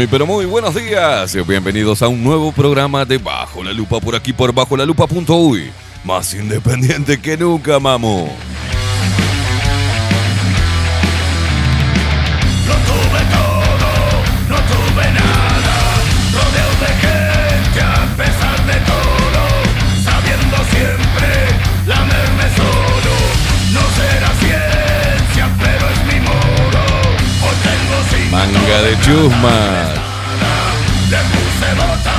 Muy, pero muy buenos días. Bienvenidos a un nuevo programa de Bajo la Lupa por aquí por bajo la lupa.uy. Más independiente que nunca, mamo. No tuve todo, no tuve nada, rodeado de gente a pesar de todo, sabiendo siempre lamerme solo. No será ciencia, pero es mi modo. Hoy tengo sin Manga de chusmas.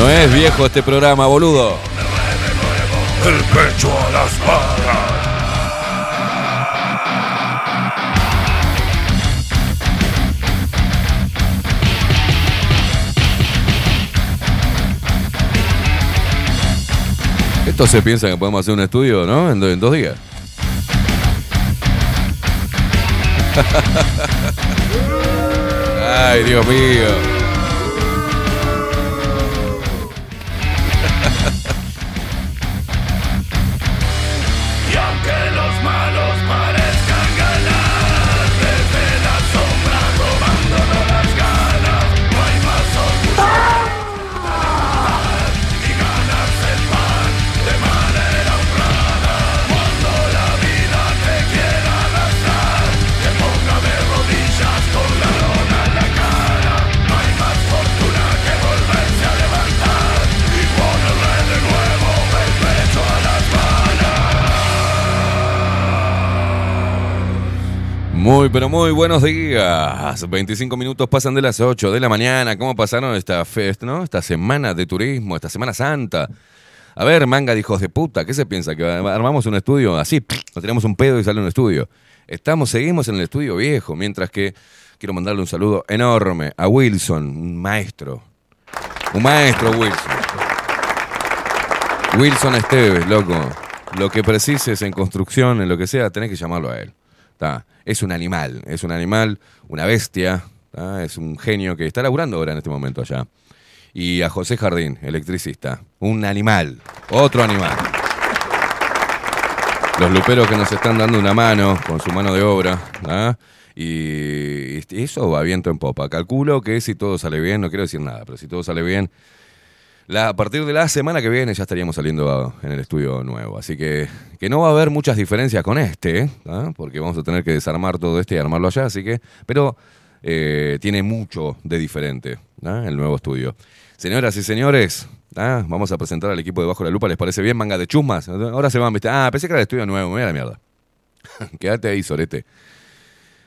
No es viejo este programa, boludo. el pecho a las balas. Esto se piensa que podemos hacer un estudio, ¿no? En, do- en dos días. Ay, Dios mío. Pero muy buenos días. 25 minutos pasan de las 8 de la mañana. ¿Cómo pasaron esta fest, no? Esta semana de turismo, esta Semana Santa. A ver, manga de hijos de puta, ¿qué se piensa? ¿Que armamos un estudio así? Nos tiramos un pedo y sale un estudio. Estamos, seguimos en el estudio viejo, mientras que quiero mandarle un saludo enorme a Wilson, un maestro. Un maestro, Wilson. Wilson Esteves, loco. Lo que precises en construcción, en lo que sea, tenés que llamarlo a él. Ta. Es un animal, es un animal, una bestia, es un genio que está laburando ahora en este momento allá. Y a José Jardín, electricista, un animal, otro animal. Los luperos que nos están dando una mano con su mano de obra, y eso va viento en popa. Calculo que si todo sale bien, no quiero decir nada, pero si todo sale bien, a partir de la semana que viene ya estaríamos saliendo en el estudio nuevo. Así que, que no va a haber muchas diferencias con este, ¿ah? porque vamos a tener que desarmar todo este y armarlo allá. Así que, pero eh, tiene mucho de diferente ¿ah? el nuevo estudio. Señoras y señores, ¿ah? vamos a presentar al equipo de Bajo la Lupa. ¿Les parece bien, manga de chusmas? Ahora se van, ¿viste? Ah, pensé que era el estudio nuevo. Mira la mierda. Quédate ahí, Sorete.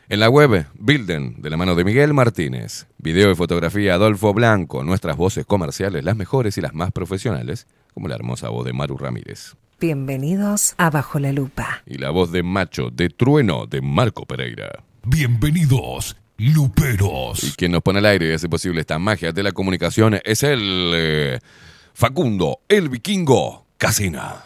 En la web, Bilden, de la mano de Miguel Martínez. Video y fotografía, Adolfo Blanco. Nuestras voces comerciales, las mejores y las más profesionales, como la hermosa voz de Maru Ramírez. Bienvenidos a Bajo la Lupa. Y la voz de Macho, de Trueno, de Marco Pereira. Bienvenidos, Y Luperos. quien nos pone al aire y hace posible esta magia de la comunicación es el eh, Facundo, el vikingo, Casina.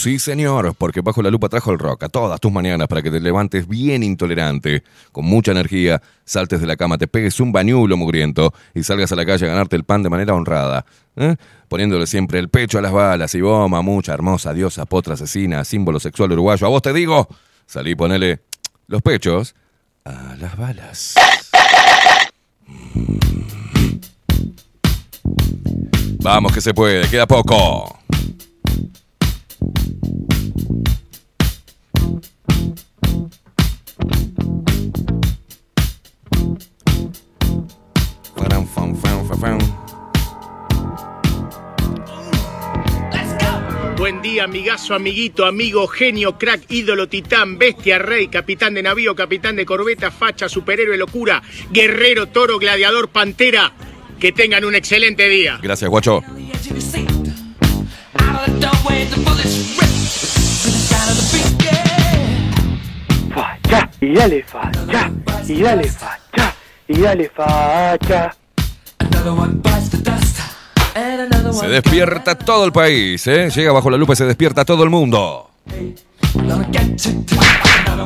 Sí señor, porque Bajo la Lupa trajo el rock a todas tus mañanas para que te levantes bien intolerante, con mucha energía, saltes de la cama, te pegues un bañulo mugriento y salgas a la calle a ganarte el pan de manera honrada, ¿eh? poniéndole siempre el pecho a las balas y vos, mucha hermosa diosa, potra asesina, símbolo sexual uruguayo, a vos te digo, salí ponele los pechos a las balas. Vamos que se puede, queda poco. Buen día, amigazo, amiguito, amigo, genio, crack, ídolo, titán, bestia, rey, capitán de navío, capitán de corbeta, facha, superhéroe, locura, guerrero, toro, gladiador, pantera. Que tengan un excelente día. Gracias, guacho. facha, y dale facha, y dale facha, y dale facha. Se despierta todo el país, ¿eh? Llega bajo la lupa y se despierta todo el mundo.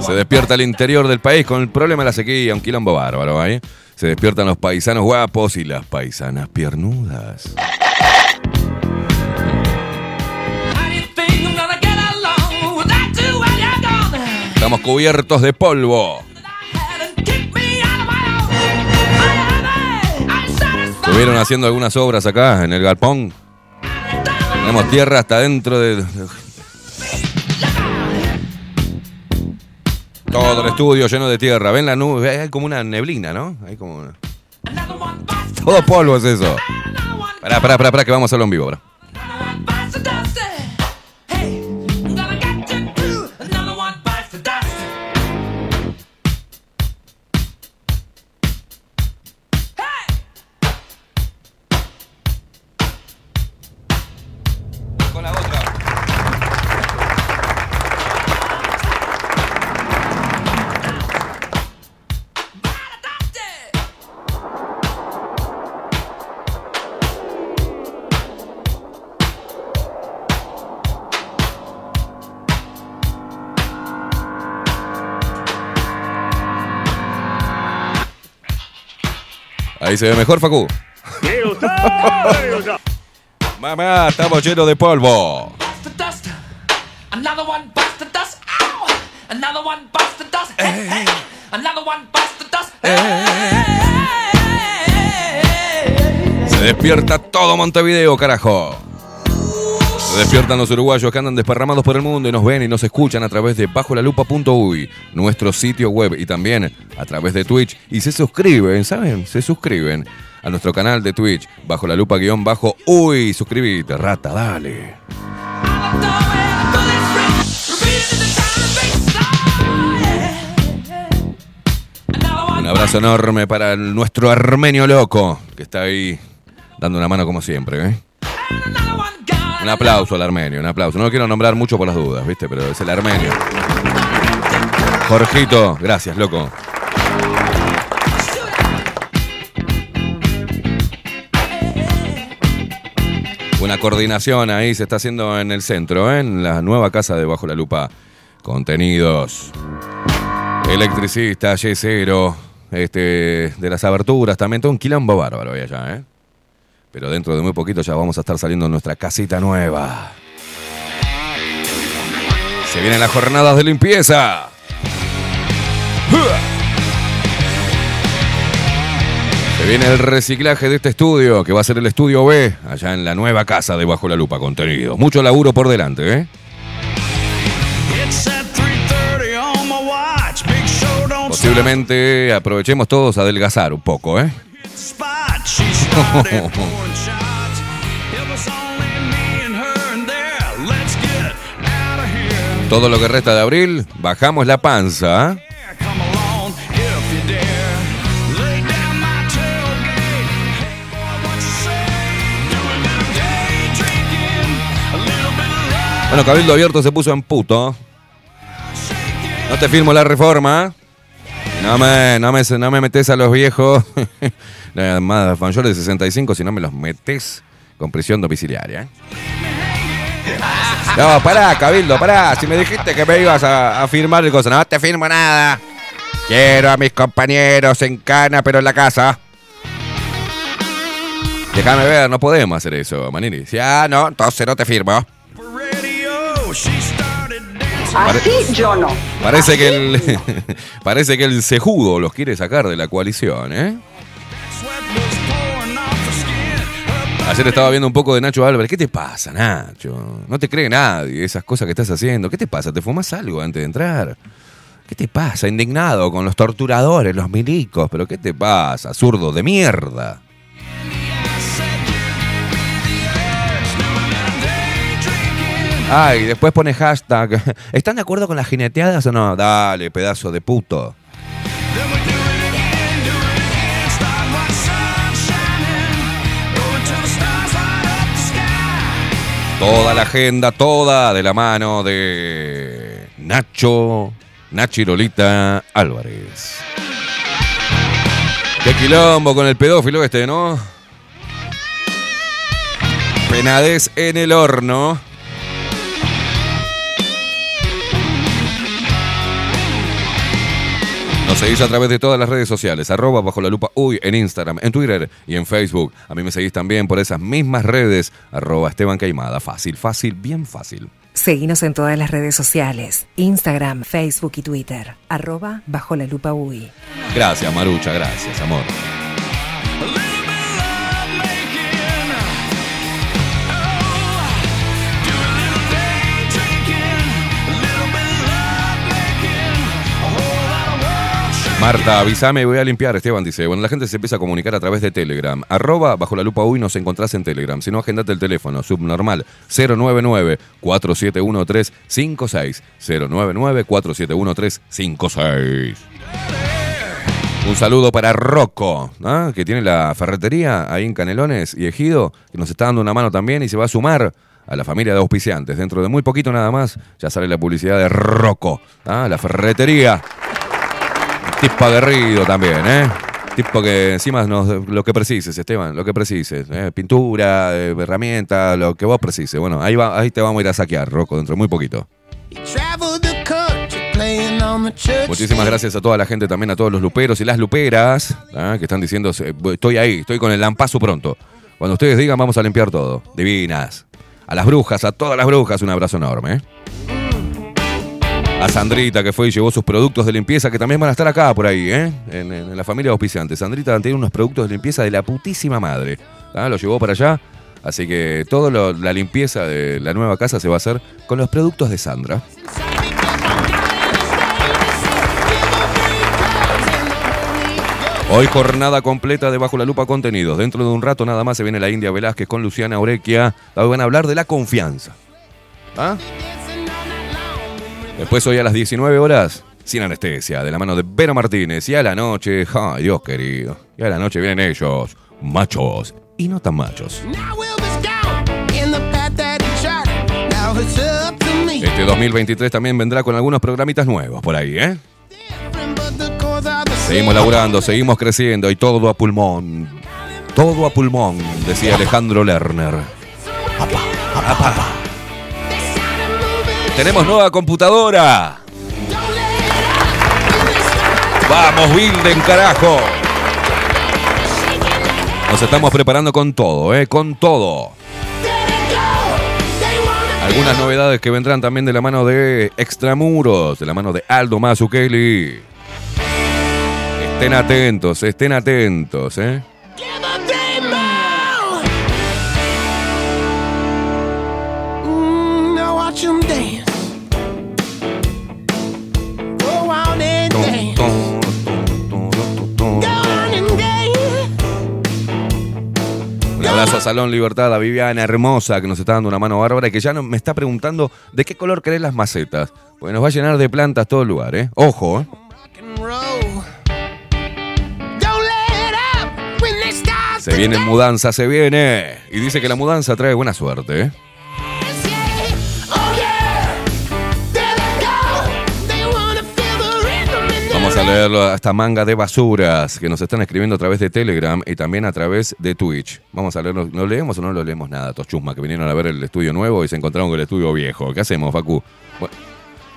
Se despierta el interior del país con el problema de la sequía, un quilombo bárbaro, ¿eh? Se despiertan los paisanos guapos y las paisanas piernudas. Estamos cubiertos de polvo. Estuvieron haciendo algunas obras acá en el galpón. Tenemos tierra hasta dentro de. Todo el estudio lleno de tierra. Ven la nube, hay como una neblina, ¿no? Hay como Todo polvo es eso. Pará, pará, pará, pará, que vamos a hacerlo en vivo ahora. Ahí se ve mejor, Facu. Mamá, estamos llenos de polvo. Se despierta todo Montevideo, carajo. Despiertan los uruguayos que andan desparramados por el mundo y nos ven y nos escuchan a través de bajolalupa.uy, nuestro sitio web y también a través de Twitch. Y se suscriben, ¿saben? Se suscriben a nuestro canal de Twitch, bajo la lupa guion bajo uy. Suscribite, rata, dale. Un abrazo enorme para nuestro armenio loco, que está ahí dando una mano como siempre. ¿eh? Un aplauso al armenio, un aplauso. No lo quiero nombrar mucho por las dudas, ¿viste? Pero es el armenio. Jorgito, gracias, loco. Una coordinación ahí se está haciendo en el centro, ¿eh? en la nueva casa de Bajo la Lupa. Contenidos. Electricista, yesero, este, de las aberturas, también todo un quilombo bárbaro allá, ¿eh? Pero dentro de muy poquito ya vamos a estar saliendo en nuestra casita nueva. Se vienen las jornadas de limpieza. Se viene el reciclaje de este estudio, que va a ser el estudio B, allá en la nueva casa de Bajo la Lupa Contenido. Mucho laburo por delante, ¿eh? It's at 3:30 on my watch. Big show don't Posiblemente aprovechemos todos a adelgazar un poco, ¿eh? Todo lo que resta de abril, bajamos la panza. Come along if you dare. Lay down my tailgate. Hey boy, what you say? Do a little day drinking. A little bit of love. Bueno, Cabildo Abierto se puso en puto. No te firmo la reforma. No me, no me, no me metes a los viejos. Más mayores de 65 si no me los metes con prisión domiciliaria. ¿eh? No, pará, Cabildo, pará. Si me dijiste que me ibas a, a firmar el cosa, no te firmo nada. Quiero a mis compañeros en cana, pero en la casa. Déjame ver, no podemos hacer eso, Manini. Si, ah, no, entonces no te firmo. Así yo no. Parece que el parece que el cejudo los quiere sacar de la coalición, ¿eh? Ayer estaba viendo un poco de Nacho Álvarez. ¿Qué te pasa, Nacho? No te cree nadie esas cosas que estás haciendo. ¿Qué te pasa? ¿Te fumas algo antes de entrar? ¿Qué te pasa? Indignado con los torturadores, los milicos. ¿Pero qué te pasa? Zurdo de mierda. Ay, después pone hashtag. ¿Están de acuerdo con las jineteadas o no? Dale, pedazo de puto. Toda la agenda, toda de la mano de Nacho, Nachi Lolita Álvarez. Qué quilombo con el pedófilo este, ¿no? Penades en el horno. Nos seguís a través de todas las redes sociales, arroba bajo la lupa uy en Instagram, en Twitter y en Facebook. A mí me seguís también por esas mismas redes, arroba Esteban Caimada. Fácil, fácil, bien fácil. Seguinos en todas las redes sociales, Instagram, Facebook y Twitter, arroba bajo la lupa UI. Gracias, Marucha, gracias, amor. Marta, avísame, voy a limpiar, Esteban dice. Bueno, la gente se empieza a comunicar a través de Telegram. Arroba bajo la lupa uy nos encontrás en Telegram. Si no, agendate el teléfono, subnormal 099-471356. 099-471356. Un saludo para Rocco, que tiene la ferretería ahí en Canelones y Ejido, que nos está dando una mano también y se va a sumar a la familia de auspiciantes. Dentro de muy poquito nada más ya sale la publicidad de Rocco, ¿ah? la ferretería. Tipo aguerrido también, ¿eh? Tipo que encima nos, lo que precises, Esteban, lo que precises. ¿eh? Pintura, eh, herramienta, lo que vos precises. Bueno, ahí, va, ahí te vamos a ir a saquear, Rocco, dentro de muy poquito. Muchísimas gracias a toda la gente, también a todos los luperos y las luperas ¿ah? que están diciendo, eh, estoy ahí, estoy con el lampazo pronto. Cuando ustedes digan, vamos a limpiar todo. Divinas. A las brujas, a todas las brujas, un abrazo enorme. A Sandrita, que fue y llevó sus productos de limpieza, que también van a estar acá por ahí, ¿eh? en, la familia auspiciante. Sandrita tiene unos productos de limpieza de la putísima madre. ¿ah? Lo llevó para allá. Así que toda la limpieza de la nueva casa se va a hacer con los productos de Sandra. Hoy jornada completa de Bajo la Lupa Contenidos. Dentro de un rato nada más se viene la India Velázquez con Luciana Orequia. Hoy van a hablar de la confianza. ¿Ah? Después hoy a las 19 horas, sin anestesia, de la mano de Vero Martínez. Y a la noche, ay Dios querido. Y a la noche vienen ellos, machos y no tan machos. Este 2023 también vendrá con algunos programitas nuevos por ahí, ¿eh? Seguimos laburando, seguimos creciendo y todo a pulmón. Todo a pulmón, decía Alejandro Lerner. They started moving tenemos nueva computadora. Vamos, Bilden, carajo. Nos estamos preparando con todo, ¿eh? Con todo. Algunas novedades que vendrán también de la mano de Extramuros, de la mano de Aldo Mazukeli. Estén atentos, estén atentos, ¿eh? Abrazo a Salón Libertad, a Viviana hermosa que nos está dando una mano bárbara y que ya no, me está preguntando de qué color querés las macetas. Porque nos va a llenar de plantas todo el lugar, ¿eh? Ojo, ¿eh? Se viene mudanza, se viene. Y dice que la mudanza trae buena suerte, ¿eh? Vamos a leerlo a esta manga de basuras que nos están escribiendo a través de Telegram y también a través de Twitch. Vamos a leerlo. ¿Lo leemos o no lo leemos nada? Estos chusmas que vinieron a ver el estudio nuevo y se encontraron con el estudio viejo. ¿Qué hacemos, Facu?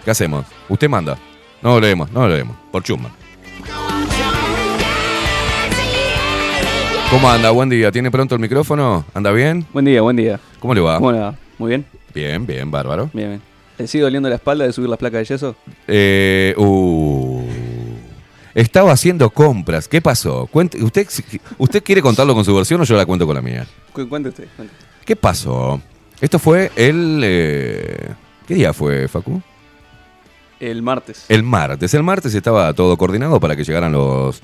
¿Qué hacemos? Usted manda. No lo leemos, no lo leemos. Por chusma. ¿Cómo anda? Buen día. ¿Tiene pronto el micrófono? ¿Anda bien? Buen día, buen día. ¿Cómo le va? ¿Cómo le va? Muy bien, Bien, bien, bárbaro. bien, bien. ¿Le sigue doliendo la espalda de subir las placas de yeso? Eh, uh, estaba haciendo compras. ¿Qué pasó? Cuente- ¿usted, ¿Usted quiere contarlo con su versión o yo la cuento con la mía? Cu- Cuente usted. ¿Qué pasó? Esto fue el... eh, ¿Qué día fue, Facu? El martes. El martes. El martes estaba todo coordinado para que llegaran los...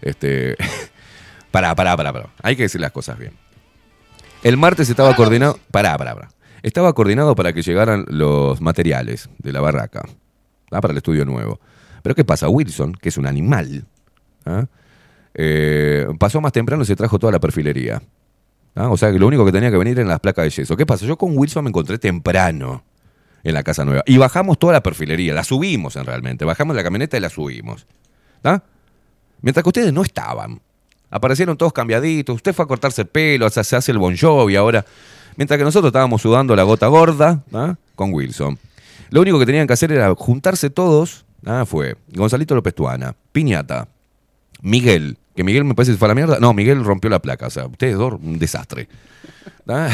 Este... pará, pará, pará, pará. Hay que decir las cosas bien. El martes estaba coordinado... Pará, pará, pará. Estaba coordinado para que llegaran los materiales de la barraca. ¿ah? Para el estudio nuevo. Pero ¿qué pasa? Wilson, que es un animal, ¿ah? Eh, pasó más temprano y se trajo toda la perfilería. ¿ah? O sea que lo único que tenía que venir eran las placas de yeso. ¿Qué pasa? Yo con Wilson me encontré temprano en la casa nueva. Y bajamos toda la perfilería, la subimos en realmente. Bajamos la camioneta y la subimos. ¿Está? Mientras que ustedes no estaban. Aparecieron todos cambiaditos. Usted fue a cortarse el pelo, se hace el bon Jovi ahora. Mientras que nosotros estábamos sudando la gota gorda ¿ah? con Wilson. Lo único que tenían que hacer era juntarse todos. ¿Ah? Fue Gonzalito López Tuana, Piñata, Miguel, que Miguel me parece que fue a la mierda. No, Miguel rompió la placa. O sea, ustedes dos, un desastre. ¿Ah?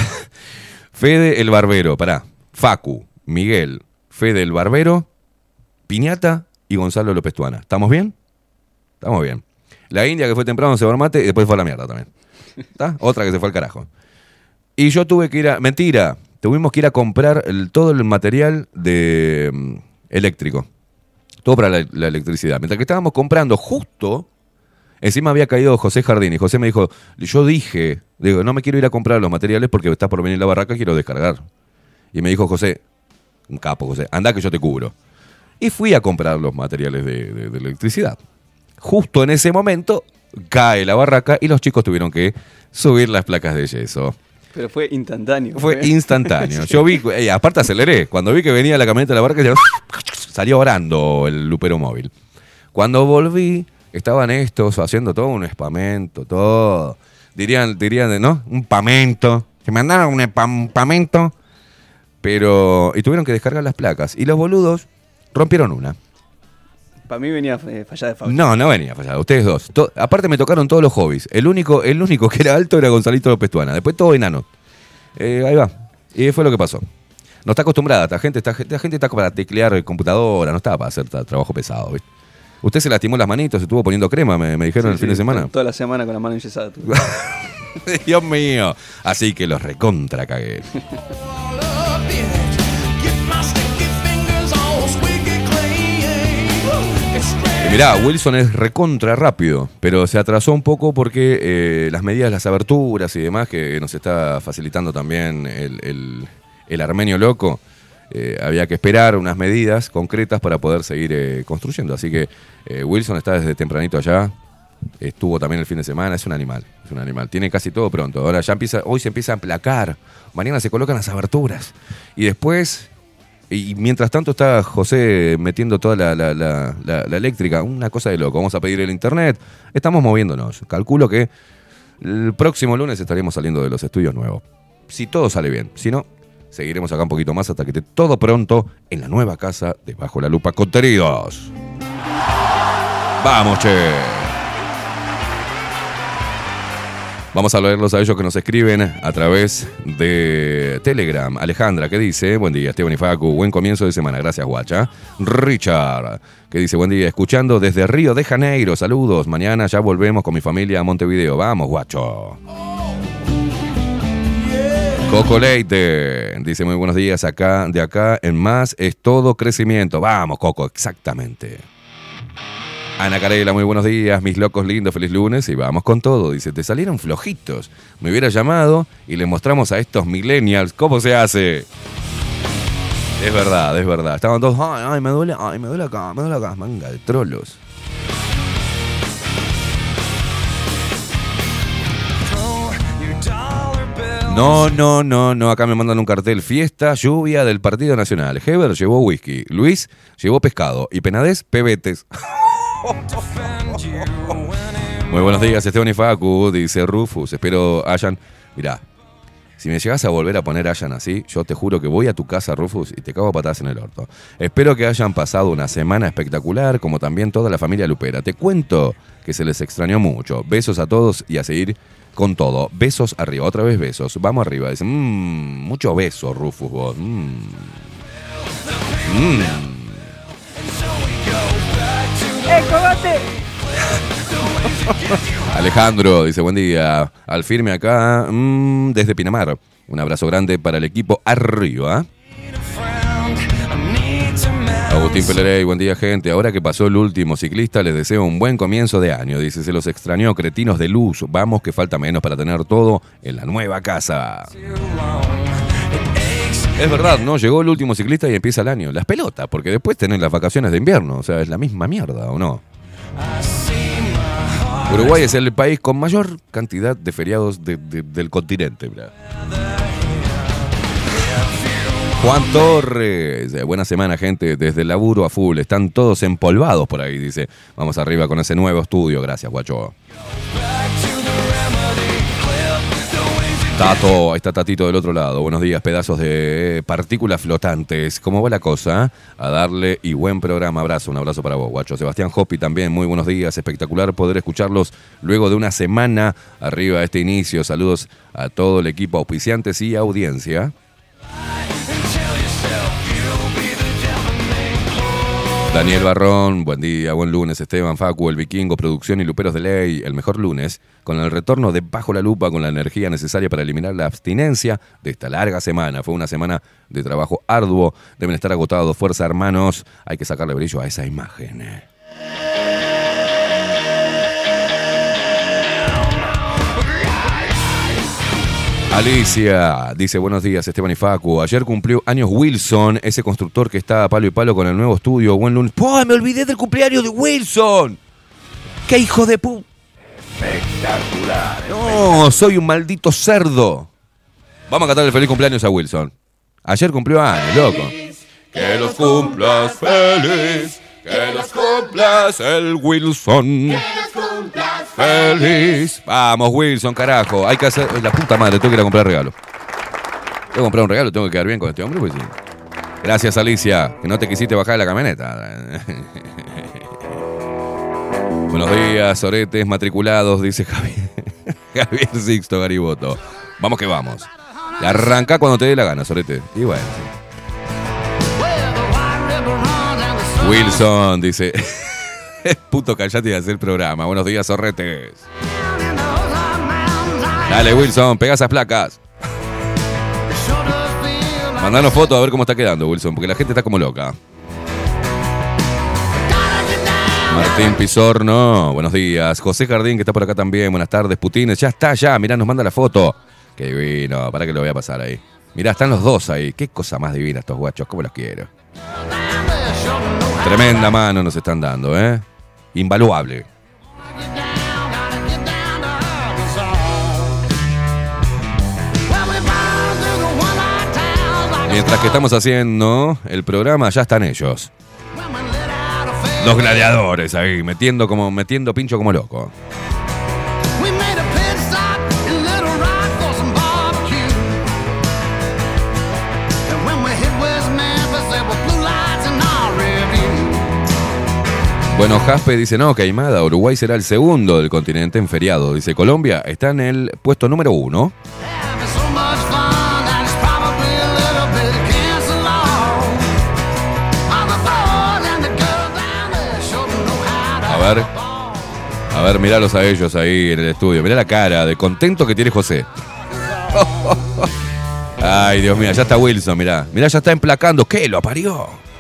Fede el Barbero, pará. Facu, Miguel, Fede el Barbero, Piñata y Gonzalo López Tuana. ¿Estamos bien? Estamos bien. La India que fue temprano se mate y después fue a la mierda también. ¿Está? Otra que se fue al carajo. Y yo tuve que ir a. Mentira. Tuvimos que ir a comprar el- todo el material de mm, eléctrico. Todo para la, la electricidad. Mientras que estábamos comprando, justo Encima había caído José Jardín y José me dijo, yo dije, digo, no me quiero ir a comprar los materiales porque está por venir la barraca, quiero descargar. Y me dijo José, un capo José, anda que yo te cubro. Y fui a comprar los materiales de, de- de electricidad. Justo en ese momento cae la barraca y los chicos tuvieron que subir las placas de yeso. Pero fue instantáneo. Fue instantáneo. Yo vi, eh, aparte aceleré, cuando vi que venía la camioneta de la barca, ya- salió orando el lupero móvil. Cuando volví, estaban estos haciendo todo un espamento, todo. Dirían, dirían, ¿no? Un pamento. Que mandaron un espam- pamento. Pero. Y tuvieron que descargar las placas. Y los boludos rompieron una. Para mí venía eh, fallada de fábrica. No, no venía fallado. Ustedes dos. To- aparte me tocaron todos los hobbies. El único, el único que era alto era Gonzalito López Tuana. Después todo enano. Eh, ahí va. Y fue lo que pasó. No está acostumbrada. Esta gente, esta, esta gente está para teclear computadora. No está para hacer trabajo pesado. ¿viste? Usted se lastimó las manitos, se estuvo poniendo crema, me, me dijeron Sí, el fin sí, de semana. to- Toda la semana con la mano enyesada. Dios mío. Así que los recontra cagué. Mirá, Wilson es recontra rápido, pero se atrasó un poco porque eh, las medidas las aberturas y demás que nos está facilitando también el, el- el armenio loco, eh, había que esperar unas medidas concretas para poder seguir eh, construyendo. Así que eh, Wilson está desde tempranito allá, estuvo también el fin de semana, es un animal, es un animal, tiene casi todo pronto. Ahora ya empieza, hoy se empieza a emplacar, mañana se colocan las aberturas y después y mientras tanto está José metiendo toda la, la- eléctrica, una cosa de loco. Vamos a pedir el internet. Estamos moviéndonos. Calculo que el próximo lunes estaremos saliendo de los estudios nuevos. Si todo sale bien. Si no, seguiremos acá un poquito más hasta que esté todo pronto en la nueva casa de Bajo la Lupa Contenidos. Vamos, che. Vamos a leerlos a ellos que nos escriben a través de Telegram. Alejandra, ¿qué dice? Buen día, Esteban y Facu. Buen comienzo de semana. Gracias, guacha. Richard, que dice, buen día, escuchando desde Río de Janeiro. Saludos. Mañana ya volvemos con mi familia a Montevideo. Vamos, guacho. Coco Leite dice muy buenos días acá, de acá en más es todo crecimiento. Vamos, Coco, exactamente. Ana Carela, muy buenos días, mis locos lindos, feliz lunes y vamos con todo. Dice, te salieron flojitos. Me hubiera llamado y le mostramos a estos millennials cómo se hace. Es verdad, es verdad. Estaban todos, ay, ay, me duele, ay, me duele acá, me duele acá. Manga de trolos. No, no, no, no. Acá me mandan un cartel. Fiesta, lluvia del Partido Nacional. Heber llevó whisky. Luis llevó pescado. Y Penades, pebetes. Muy buenos días, Esteban y Facu, dice Rufus. Espero hayan. Mirá, si me llegas a volver a poner hayan así, yo te juro que voy a tu casa, Rufus, y te cago a patadas en el orto. Espero que hayan pasado una semana espectacular, como también toda la familia Lupera. Te cuento que se les extrañó mucho. Besos a todos y a seguir con todo. Besos arriba, otra vez besos. Vamos arriba. Dicen, mmm, mucho beso, Rufus, vos. Mm. Mm. ¡Eh, cogote! Alejandro dice, buen día. Al firme acá mm, desde Pinamar. Un abrazo grande para el equipo arriba. Agustín Pelerey, buen día gente. Ahora que pasó el último ciclista, les deseo un buen comienzo de año. Dice, se los extrañó, cretinos de luz. Vamos que falta menos para tener todo en la nueva casa. Es verdad, ¿no? Llegó el último ciclista y empieza el año. Las pelotas, porque después tenés las vacaciones de invierno. O sea, es la misma mierda, ¿o no? Uruguay es el país con mayor cantidad de feriados de- de- del continente. mirá. Juan Torres, eh, buena semana gente, desde el laburo a full, están todos empolvados por ahí, dice. Vamos arriba con ese nuevo estudio, gracias guacho. Tato, ahí está Tatito del otro lado. Buenos días, pedazos de partículas flotantes. ¿Cómo va la cosa? A darle y buen programa. Abrazo, un abrazo para vos, guacho. Sebastián Hopi también, muy buenos días. Espectacular poder escucharlos luego de una semana arriba de este inicio. Saludos a todo el equipo auspiciantes y audiencia. Daniel Barrón, buen día, buen lunes, Esteban Facu, el vikingo, producción y luperos de ley, el mejor lunes, con el retorno de Bajo la Lupa, con la energía necesaria para eliminar la abstinencia de esta larga semana. Fue una semana de trabajo arduo, deben estar agotados, fuerza hermanos, hay que sacarle brillo a esa imagen. Alicia dice buenos días Esteban y Facu. Ayer cumplió años Wilson, ese constructor que está a palo y palo con el nuevo estudio. Buen lunes. ¡Pua! Me olvidé del cumpleaños de Wilson. ¡Qué hijo de pu! Espectacular. No, soy un maldito cerdo. Vamos a cantar el feliz cumpleaños a Wilson. Ayer cumplió años, loco. Que los cumplas feliz. Que los cumplas el Wilson. Feliz. Vamos, Wilson, carajo. Hay que hacer. La puta madre, tengo que ir a comprar regalo. Tengo que comprar un regalo, tengo que quedar bien con este hombre, pues sí. Gracias, Alicia, que no te quisiste bajar de la camioneta. Buenos días, oretes matriculados, dice Javier, Javier Sixto Gariboto. Vamos que vamos. Arranca cuando te dé la gana, sorete. Y bueno. sí. Wilson dice. Puto callate y hacer el programa. Buenos días, zorretes. Dale, Wilson, pega esas placas. Mandanos fotos a ver cómo está quedando, Wilson, porque la gente está como loca. Martín Pizorno, buenos días. José Jardín, que está por acá también. Buenas tardes, Putines. Ya está, ya. Mirá, nos manda la foto. Qué divino. Para que lo voy a pasar ahí. Mirá, están los dos ahí. Qué cosa más divina estos guachos. ¿Cómo los quiero? Tremenda mano nos están dando, ¿eh? Invaluable. Mientras que estamos haciendo el programa, ya están ellos. Los gladiadores ahí, metiendo como metiendo pincho como loco. Bueno, Jaspe dice, no, Caimada, Uruguay será el segundo del continente en feriado. Dice, Colombia está en el puesto número uno. A ver. A ver, miralos a ellos ahí en el estudio. Mirá la cara de contento que tiene José. Ay, Dios mío, ya está Wilson, mirá. Mirá, ya está emplacando. ¿Qué? Lo parió.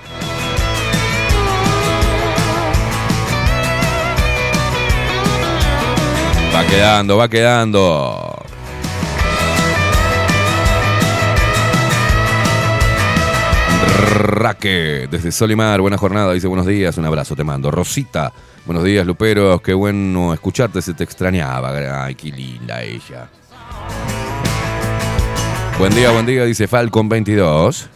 Va quedando, va quedando. Raque, desde Solimar, buena jornada, dice buenos días, un abrazo te mando. Rosita, buenos días, Luperos, qué bueno escucharte, se te extrañaba. Ay, qué linda ella. Buen día, buen día, dice Falcon 22.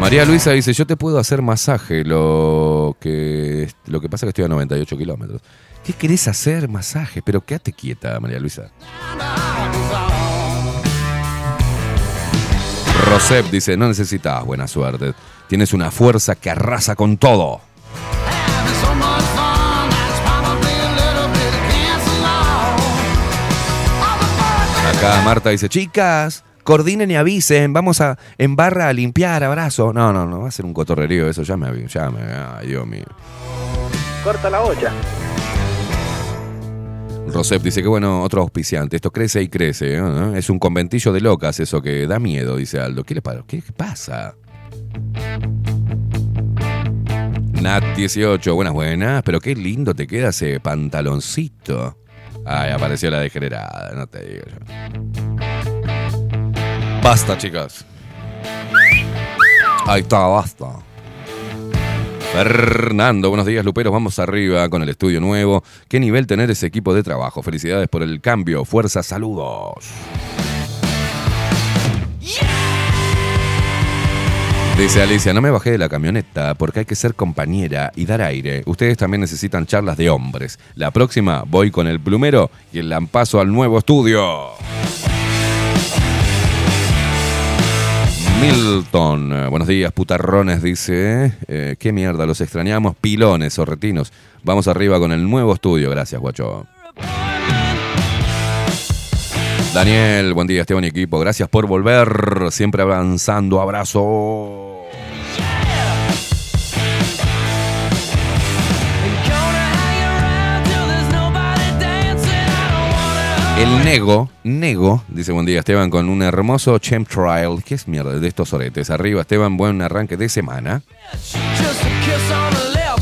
María Luisa dice, yo te puedo hacer masaje, lo que, lo que pasa es que estoy a 98 kilómetros. ¿Qué querés hacer? Masaje, pero quédate quieta, María Luisa. Rosep dice, no necesitas buena suerte. Tienes una fuerza que arrasa con todo. Acá Marta dice, chicas, coordinen y avisen, vamos a en barra a limpiar, abrazo. No, no, no, va a ser un cotorrerío eso, ya me ya me, ay Dios mío. Corta la olla. Rosep dice que bueno, otro auspiciante, esto crece y crece, ¿no? es un conventillo de locas eso que da miedo, dice Aldo. ¿Qué le pa- ¿Qué pasa? Nat 18, buenas buenas, pero qué lindo te queda ese pantaloncito. Ay, apareció la degenerada, no te digo yo. Basta, chicas. Ahí está, basta. Fernando, buenos días, Luperos. Vamos arriba con el estudio nuevo. Qué nivel tener ese equipo de trabajo. Felicidades por el cambio. Fuerza, saludos. Dice Alicia, no me bajé de la camioneta porque hay que ser compañera y dar aire. Ustedes también necesitan charlas de hombres. La próxima voy con el plumero y el lampazo al nuevo estudio. Milton, eh, buenos días, putarrones, dice. Eh, ¿Qué mierda? Los extrañamos, pilones o retinos. Vamos arriba con el nuevo estudio, gracias, guacho. Daniel, buen día, Esteban y equipo. Gracias por volver. Siempre avanzando. Abrazo. El Nego, Nego, dice buen día Esteban, con un hermoso chemtrail. ¿Qué es mierda de estos oretes? Arriba, Esteban, buen arranque de semana.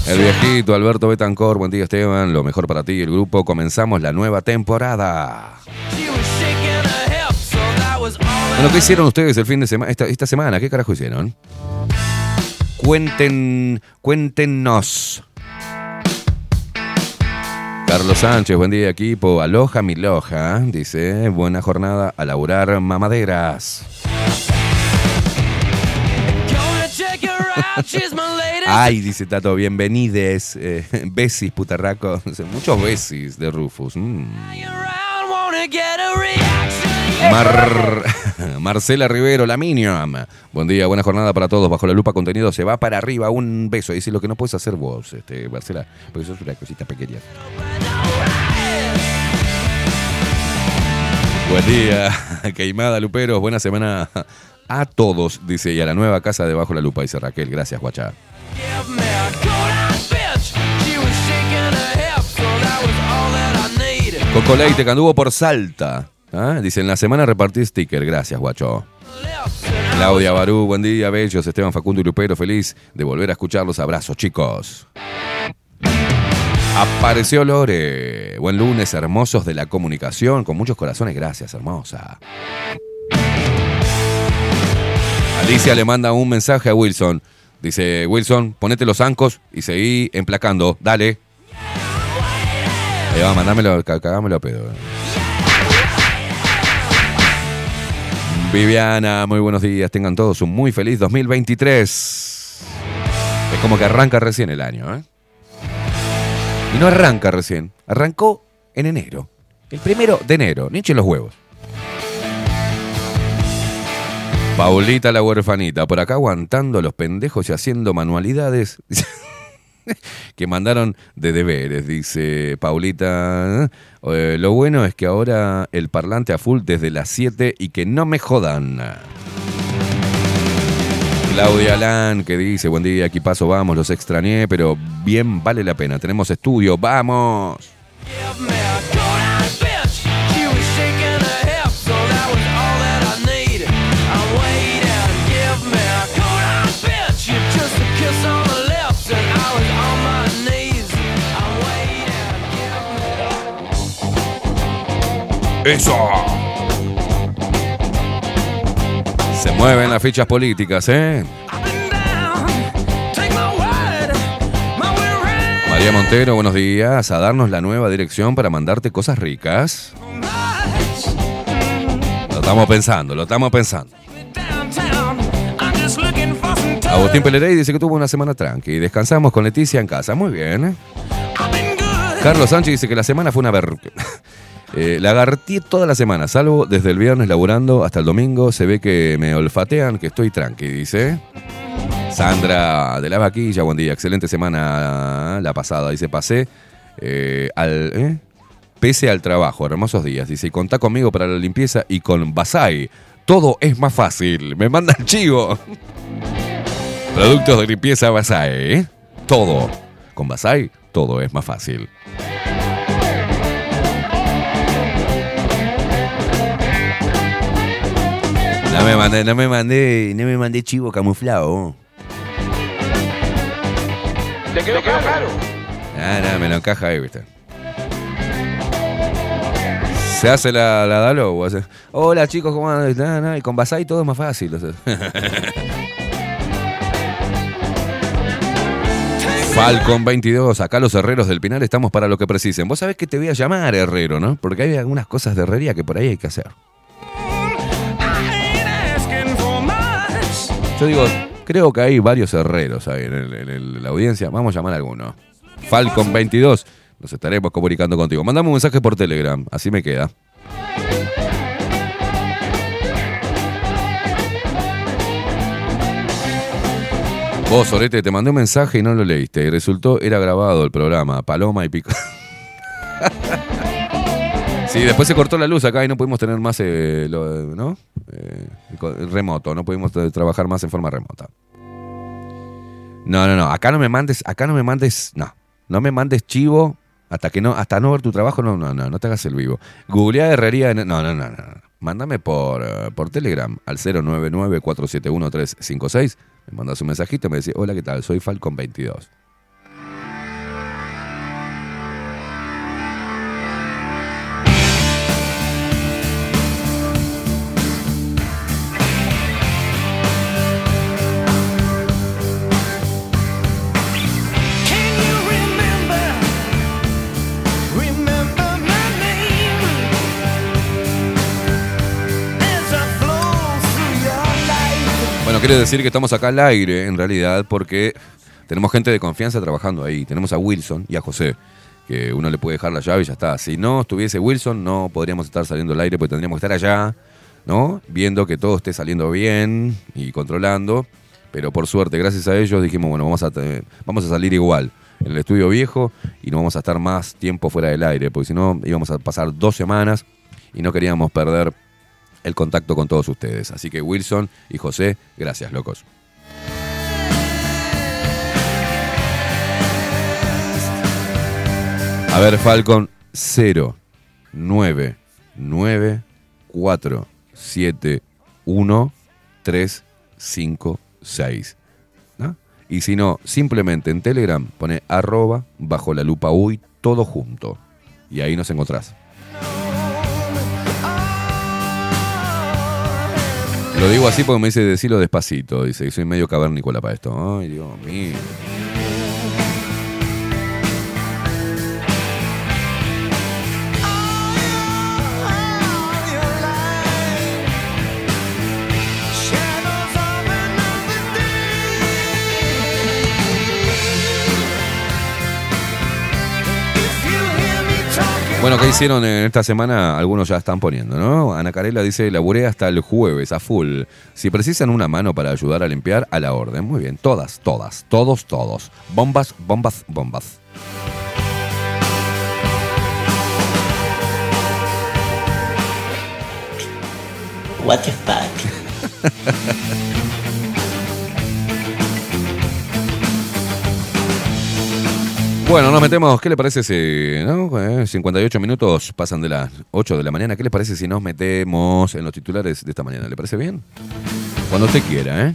El viejito Alberto Betancor, buen día Esteban, lo mejor para ti y el grupo. Comenzamos la nueva temporada. Bueno, ¿qué hicieron ustedes el fin de semana, esta, esta semana? ¿Qué carajo hicieron? Cuenten, cuéntenos. Carlos Sánchez, buen día equipo. Aloja mi loja, dice. Buena jornada a laburar mamaderas. Ay, dice Tato, bienvenides. Eh, besis, putarraco. Muchos besis de Rufus. Mm. Mar- Marcela Rivero, la Minion. Buen día, buena jornada para todos. Bajo la lupa contenido se va para arriba. Un beso. Dice lo que no puedes hacer vos, este, Marcela, porque sos una cosita pequeña. Buen día, Queimada Luperos. Buena semana a todos, dice. Y a la nueva casa de Bajo la Lupa, dice Raquel. Gracias, guachá. Coco Leite, que anduvo por Salta. ¿Ah? Dice, en la semana repartí sticker. Gracias, guacho. Claudia Barú, buen día, bellos. Esteban Facundo y Lupero, feliz de volver a escucharlos. Abrazos, chicos. Apareció Lore. Buen lunes, hermosos de la comunicación. Con muchos corazones, gracias, hermosa. Alicia le manda un mensaje a Wilson. Dice, Wilson, ponete los zancos y seguí emplacando. Dale. Ahí va, mandámelo, ca- cagámelo a pedo. Viviana, muy buenos días. Tengan todos un muy feliz 2023. Es como que arranca recién el año, ¿eh? Y no arranca recién. Arrancó en enero. El primero de enero. Ni echen los huevos. Paulita la huerfanita, por acá aguantando los pendejos y haciendo manualidades que mandaron de deberes, dice Paulita. Eh, lo bueno es que ahora el parlante a full desde las 7 y que no me jodan. Claudia Lan que dice, buen día, aquí paso, vamos, los extrañé, pero bien vale la pena, tenemos estudio, vamos. Eso. Se mueven las fichas políticas, ¿eh? María Montero, buenos días. A darnos la nueva dirección para mandarte cosas ricas. Lo estamos pensando, lo estamos pensando. Agustín Pelerey dice que tuvo una semana tranqui. Descansamos con Leticia en casa. Muy bien. ¿eh? Carlos Sánchez dice que la semana fue una ver... Eh, la agarré toda la semana, salvo desde el viernes laburando hasta el domingo. Se ve que me olfatean, que estoy tranqui, dice. Sandra de la Vaquilla, buen día. Excelente semana la pasada. Dice, pasé eh, al... ¿eh? Pese al trabajo, hermosos días. Dice, contá conmigo para la limpieza y con Basai. Todo es más fácil. Me manda el chivo. Productos de limpieza Basai. ¿eh? Todo. Con Basai, todo es más fácil. No me mandé, no me mandé, no me mandé chivo camuflado. ¿Te quedó claro? Ah, no, me lo encaja ahí, viste. Se hace la, la Dalo, o hace, Hola chicos, ¿cómo andan? Nah, nah, Y con Basai todo es más fácil. o sea. Falcon 22, acá los herreros del Pinar estamos para lo que precisen. Vos sabés que te voy a llamar herrero, ¿no? Porque hay algunas cosas de herrería que por ahí hay que hacer. Yo digo, creo que hay varios herreros ahí en, la audiencia. Vamos a llamar a alguno. Falcon 22, nos estaremos comunicando contigo. Mandame un mensaje por Telegram, así me queda. Vos, Sorete, te mandé un mensaje y no lo leíste. Y resultó, era grabado el programa. Paloma y Pico. Sí, después se cortó la luz acá y no pudimos tener más, eh, lo, ¿no? Eh, remoto, no pudimos trabajar más en forma remota. No, no, no, acá no me mandes, acá no me mandes, no, no me mandes chivo hasta que no, hasta no ver tu trabajo, no, no, no, no te hagas el vivo. Googlea herrería, no, no, no, no. Mándame por, eh, por Telegram al 099 471 356 me mandas un mensajito y me decís, hola, ¿qué tal? Soy Falcon22. Quiere decir que estamos acá al aire, en realidad, porque tenemos gente de confianza trabajando ahí. Tenemos a Wilson y a José, que uno le puede dejar la llave y ya está. Si no estuviese Wilson, no podríamos estar saliendo al aire, porque tendríamos que estar allá, ¿no? Viendo que todo esté saliendo bien y controlando. Pero por suerte, gracias a ellos, dijimos, bueno, vamos a, vamos a salir igual en el estudio viejo y no vamos a estar más tiempo fuera del aire, porque si no íbamos a pasar dos semanas y no queríamos perder el contacto con todos ustedes. Así que Wilson y José, gracias, locos. A ver, Falcon 0 9 9 4 7 1 3 5 6. ¿no? Y si no, simplemente en Telegram pone arroba bajo la lupa uy todo junto. Y ahí nos encontrás. Lo digo así porque me dice decirlo despacito. Dice que soy medio cavernícola para esto. Ay, Dios mío. Bueno, ¿qué hicieron en esta semana? Algunos ya están poniendo, ¿no? Ana Carela dice, laburé hasta el jueves, a full. Si precisan una mano para ayudar a limpiar, a la orden. Muy bien, todas, todas, todos, todos. Bombas, bombas, bombas. What the fuck? Bueno, nos metemos, ¿qué le parece si, no? Eh, 58 minutos pasan de las 8 de la mañana, ¿qué le parece si nos metemos en los titulares de esta mañana? ¿Le parece bien? Cuando usted quiera, ¿eh?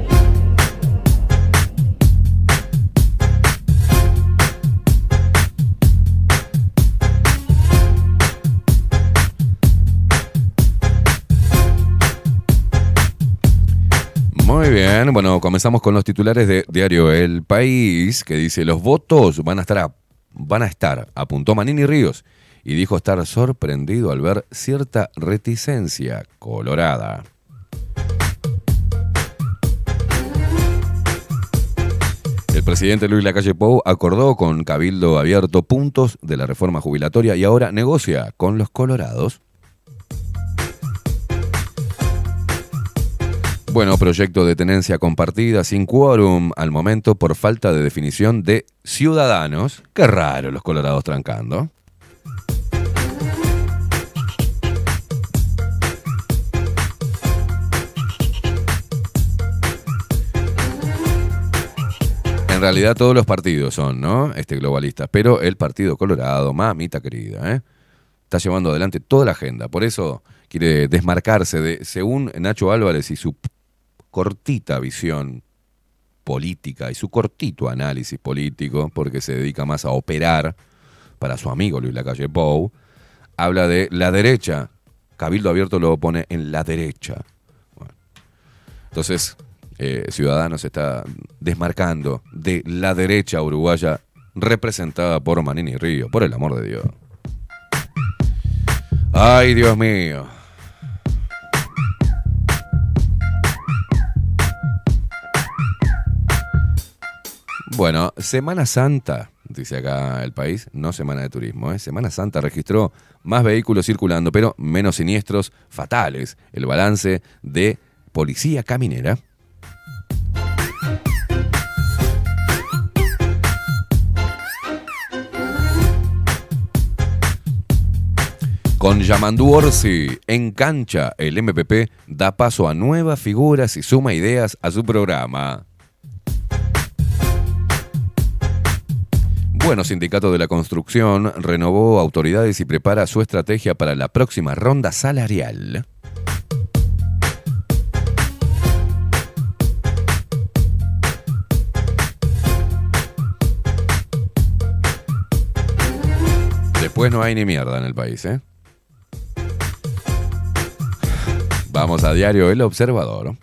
Muy bien, bueno, comenzamos con los titulares de Diario El País, que dice, los votos van a estar, a- van a estar, apuntó Manini Ríos, y dijo estar sorprendido al ver cierta reticencia colorada. El presidente Luis Lacalle Pou acordó con Cabildo Abierto puntos de la reforma jubilatoria y ahora negocia con los colorados Bueno, proyecto de tenencia compartida sin quórum al momento por falta de definición de ciudadanos. Qué raro los colorados trancando. En realidad todos los partidos son, ¿no? Este globalistas, pero el Partido Colorado, mamita querida, ¿eh? Está llevando adelante toda la agenda. Por eso quiere desmarcarse de, según Nacho Álvarez y su cortita visión política y su cortito análisis político, porque se dedica más a operar para su amigo Luis Lacalle Pou, habla de la derecha. Cabildo Abierto lo pone en la derecha. Bueno. Entonces, eh, Ciudadanos está desmarcando de la derecha uruguaya representada por Manini Río, por el amor de Dios. Ay, Dios mío. Bueno, Semana Santa, dice acá el país, no Semana de Turismo, ¿eh? Semana Santa registró más vehículos circulando, pero menos siniestros fatales. El balance de Policía Caminera. Con Yamandu Orsi en cancha, el MPP da paso a nuevas figuras y suma ideas a su programa. Bueno, Sindicato de la Construcción renovó autoridades y prepara su estrategia para la próxima ronda salarial. Después no hay ni mierda en el país, ¿eh? Vamos a diario El Observador.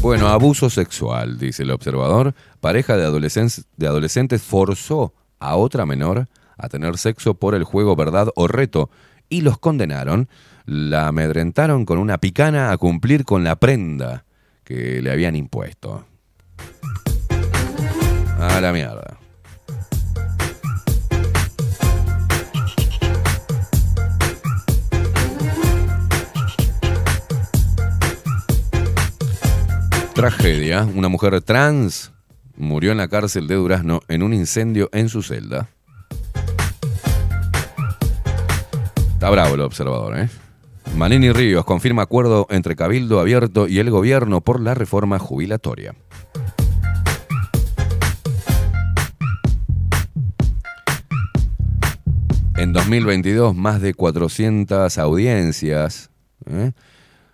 Bueno, abuso sexual, dice el observador. Pareja de, adolescentes, forzó a otra menor a tener sexo por el juego verdad o reto y los condenaron. La amedrentaron con una picana a cumplir con la prenda que le habían impuesto. A la mierda. Tragedia. Una mujer trans murió en la cárcel de Durazno en un incendio en su celda. Está bravo el observador, ¿eh? Manini Ríos confirma acuerdo entre Cabildo Abierto y el gobierno por la reforma jubilatoria. En 2022, más de 400 audiencias ¿eh?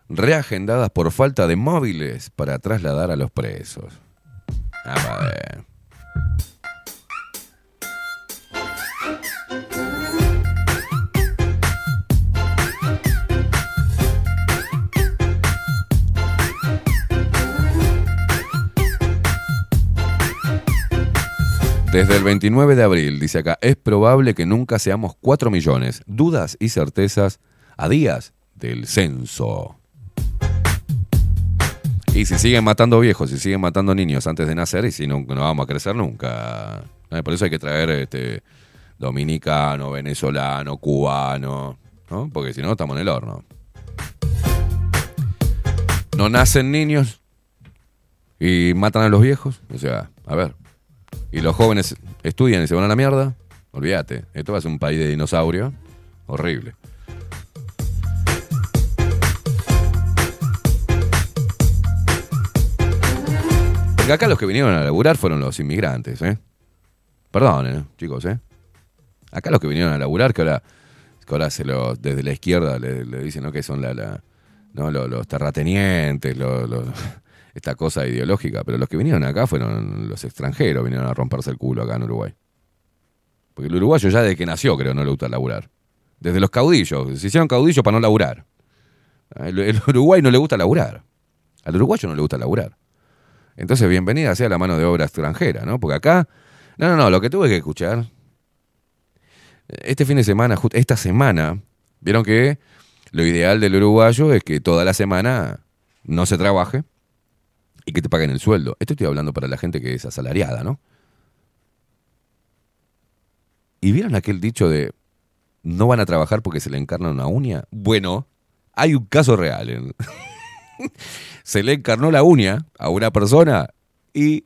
Reagendadas por falta de móviles para trasladar a los presos. Ah, a ver. Desde el 29 de abril, dice acá, es probable que nunca seamos 4 millones. Dudas y certezas a días del censo. Y si siguen matando viejos, si siguen matando niños antes de nacer, y si no, no vamos a crecer nunca. Eh, Por eso hay que traer este, dominicano, venezolano, cubano, ¿no? Porque si no, estamos en el horno. No nacen niños y matan a los viejos. O sea, a ver. Y los jóvenes estudian y se van a la mierda. Olvídate. Esto va a ser un país de dinosaurio. Horrible. Acá los que vinieron a laburar fueron los inmigrantes, ¿eh? ¿eh? chicos, ¿eh? Acá los que vinieron a laburar, que ahora, que desde la izquierda le, dicen ¿no? que son los, terratenientes, esta cosa ideológica. Pero los que vinieron acá fueron los extranjeros, vinieron a romperse el culo acá en Uruguay. Porque el uruguayo ya desde que nació, creo, no le gusta laburar. Desde los caudillos, se hicieron caudillos para no laburar. El Uruguay no le gusta laburar. Al uruguayo no le gusta laburar. Entonces, bienvenida sea la mano de obra extranjera, ¿no? Porque acá, no, no, no, lo que tuve que escuchar, este fin de semana, esta semana, vieron que lo ideal del uruguayo es que toda la semana no se trabaje y que te paguen el sueldo. Esto estoy hablando para la gente que es asalariada, ¿no? ¿Y vieron aquel dicho de no van a trabajar porque se le encarna una uña? Bueno, hay un caso real. ¿eh? se le encarnó la uña a una persona y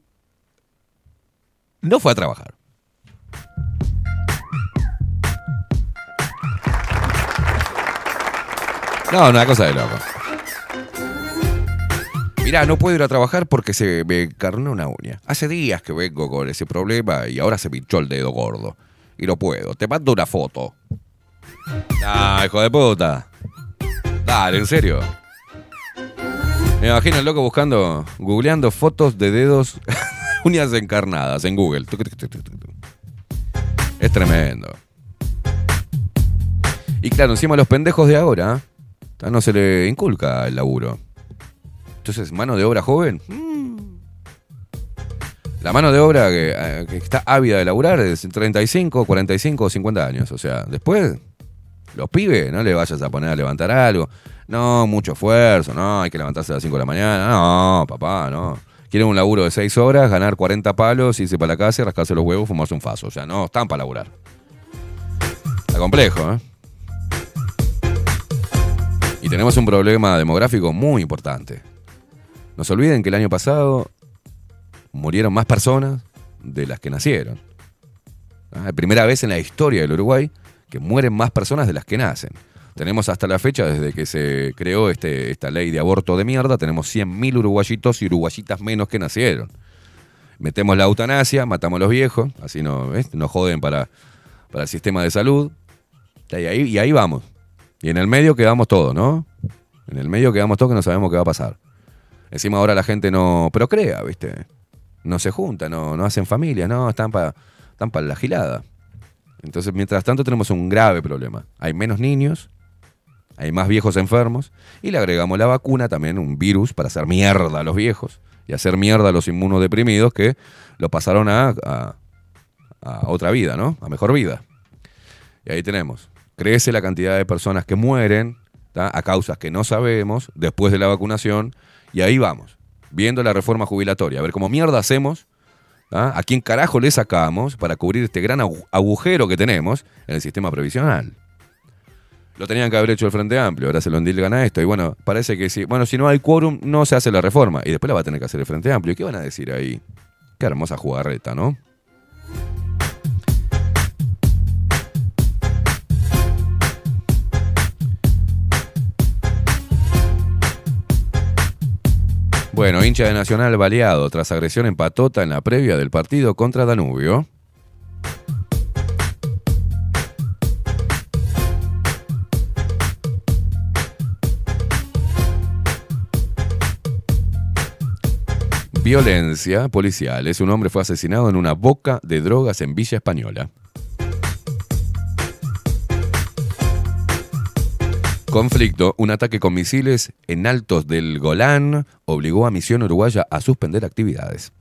no fue a trabajar. No, una cosa de loco. Mirá, no puedo ir a trabajar porque se me encarnó una uña. Hace días que vengo con ese problema y ahora se pinchó el dedo gordo. Y no puedo. Te mando una foto. Ah, hijo de puta. Dale, en serio. Me imagino el loco buscando, googleando fotos de dedos, uñas encarnadas en Google. Es tremendo. Y claro, encima los pendejos de ahora, no se le inculca el laburo. Entonces, mano de obra joven. mm. La mano de obra que, eh, que está ávida de laburar es 35, 45 o 50 años. O sea, después, los pibes, no le vayas a poner a levantar algo. No, mucho esfuerzo, no, hay que levantarse a las 5 de la mañana. No, papá, no. Quieren un laburo de 6 horas, ganar 40 palos, irse para la casa rascarse los huevos, fumarse un faso. O sea, no están para laburar. Está complejo, ¿eh? Y tenemos un problema demográfico muy importante. No se olviden que el año pasado murieron más personas de las que nacieron. Ah, Primera vez en la historia del Uruguay que mueren más personas de las que nacen. Tenemos hasta la fecha, desde que se creó este, esta ley de aborto de mierda, tenemos 100.000 uruguayitos y uruguayitas menos que nacieron. Metemos la eutanasia, matamos a los viejos, así no, nos joden para, para el sistema de salud. Y ahí, y ahí vamos. Y en el medio quedamos todos, ¿no? En el medio quedamos todos que no sabemos qué va a pasar. Encima ahora la gente no procrea, ¿viste? No se junta, no, no hacen familia, no, están para están la gilada. Entonces, mientras tanto, tenemos un grave problema. Hay menos niños, hay más viejos enfermos, y le agregamos la vacuna, también un virus para hacer mierda a los viejos y hacer mierda a los inmunodeprimidos que lo pasaron a, otra vida, ¿no? A mejor vida. Y ahí tenemos. Crece la cantidad de personas que mueren a causas que no sabemos después de la vacunación, y ahí vamos, viendo la reforma jubilatoria, a ver cómo mierda hacemos ¿Ah? ¿A quién carajo le sacamos para cubrir este gran agu- agujero que tenemos en el sistema previsional? Lo tenían que haber hecho el Frente Amplio, ahora se lo endilgan a esto. Y bueno, parece que si, bueno, si no hay quórum, no se hace la reforma. Y después la va a tener que hacer el Frente Amplio. ¿Y qué van a decir ahí? Qué hermosa jugarreta, ¿no? Bueno, hincha de Nacional baleado tras agresión en patota en la previa del partido contra Danubio. Violencia policial. es Un hombre fue asesinado en una boca de drogas en Villa Española. Conflicto, un ataque con misiles en altos del Golán obligó a Misión Uruguaya a suspender actividades.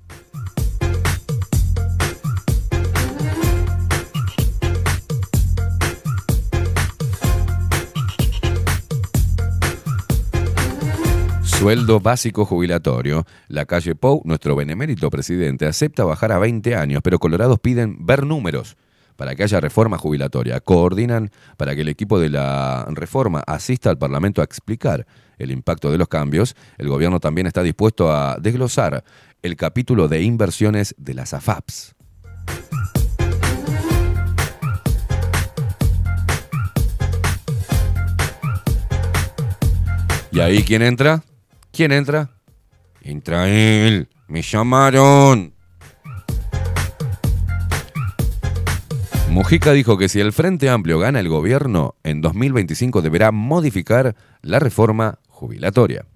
Sueldo básico jubilatorio. La calle Pou, nuestro benemérito presidente, acepta bajar a 20 años, pero colorados piden ver números para que haya reforma jubilatoria. Coordinan para que el equipo de la reforma asista al Parlamento a explicar el impacto de los cambios. El gobierno también está dispuesto a desglosar el capítulo de inversiones de las AFAPs. ¿Y ahí quién entra? ¿Quién entra? Entra. Me llamaron. Mujica dijo que si el Frente Amplio gana el gobierno, en 2025 deberá modificar la reforma jubilatoria.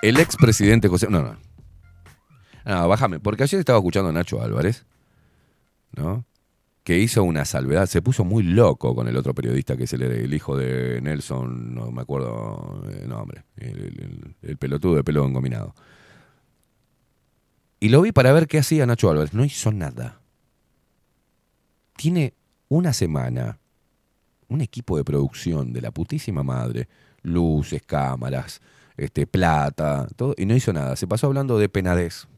El expresidente José... No, no. No, bájame, porque ayer estaba escuchando a Nacho Álvarez, ¿no? Que hizo una salvedad, se puso muy loco con el otro periodista que es el, el hijo de Nelson, no me acuerdo el nombre, el, el- el pelotudo de pelo engominado. Y lo vi para ver qué hacía Nacho Álvarez. No hizo nada. Tiene una semana un equipo de producción de la putísima madre, luces, cámaras, este, plata, todo, y no hizo nada. Se pasó hablando de penadez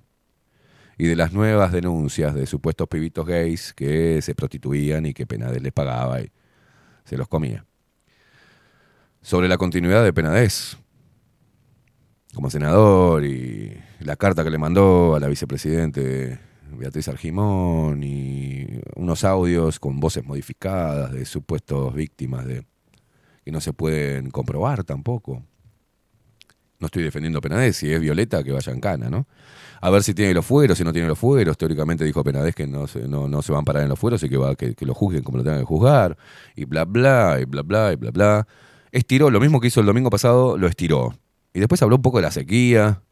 y de las nuevas denuncias de supuestos pibitos gays que se prostituían y que Penades les pagaba y se los comía. Sobre la continuidad de Penades como senador y la carta que le mandó a la vicepresidente Beatriz Argimón y unos audios con voces modificadas de supuestos víctimas de que no se pueden comprobar tampoco. No estoy defendiendo a Penades, si es Violeta que vaya en cana, ¿no? A ver si tiene los fueros, si no tiene los fueros. Teóricamente dijo Penades que no se, van a parar en los fueros y que, va, que lo juzguen como lo tengan que juzgar. Y bla, bla, y bla, bla, y bla, bla. Estiró, lo mismo que hizo el domingo pasado, lo estiró. Y después habló un poco de la sequía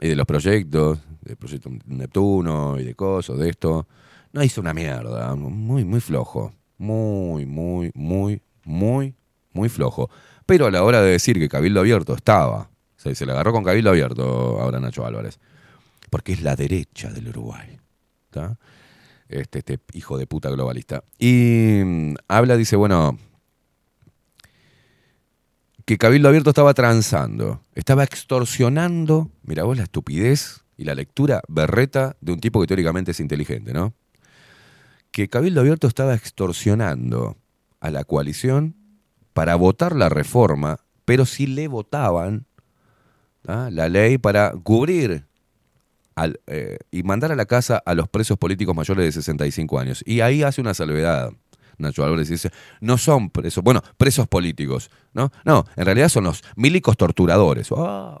y de los proyectos, del proyecto Neptuno y de cosas, de esto. No hizo una mierda, muy, muy flojo. Muy, muy, muy, muy, muy flojo. Pero a la hora de decir que Cabildo Abierto estaba, se, le agarró con Cabildo Abierto ahora Nacho Álvarez, porque es la derecha del Uruguay. Este, este hijo de puta globalista. Y mm, habla, dice, bueno, que Cabildo Abierto estaba transando, estaba extorsionando, mira vos la estupidez y la lectura berreta de un tipo que teóricamente es inteligente, ¿no? Que Cabildo Abierto estaba extorsionando a la coalición para votar la reforma, pero si le votaban ¿tá? la ley para cubrir eh, y mandar a la casa a los presos políticos mayores de 65 años. Y ahí hace una salvedad. Nacho Álvarez dice, no son presos, bueno, presos políticos, ¿no? No, en realidad son los milicos torturadores. Ah.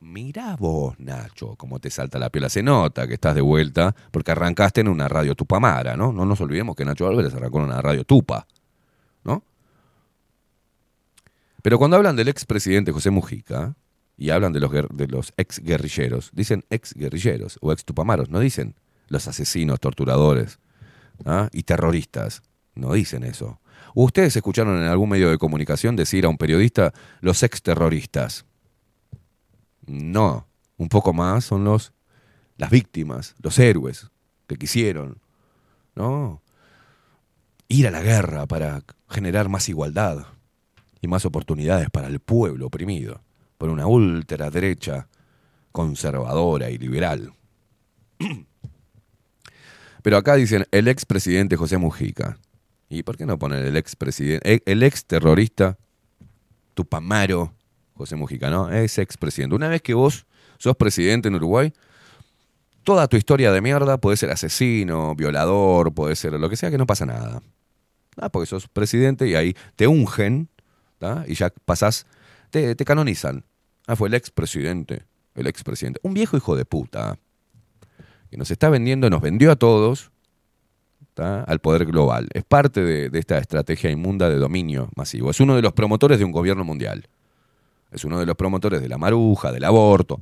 Mirá vos, Nacho, cómo te salta la piola. Se nota que estás de vuelta porque arrancaste en una radio tupamara, ¿no? No nos olvidemos que Nacho Álvarez arrancó en una radio tupa, ¿no? Pero cuando hablan del expresidente José Mujica y hablan de los, de los ex guerrilleros, dicen ex guerrilleros o ex tupamaros, no dicen los asesinos, torturadores ¿ah? y terroristas. No dicen eso. ¿Ustedes escucharon en algún medio de comunicación decir a un periodista los ex terroristas? No, un poco más son los las víctimas, los héroes que quisieron, ¿no? Ir a la guerra para generar más igualdad y más oportunidades para el pueblo oprimido por una ultraderecha conservadora y liberal. Pero acá dicen el expresidente José Mujica. ¿Y por qué no poner el expresidente, el ex terrorista Tupamaro José Mujica, ¿no? Es expresidente. Una vez que vos sos presidente en Uruguay, toda tu historia de mierda puede ser asesino, violador, puede ser lo que sea, que no pasa nada. Ah, porque sos presidente y ahí te ungen ¿tá? y ya pasás, te, te canonizan. Ah, fue el expresidente, el expresidente. Un viejo hijo de puta que nos está vendiendo, nos vendió a todos al poder global. Es parte de, de esta estrategia inmunda de dominio masivo. Es uno de los promotores de un gobierno mundial. es uno de los promotores de la maruja, del aborto,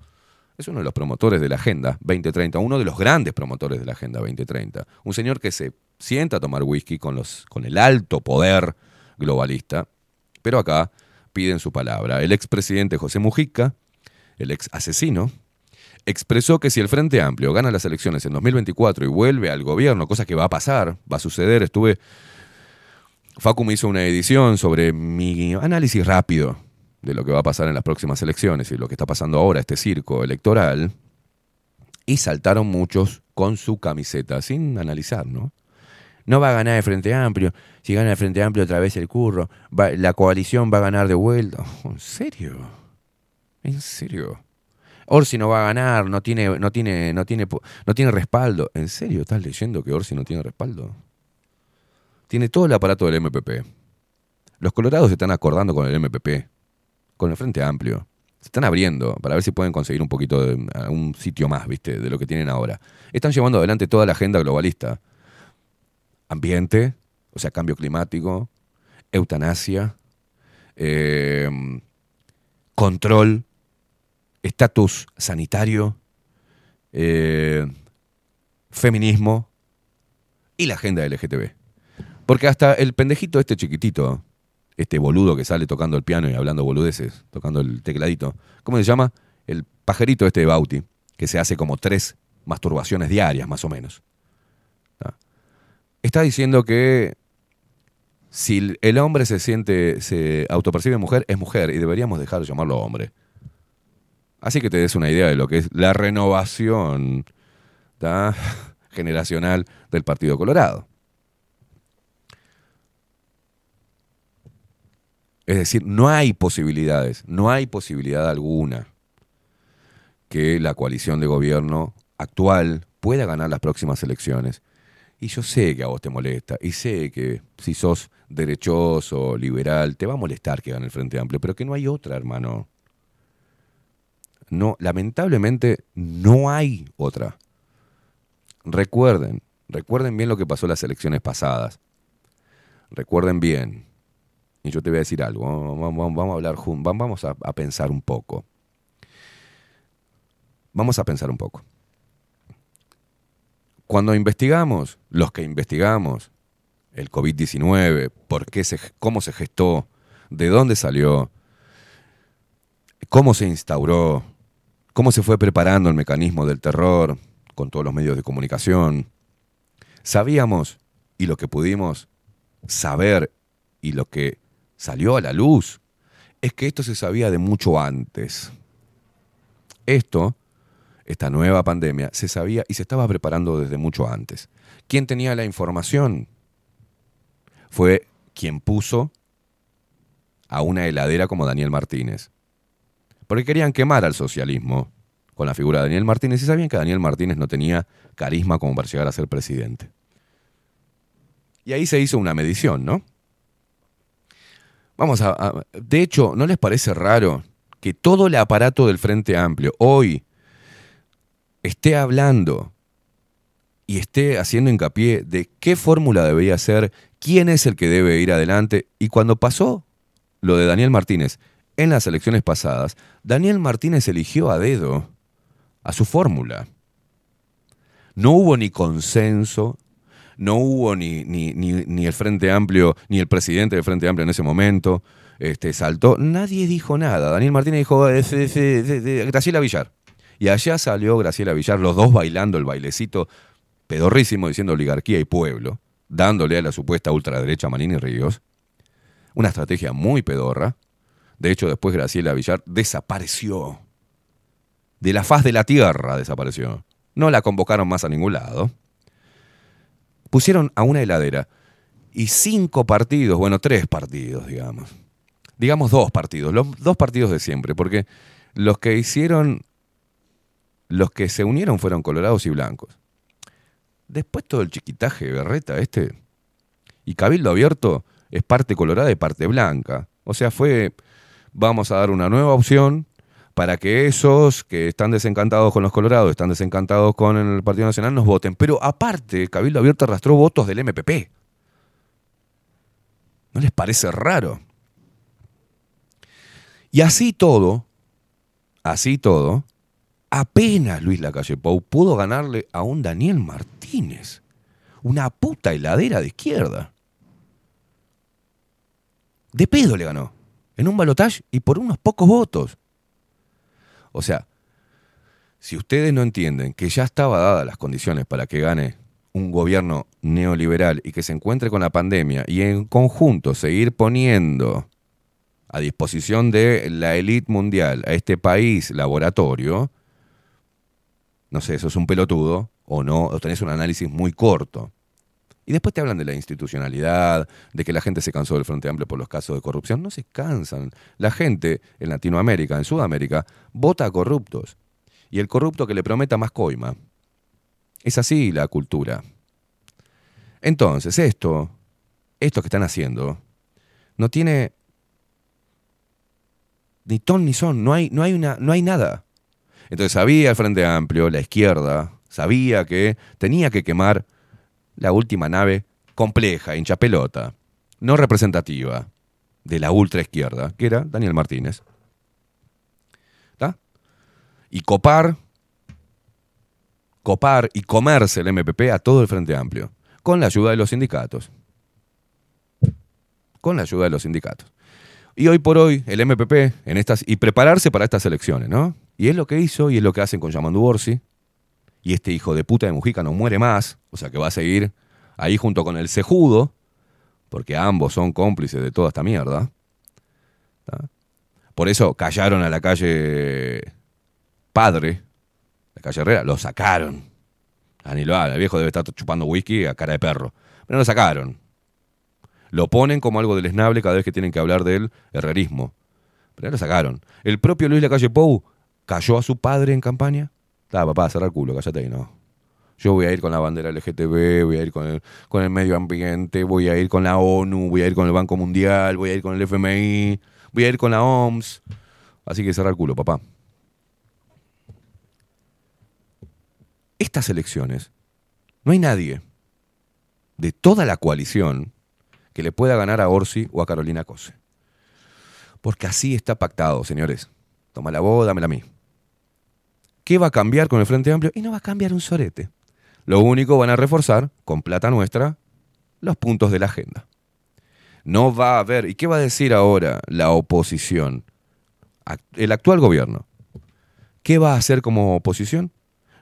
es uno de los promotores de la Agenda 2030, uno de los grandes promotores de la Agenda 2030. Un señor que se sienta a tomar whisky con, los, con el alto poder globalista, pero acá piden su palabra. El expresidente José Mujica, el ex asesino, expresó que si el Frente Amplio gana las elecciones en 2024 y vuelve al gobierno, cosa que va a pasar, va a suceder, estuve... Facu me hizo una edición sobre mi análisis rápido de lo que va a pasar en las próximas elecciones y lo que está pasando ahora, este circo electoral, y saltaron muchos con su camiseta, sin analizar, ¿no? No va a ganar el Frente Amplio. Si gana el Frente Amplio otra vez el curro, va- la coalición va a ganar de vuelta. ¿En serio? ¿En serio? Orsi no va a ganar, no tiene, no tiene, no tiene, no tiene respaldo. ¿En serio estás leyendo que Orsi no tiene respaldo? Tiene todo el aparato del MPP. Los colorados se están acordando con el MPP, con el Frente Amplio. Se están abriendo para ver si pueden conseguir un poquito de un sitio más, ¿viste? De lo que tienen ahora. Están llevando adelante toda la agenda globalista. Ambiente, o sea, cambio climático, eutanasia, eh, control, estatus sanitario, eh, feminismo y la agenda LGTB. Porque hasta el pendejito este chiquitito, este boludo que sale tocando el piano y hablando boludeces, tocando el tecladito, ¿cómo se llama? El pajarito este de Bauti, que se hace como tres masturbaciones diarias, más o menos. Está diciendo que si el hombre se siente, se autopercibe mujer, es mujer y deberíamos dejar de llamarlo hombre. Así que te des una idea de lo que es la renovación generacional del Partido Colorado. Es decir, no hay posibilidades, no hay posibilidad alguna que la coalición de gobierno actual pueda ganar las próximas elecciones. Y yo sé que a vos te molesta, y sé que si sos derechoso, liberal, te va a molestar que gane el Frente Amplio, pero que no hay otra, hermano. No, lamentablemente no hay otra. Recuerden, recuerden bien lo que pasó en las elecciones pasadas. Recuerden bien. Y yo te voy a decir algo. Vamos, a hablar juntos. Vamos a, a pensar un poco. Vamos a pensar un poco. Cuando investigamos, los que investigamos, el COVID-19, por qué se, cómo se gestó, de dónde salió, cómo se instauró, cómo se fue preparando el mecanismo del terror con todos los medios de comunicación, sabíamos y lo que pudimos saber y lo que salió a la luz es que esto se sabía de mucho antes. Esto, esta nueva pandemia, se sabía y se estaba preparando desde mucho antes. ¿Quién tenía la información? Fue quien puso a una heladera como Daniel Martínez. Porque querían quemar al socialismo con la figura de Daniel Martínez y sabían que Daniel Martínez no tenía carisma como para llegar a ser presidente. Y ahí se hizo una medición, ¿no? Vamos a, De hecho, ¿no les parece raro que todo el aparato del Frente Amplio hoy esté hablando y esté haciendo hincapié de qué fórmula debería ser, quién es el que debe ir adelante? Y cuando pasó lo de Daniel Martínez en las elecciones pasadas, Daniel Martínez eligió a dedo a su fórmula. No hubo ni consenso, no hubo ni, el Frente Amplio, ni el presidente del Frente Amplio en ese momento, este, saltó, nadie dijo nada. Daniel Martínez dijo, "Es- es- es- es- es- Graciela Villar. Y allá salió Graciela Villar, los dos bailando el bailecito pedorrísimo, diciendo oligarquía y pueblo, dándole a la supuesta ultraderecha Manini Ríos. Una estrategia muy pedorra. De hecho, después Graciela Villar desapareció. De la faz de la tierra desapareció. No la convocaron más a ningún lado. Pusieron a una heladera y cinco partidos, bueno, tres partidos, digamos. Digamos dos partidos, dos partidos de siempre, porque los que hicieron, los que se unieron fueron colorados y blancos. Después todo el chiquitaje Berreta este y Cabildo Abierto es parte colorada y parte blanca. O sea, fue, vamos a dar una nueva opción para que esos que están desencantados con los colorados, están desencantados con el Partido Nacional, nos voten. Pero aparte, Cabildo Abierto arrastró votos del MPP. ¿No les parece raro? Y así todo, así todo, apenas Luis Lacalle Pou pudo ganarle a un Daniel Martínez, una puta heladera de izquierda. De pedo le ganó, en un balotaje y por unos pocos votos. O sea, si ustedes no entienden que ya estaba dadas las condiciones para que gane un gobierno neoliberal y que se encuentre con la pandemia y en conjunto seguir poniendo a disposición de la élite mundial a este país laboratorio, no sé, eso es un pelotudo o no, o tenés un análisis muy corto. Y después te hablan de la institucionalidad, de que la gente se cansó del Frente Amplio por los casos de corrupción. No se cansan. La gente en Latinoamérica, en Sudamérica, vota a corruptos. Y el corrupto que le prometa más coima. Es así la cultura. Entonces, esto, esto que están haciendo, no tiene ni ton ni son, no hay, no hay, una, no hay nada. Entonces sabía el Frente Amplio, la izquierda, sabía que tenía que quemar la última nave compleja, hincha pelota, no representativa de la ultra izquierda, que era Daniel Martínez. ¿Está? Y copar, copar y comerse el MPP a todo el Frente Amplio, con la ayuda de los sindicatos. Con la ayuda de los sindicatos. Y hoy por hoy, el MPP, en estas, y prepararse para estas elecciones, ¿no? Y es lo que hizo y es lo que hacen con Yamandu Borsi. Y este hijo de puta de Mujica no muere más, o sea que va a seguir ahí junto con el cejudo, porque ambos son cómplices de toda esta mierda. Por eso callaron a la calle Padre, la calle Herrera, lo sacaron. Aníbal, el viejo debe estar chupando whisky a cara de perro. Pero lo sacaron. Lo ponen como algo deleznable cada vez que tienen que hablar del herrerismo. Pero lo sacaron. El propio Luis Lacalle Pou cayó a su padre en campaña. Da, papá, cerrar culo, cállate ahí, no. Yo voy a ir con la bandera LGTB, voy a ir con el, medio ambiente, voy a ir con la ONU, voy a ir con el Banco Mundial, voy a ir con el FMI, voy a ir con la OMS. Así que cerrar culo, papá. Estas elecciones, no hay nadie de toda la coalición que le pueda ganar a Orsi o a Carolina Cose. Porque así está pactado, señores. Toma la voz, dámela a mí. ¿Qué va a cambiar con el Frente Amplio? Y no va a cambiar un sorete. Lo único van a reforzar, con plata nuestra, los puntos de la agenda. No va a haber. ¿Y qué va a decir ahora la oposición? El actual gobierno. ¿Qué va a hacer como oposición?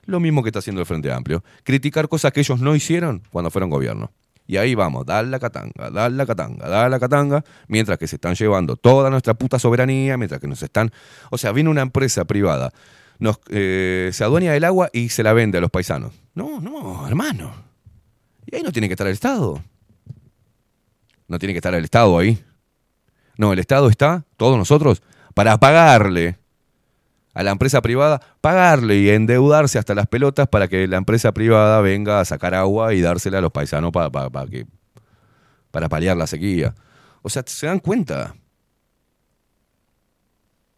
Lo mismo que está haciendo el Frente Amplio. Criticar cosas que ellos no hicieron cuando fueron gobierno. Y ahí vamos, dar la catanga, dar la catanga, dar la catanga, mientras que se están llevando toda nuestra puta soberanía, mientras que nos están... O sea, viene una empresa privada, eh, se adueña del agua y se la vende a los paisanos. No, no, hermano. Y ahí no tiene que estar el Estado. No tiene que estar el Estado ahí. No, el Estado está, todos nosotros, para pagarle a la empresa privada, pagarle y endeudarse hasta las pelotas para que la empresa privada venga a sacar agua y dársela a los paisanos para, para, para que, para paliar la sequía. O sea, ¿se dan cuenta?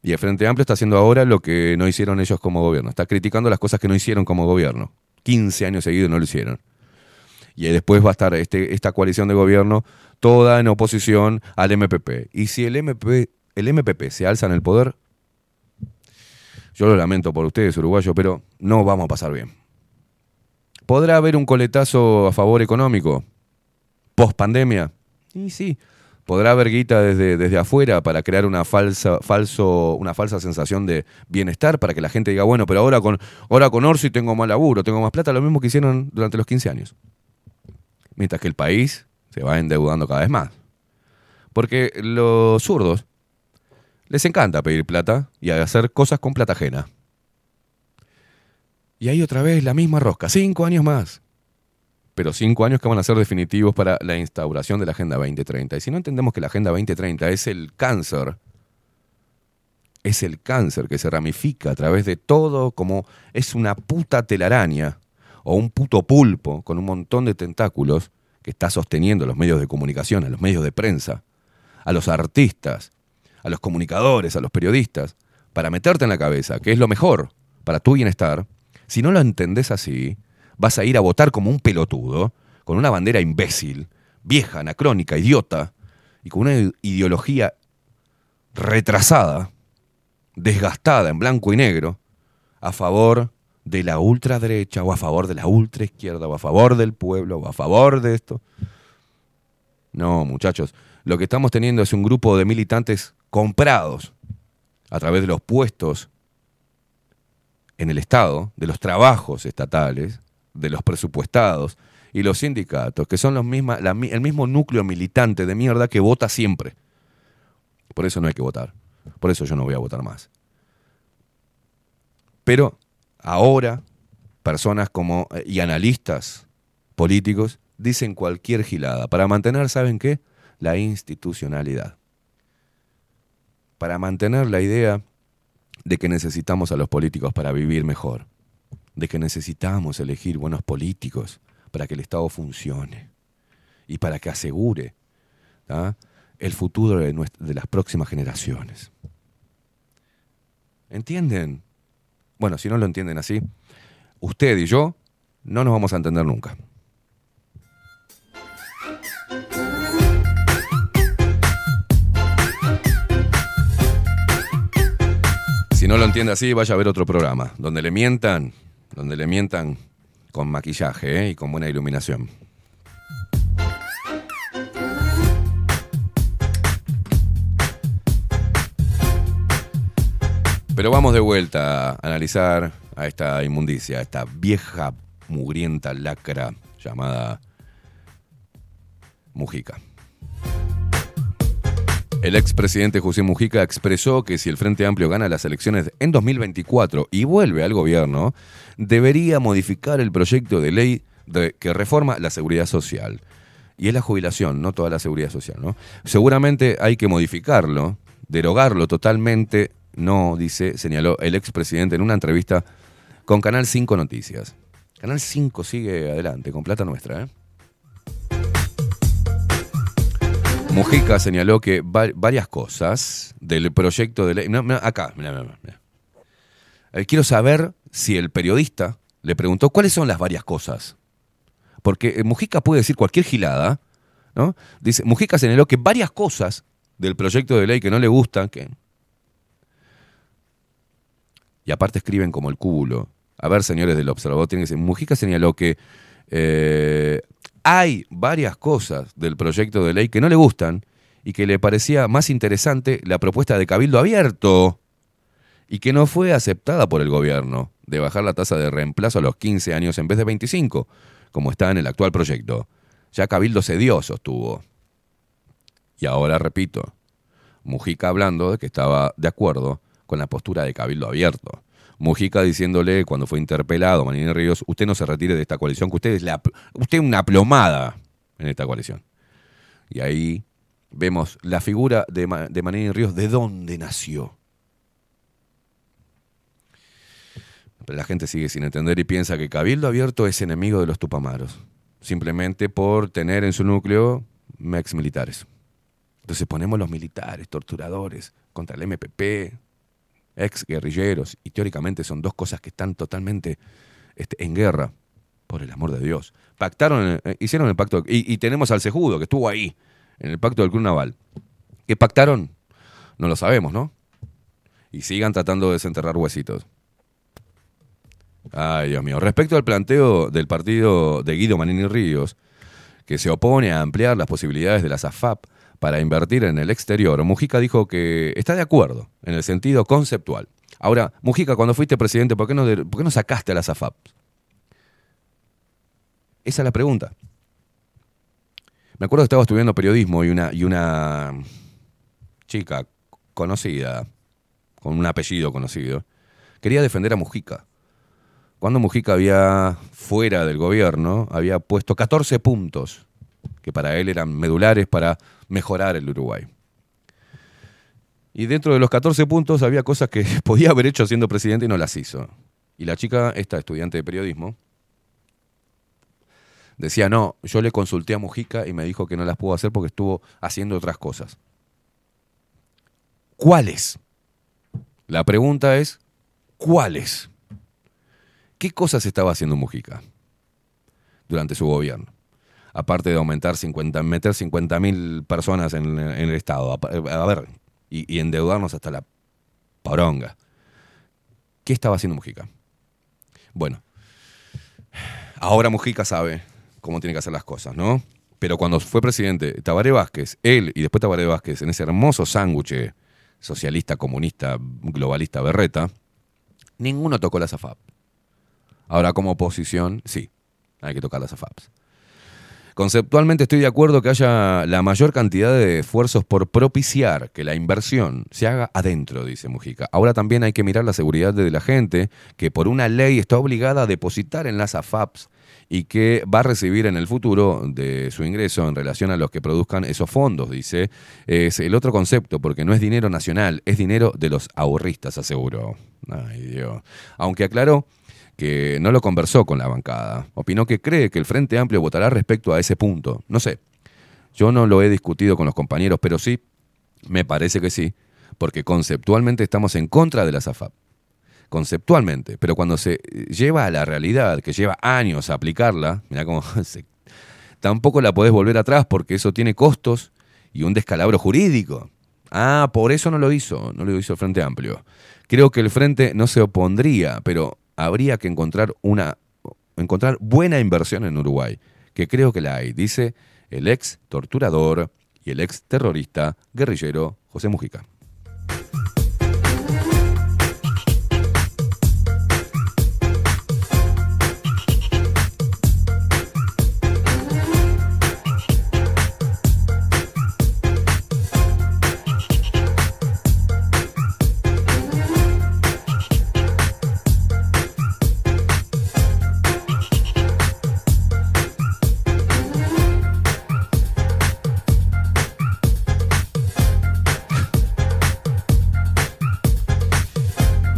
Y el Frente Amplio está haciendo ahora lo que no hicieron ellos como gobierno. Está criticando las cosas que no hicieron como gobierno. 15 años seguidos no lo hicieron. Y después va a estar este, esta coalición de gobierno toda en oposición al MPP. Y si el MPP, el MPP se alza en el poder, yo lo lamento por ustedes, uruguayos, pero no vamos a pasar bien. ¿Podrá haber un coletazo a favor económico post pandemia? Y sí. ¿Podrá haber guita desde, desde afuera para crear una falsa, falso, una falsa sensación de bienestar para que la gente diga, bueno, pero ahora con, ahora con Orsi tengo más laburo, tengo más plata, lo mismo que hicieron durante los 15 años? Mientras que el país se va endeudando cada vez más. Porque los zurdos les encanta pedir plata y hacer cosas con plata ajena. Y ahí otra vez la misma rosca, cinco años más. Pero cinco años que van a ser definitivos para la instauración de la Agenda 2030. Y si no entendemos que la Agenda 2030 es el cáncer, es el cáncer que se ramifica a través de todo como es una puta telaraña o un puto pulpo con un montón de tentáculos que está sosteniendo a los medios de comunicación, a los medios de prensa, a los artistas, a los comunicadores, a los periodistas, para meterte en la cabeza que es lo mejor para tu bienestar, si no lo entendés así, vas a ir a votar como un pelotudo, con una bandera imbécil, vieja, anacrónica, idiota, y con una ideología retrasada, desgastada en blanco y negro a favor de la ultraderecha o a favor de la ultraizquierda o a favor del pueblo o a favor de esto. No, muchachos, lo que estamos teniendo es un grupo de militantes comprados a través de los puestos en el Estado, de los trabajos estatales, de los presupuestados y los sindicatos, que son los misma, el mismo núcleo militante de mierda que vota siempre. Por eso no hay que votar. Por eso yo no voy a votar más. Pero ahora, personas como eh, y analistas políticos dicen cualquier gilada para mantener, ¿saben qué? La institucionalidad. Para mantener la idea de que necesitamos a los políticos para vivir mejor, de que necesitamos elegir buenos políticos para que el Estado funcione y para que asegure el futuro de, de las próximas generaciones. ¿Entienden? Bueno, si no lo entienden así, usted y yo no nos vamos a entender nunca. Si no lo entiende así, vaya a ver otro programa, donde le mientan, donde le mientan con maquillaje ¿eh? y con buena iluminación. Pero vamos de vuelta a analizar a esta inmundicia, a esta vieja mugrienta lacra llamada Mujica. El expresidente José Mujica expresó que si el Frente Amplio gana las elecciones en 2024 y vuelve al gobierno, debería modificar el proyecto de ley que reforma la seguridad social. Y es la jubilación, no toda la seguridad social, ¿no? Seguramente hay que modificarlo, derogarlo totalmente, no, dice, señaló el expresidente en una entrevista con Canal 5 Noticias. Canal 5 sigue adelante, con plata nuestra, ¿eh? Mujica señaló que va- varias cosas del proyecto de ley. Acá, mirá, mirá, mirá. Quiero saber si el periodista le preguntó cuáles son las varias cosas. Porque eh, Mujica puede decir cualquier gilada, ¿no? Dice, Mujica señaló que varias cosas del proyecto de ley que no le gustan, que. Y aparte escriben como el culo. A ver, señores del observador, tienen que decir. Mujica señaló que eh, hay varias cosas del proyecto de ley que no le gustan y que le parecía más interesante la propuesta de Cabildo Abierto y que no fue aceptada por el gobierno de bajar la tasa de reemplazo a los 15 años en vez de 25, como está en el actual proyecto. Ya Cabildo cedió, sostuvo. Y ahora repito, Mujica hablando de que estaba de acuerdo con la postura de Cabildo Abierto. Mujica diciéndole cuando fue interpelado, Manini Ríos, usted no se retire de esta coalición, que usted es la, usted una plomada en esta coalición. Y ahí vemos la figura de, de Manini Ríos, de dónde nació. La gente sigue sin entender y piensa que Cabildo Abierto es enemigo de los Tupamaros, simplemente por tener en su núcleo ex militares. Entonces ponemos los militares, torturadores, contra el MPP, ex guerrilleros, y teóricamente son dos cosas que están totalmente este, en guerra, por el amor de Dios. Pactaron, eh, hicieron el pacto, y, tenemos al Cejudo, que estuvo ahí, en el pacto del Club Naval. ¿Qué pactaron? No lo sabemos, ¿no? Y sigan tratando de desenterrar huesitos. Ay, Dios mío. Respecto al planteo del partido de Guido Manini Ríos, que se opone a ampliar las posibilidades de la SAFAP para invertir en el exterior, Mujica dijo que está de acuerdo en el sentido conceptual. Ahora, Mujica, cuando fuiste presidente, ¿por qué no, por qué no sacaste a la SAFAP? Esa es la pregunta. Me acuerdo que estaba estudiando periodismo y una, y una chica conocida, con un apellido conocido, quería defender a Mujica. Cuando Mujica había, fuera del gobierno, había puesto 14 puntos que para él eran medulares para mejorar el Uruguay. Y dentro de los 14 puntos había cosas que podía haber hecho siendo presidente y no las hizo. Y la chica, esta estudiante de periodismo, decía, no, yo le consulté a Mujica y me dijo que no las pudo hacer porque estuvo haciendo otras cosas. ¿Cuáles? La pregunta es, ¿cuáles? ¿Qué cosas estaba haciendo Mujica durante su gobierno? Aparte de aumentar 50, meter 50 mil personas en, el Estado. A, a ver, y, endeudarnos hasta la poronga. ¿Qué estaba haciendo Mujica? Bueno, ahora Mujica sabe cómo tiene que hacer las cosas, ¿no? Pero cuando fue presidente Tabaré Vázquez, él y después Tabaré Vázquez, en ese hermoso sándwich socialista, comunista, globalista, berreta, ninguno tocó las AFAP. Ahora como oposición, sí, hay que tocar las AFAPs. Conceptualmente estoy de acuerdo que haya la mayor cantidad de esfuerzos por propiciar que la inversión se haga adentro, dice Mujica. Ahora también hay que mirar la seguridad de la gente que por una ley está obligada a depositar en las AFAPs y que va a recibir en el futuro de su ingreso en relación a los que produzcan esos fondos, dice. Es el otro concepto, porque no es dinero nacional, es dinero de los ahorristas, aseguró. Ay, Dios. Aunque aclaró que no lo conversó con la bancada. Opinó que cree que el Frente Amplio votará respecto a ese punto. No sé. Yo no lo he discutido con los compañeros, pero sí, me parece que sí, porque conceptualmente estamos en contra de la SAFAP. Conceptualmente, pero cuando se lleva a la realidad, que lleva años a aplicarla, mira cómo se- tampoco la podés volver atrás porque eso tiene costos y un descalabro jurídico. Ah, por eso no lo hizo, no lo hizo el Frente Amplio. Creo que el Frente no se opondría, pero habría que encontrar una encontrar buena inversión en Uruguay, que creo que la hay, dice el ex torturador y el ex terrorista guerrillero José Mujica.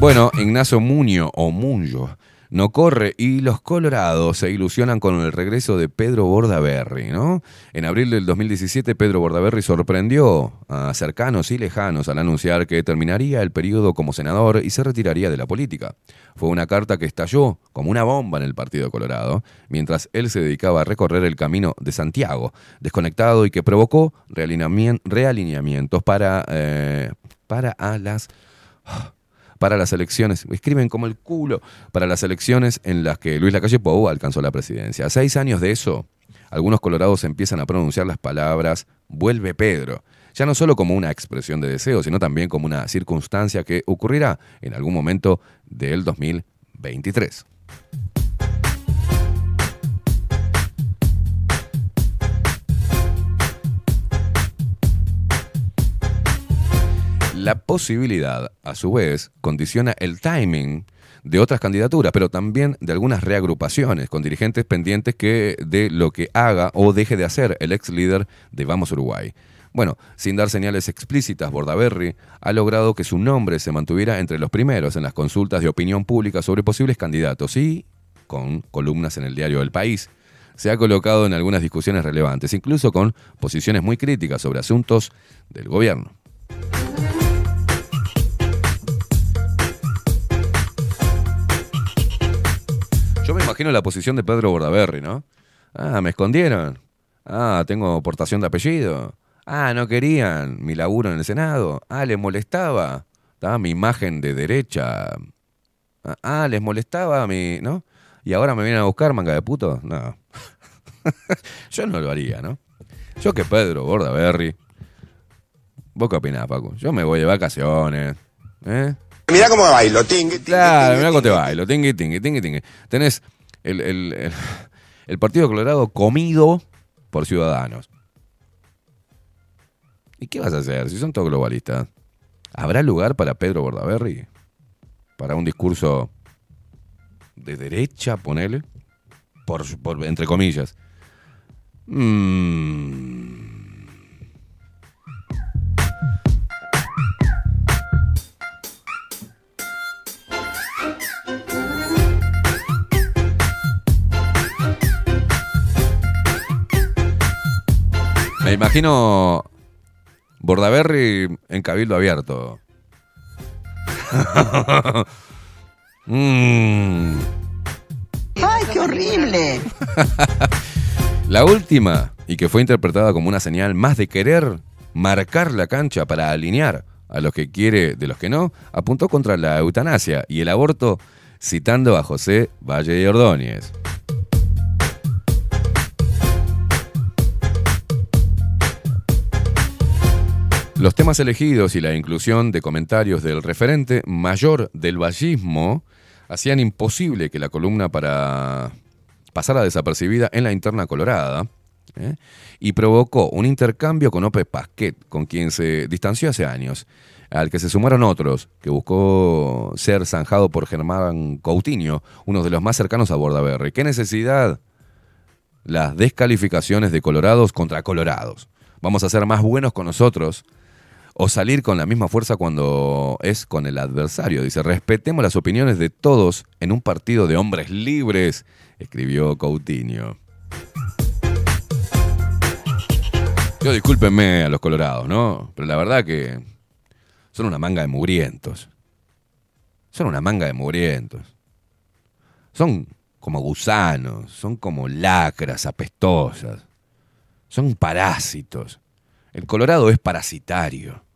Bueno, Ignacio Muño o Muño no corre y los colorados se ilusionan con el regreso de Pedro Bordaberry, ¿no? En abril del 2017 Pedro Bordaberry sorprendió a cercanos y lejanos al anunciar que terminaría el periodo como senador y se retiraría de la política. Fue una carta que estalló como una bomba en el Partido Colorado, mientras él se dedicaba a recorrer el camino de Santiago, desconectado y que provocó realineamien- realineamientos para, eh, para las para las elecciones, escriben como el culo, para las elecciones en las que Luis Lacalle Pou alcanzó la presidencia. A seis años de eso, algunos colorados empiezan a pronunciar las palabras vuelve Pedro, ya no solo como una expresión de deseo, sino también como una circunstancia que ocurrirá en algún momento del 2023. La posibilidad, a su vez, condiciona el timing de otras candidaturas, pero también de algunas reagrupaciones con dirigentes pendientes que de lo que haga o deje de hacer el ex líder de Vamos Uruguay. Bueno, sin dar señales explícitas, Bordaberry ha logrado que su nombre se mantuviera entre los primeros en las consultas de opinión pública sobre posibles candidatos y, con columnas en el diario El País, se ha colocado en algunas discusiones relevantes, incluso con posiciones muy críticas sobre asuntos del gobierno. Imagino la posición de Pedro Bordaberry, ¿no? Ah, me escondieron. Ah, tengo portación de apellido. Ah, no querían mi laburo en el Senado. Ah, les molestaba. Ah, mi imagen de derecha. Ah, Ah, les molestaba mi. ¿No? Y ahora me vienen a buscar, manga de puto. No. Yo no lo haría, ¿no? Yo que Pedro Bordaberry. ¿Vos qué opinás, Paco? Yo me voy de vacaciones. ¿Eh? Mirá cómo bailo, ting, Claro, mirá cómo te bailo. Tingui, tingui, tingui, tingui. Tenés el, el- el- Partido Colorado comido por ciudadanos. ¿Y qué vas a hacer si son todos globalistas? ¿Habrá lugar para Pedro Bordaberry? ¿Para un discurso de derecha, ponele? Por, por- entre comillas. Mm. Imagino Bordaberry en cabildo abierto. Mm. ¡Ay, qué horrible! La última, y que fue interpretada como una señal más de querer marcar la cancha para alinear a los que quiere de los que no, apuntó contra la eutanasia y el aborto citando a José Valle de Ordóñez. Los temas elegidos y la inclusión de comentarios del referente mayor del vallismo hacían imposible que la columna para pasara desapercibida en la interna colorada ¿eh? y provocó un intercambio con Ope Pasquet, con quien se distanció hace años, al que se sumaron otros, que buscó ser zanjado por Germán Coutinho, uno de los más cercanos a Bordaberry. ¿Qué necesidad? Las descalificaciones de colorados contra colorados. Vamos a ser más buenos con nosotros o salir con la misma fuerza cuando es con el adversario. Dice, respetemos las opiniones de todos en un partido de hombres libres, escribió Coutinho. Yo discúlpenme a los colorados, ¿no? Pero la verdad que son una manga de mugrientos. Son una manga de mugrientos. Son como gusanos, son como lacras apestosas. Son parásitos. El colorado es parasitario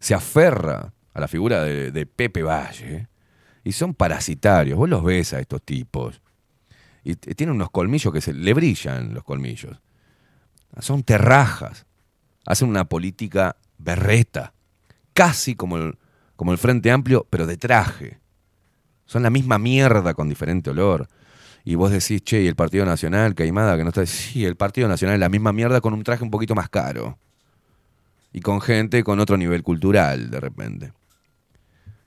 se aferra a la figura de, Pepe Valle y son parasitarios. Vos los ves a estos tipos y tienen unos colmillos que se le brillan los colmillos. Son terrajas. Hacen una política berreta, casi como el, como el Frente Amplio, pero de traje. Son la misma mierda con diferente olor. Y vos decís, che, ¿y el Partido Nacional, Caimada, que no está... Sí, el Partido Nacional es la misma mierda con un traje un poquito más caro y con gente con otro nivel cultural de repente.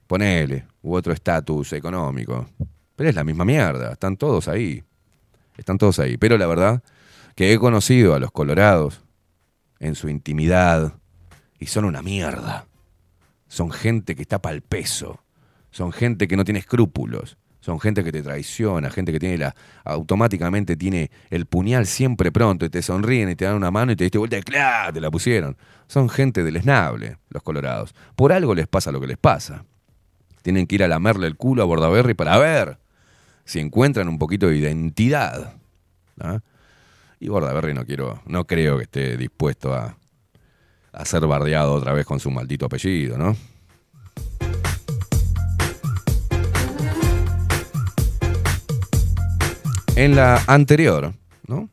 Ponele, u otro estatus económico. Pero es la misma mierda, están todos ahí. Están todos ahí. Pero la verdad que he conocido a los colorados en su intimidad y son una mierda. Son gente que está pa'l peso. Son gente que no tiene escrúpulos. Son gente que te traiciona, gente que tiene la, automáticamente tiene el puñal siempre pronto y te sonríen y te dan una mano y te diste vuelta y ¡claro! te la pusieron. Son gente deleznable, los colorados. Por algo les pasa lo que les pasa. Tienen que ir a lamerle el culo a Bordaberry para ver si encuentran un poquito de identidad. ¿ah? Y Bordaberry no quiero, no creo que esté dispuesto a, a ser bardeado otra vez con su maldito apellido, ¿no? En la anterior, ¿no?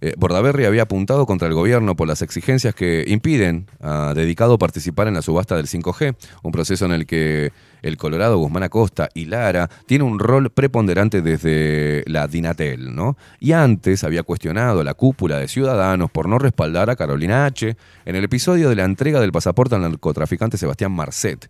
Eh, Bordaberry había apuntado contra el gobierno por las exigencias que impiden a Dedicado participar en la subasta del 5G, un proceso en el que el Colorado Guzmán Acosta y Lara tiene un rol preponderante desde la Dinatel, ¿no? Y antes había cuestionado la cúpula de Ciudadanos por no respaldar a Carolina H. en el episodio de la entrega del pasaporte al narcotraficante Sebastián Marcet.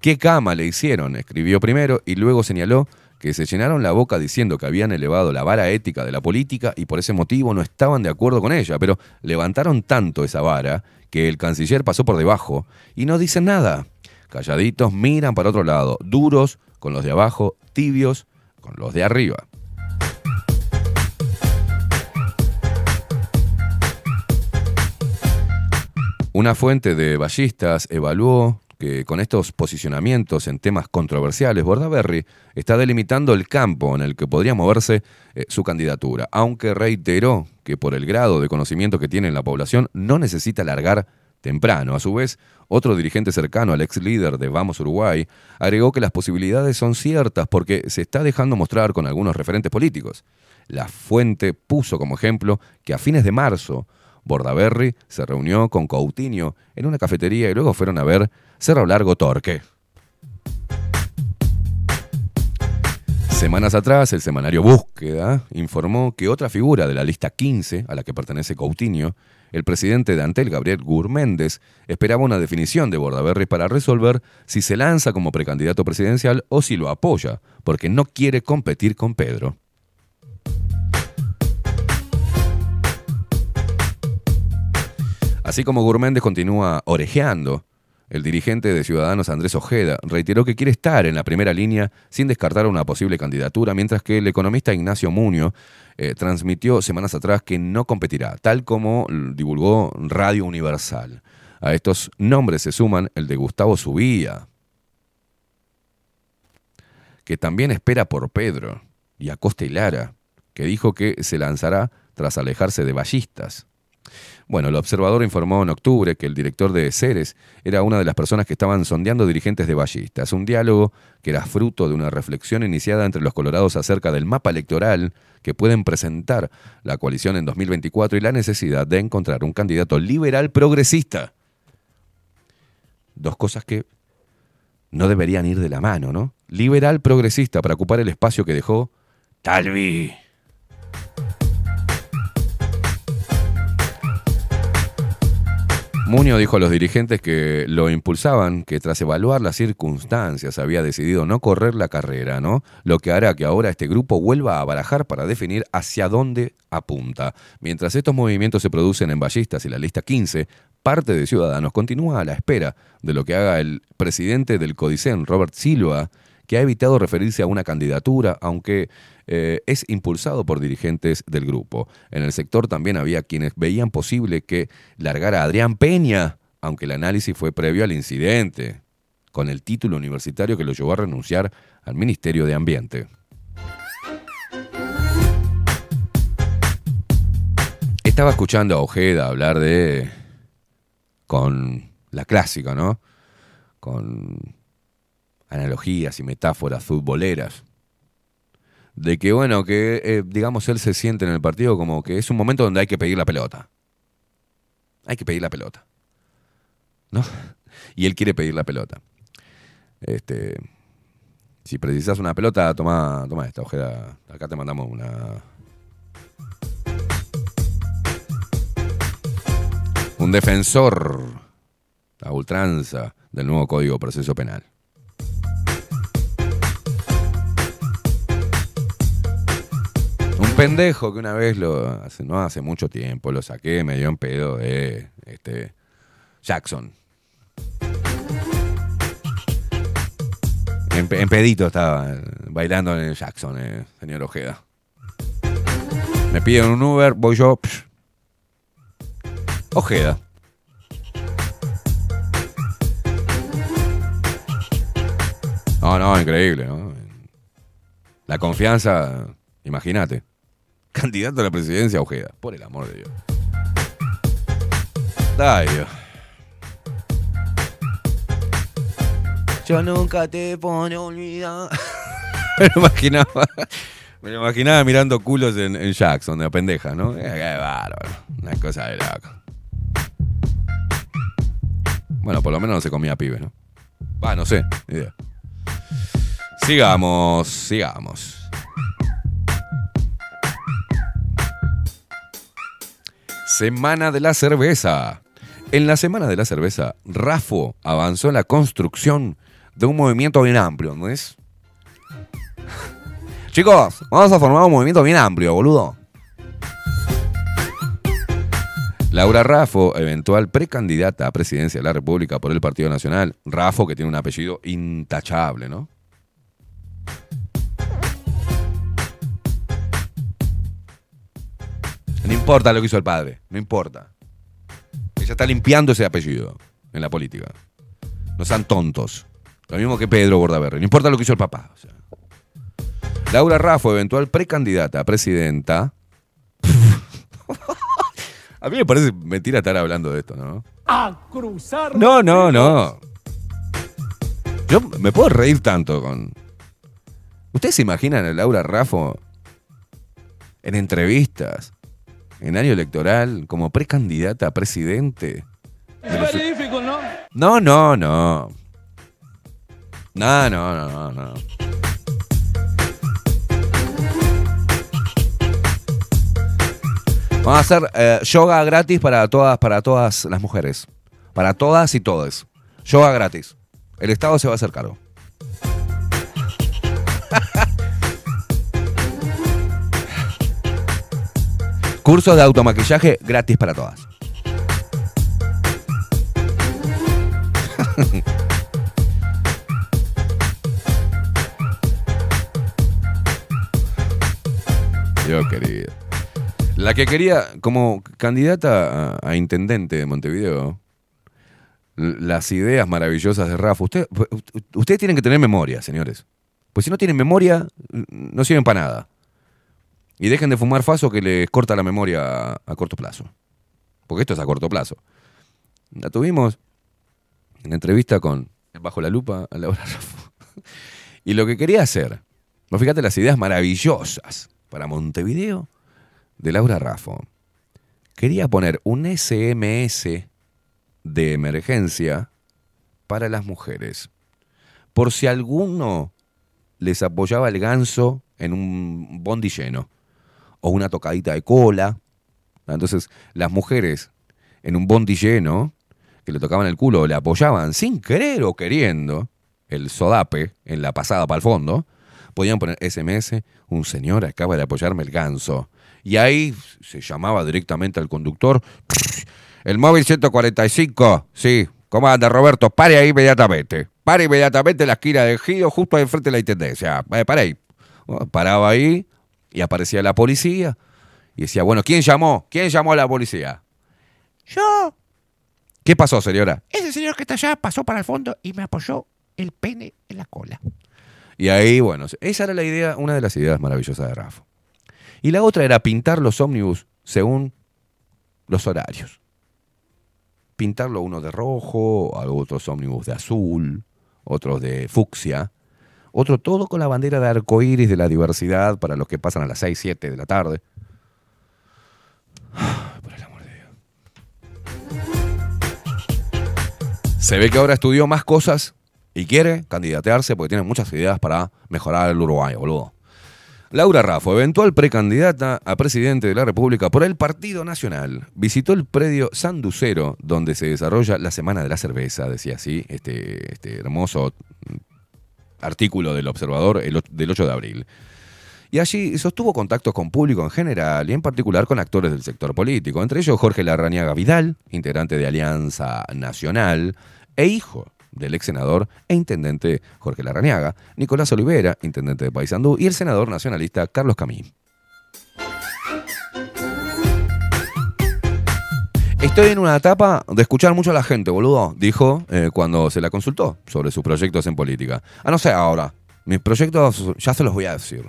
¿Qué cama le hicieron? Escribió primero y luego señaló que se llenaron la boca diciendo que habían elevado la vara ética de la política y por ese motivo no estaban de acuerdo con ella, pero levantaron tanto esa vara que el canciller pasó por debajo y no dicen nada. Calladitos miran para otro lado, duros con los de abajo, tibios con los de arriba. Una fuente de ballistas evaluó que con estos posicionamientos en temas controversiales, Bordaberry está delimitando el campo en el que podría moverse eh, su candidatura, aunque reiteró que por el grado de conocimiento que tiene en la población no necesita largar temprano. A su vez, otro dirigente cercano al ex líder de Vamos Uruguay agregó que las posibilidades son ciertas porque se está dejando mostrar con algunos referentes políticos. La fuente puso como ejemplo que a fines de marzo Bordaberry se reunió con Coutinho en una cafetería y luego fueron a ver Cerro Largo Torque. Semanas atrás, el semanario Búsqueda informó que otra figura de la lista 15, a la que pertenece Coutinho, el presidente de Antel, Gabriel Gurméndez, esperaba una definición de Bordaberry para resolver si se lanza como precandidato presidencial o si lo apoya, porque no quiere competir con Pedro. Así como Gurméndez continúa orejeando, el dirigente de Ciudadanos Andrés Ojeda reiteró que quiere estar en la primera línea sin descartar una posible candidatura, mientras que el economista Ignacio Muño eh, transmitió semanas atrás que no competirá, tal como divulgó Radio Universal. A estos nombres se suman el de Gustavo Subía, que también espera por Pedro, y Acosta y Lara, que dijo que se lanzará tras alejarse de ballistas. Bueno, el observador informó en octubre que el director de Ceres era una de las personas que estaban sondeando dirigentes de ballistas. Un diálogo que era fruto de una reflexión iniciada entre los colorados acerca del mapa electoral que pueden presentar la coalición en 2024 y la necesidad de encontrar un candidato liberal progresista. Dos cosas que no deberían ir de la mano, ¿no? Liberal progresista para ocupar el espacio que dejó Talvi. Muñoz dijo a los dirigentes que lo impulsaban, que tras evaluar las circunstancias había decidido no correr la carrera, ¿no? Lo que hará que ahora este grupo vuelva a barajar para definir hacia dónde apunta. Mientras estos movimientos se producen en Ballistas y la lista 15, parte de Ciudadanos continúa a la espera de lo que haga el presidente del Codicen, Robert Silva, que ha evitado referirse a una candidatura, aunque eh, es impulsado por dirigentes del grupo. En el sector también había quienes veían posible que largara a Adrián Peña, aunque el análisis fue previo al incidente, con el título universitario que lo llevó a renunciar al Ministerio de Ambiente. Estaba escuchando a Ojeda hablar de... con la clásica, ¿no? Con analogías y metáforas futboleras. De que, bueno, que, eh, digamos, él se siente en el partido como que es un momento donde hay que pedir la pelota. Hay que pedir la pelota. ¿No? Y él quiere pedir la pelota. Este, si precisas una pelota, toma, toma esta, Ojeda. Acá te mandamos una. Un defensor a ultranza del nuevo Código de Proceso Penal. Pendejo que una vez lo hace, no hace mucho tiempo lo saqué, me dio en pedo de este Jackson. En, pe- en pedito estaba bailando en el Jackson, eh, señor Ojeda. Me piden un Uber, voy yo. psh. Ojeda. No, no, increíble. La confianza, imagínate. Candidato a la presidencia, Ojeda. Por el amor de Dios. Ay, Dios. Yo nunca te pone olvidar. me lo imaginaba. Me lo imaginaba mirando culos en, en Jackson, de la pendeja, ¿no? Eh, Qué bárbaro. Una cosa de loco. Bueno, por lo menos no se comía pibe, ¿no? Va, no sé, ni idea. Sigamos, sigamos. Semana de la cerveza. En la Semana de la Cerveza, Rafo avanzó en la construcción de un movimiento bien amplio, ¿no es? Chicos, vamos a formar un movimiento bien amplio, boludo. Laura Raffo, eventual precandidata a presidencia de la República por el Partido Nacional. Raffo, que tiene un apellido intachable, ¿no? No importa lo que hizo el padre, no importa. Ella está limpiando ese apellido en la política. No sean tontos. Lo mismo que Pedro Bordaberry. No importa lo que hizo el papá. o sea. Laura Raffo, eventual precandidata a presidenta. a mí me parece mentira estar hablando de esto, ¿no? A cruzar. No, no, no. Yo me puedo reír tanto con. ¿Ustedes se imaginan a Laura Raffo en entrevistas, en año electoral, como precandidata a presidente? de los- Magnífico, ¿no? No, no, no. No, no, no, no. Vamos a hacer eh, yoga gratis para todas, para todas las mujeres. Para todas y todos. Yoga gratis. El Estado se va a hacer cargo. Cursos de automaquillaje gratis para todas. Dios querido. La que quería, como candidata a, intendente de Montevideo, las ideas maravillosas de Rafa. Usted, ustedes tienen que tener memoria, señores. Pues si no tienen memoria, no sirven para nada. Y dejen de fumar faso que les corta la memoria a, corto plazo. porque esto es a corto plazo. La tuvimos en entrevista con Bajo la Lupa a Laura Raffo. Y lo que quería hacer, vos fíjate las ideas maravillosas para Montevideo de Laura Raffo. Quería poner un SMS de emergencia para las mujeres. Por si alguno les apoyaba el ganso en un bondi lleno o una tocadita de cola. Entonces, las mujeres en un bondi lleno que le tocaban el culo le apoyaban sin querer o queriendo el sodape en la pasada para el fondo, podían poner SMS, un señor acaba de apoyarme el ganso. Y ahí se llamaba directamente al conductor, el móvil 145, sí, ¿cómo anda Roberto? Pare ahí inmediatamente. Pare inmediatamente en la esquina de Gido, justo ahí enfrente de la Intendencia. Eh, pare ahí. Paraba ahí y aparecía la policía y decía, bueno, ¿quién llamó? ¿Quién llamó a la policía? Yo, ¿Qué pasó, señora? ese señor que está allá, pasó para el fondo y me apoyó el pene en la cola. Y ahí, bueno, esa era la idea, una de las ideas maravillosas de Rafa. Y la otra era pintar los ómnibus según los horarios. Pintarlo uno de rojo, otros ómnibus de azul, otros de fucsia, otro todo con la bandera de arcoíris de la diversidad para los que pasan a las 6, 7 de la tarde. Por el amor de Dios. Se ve que ahora estudió más cosas y quiere candidatearse porque tiene muchas ideas para mejorar el Uruguay, boludo. Laura Raffo, eventual precandidata a presidente de la República por el Partido Nacional, visitó el predio Sanducero, donde se desarrolla la Semana de la Cerveza, decía así, este, este hermoso artículo del Observador del 8 de abril. Y allí sostuvo contactos con público en general y en particular con actores del sector político, entre ellos Jorge Larrañaga Vidal, integrante de Alianza Nacional, e hijo del ex senador e intendente Jorge Larrañaga, Nicolás Olivera, intendente de Paysandú, y el senador nacionalista Carlos Camín. Estoy en una etapa de escuchar mucho a la gente, boludo, dijo eh, cuando se la consultó sobre sus proyectos en política. Ah, no sé ahora. Mis proyectos ya se los voy a decir.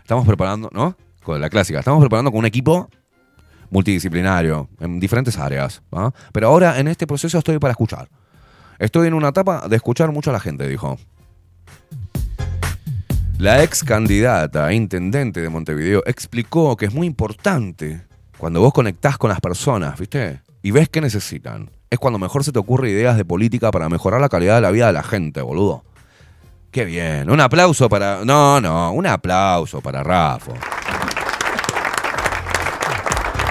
Estamos preparando, ¿no? Con la clásica. Estamos preparando con un equipo multidisciplinario en diferentes áreas. Pero ahora en este proceso estoy para escuchar. Estoy en una etapa de escuchar mucho a la gente, dijo. La ex candidata a intendente de Montevideo explicó que es muy importante cuando vos conectás con las personas, ¿viste? Y ves qué necesitan. Es cuando mejor se te ocurre ideas de política para mejorar la calidad de la vida de la gente, boludo. Qué bien. Un aplauso para. No, no, un aplauso para Rafa.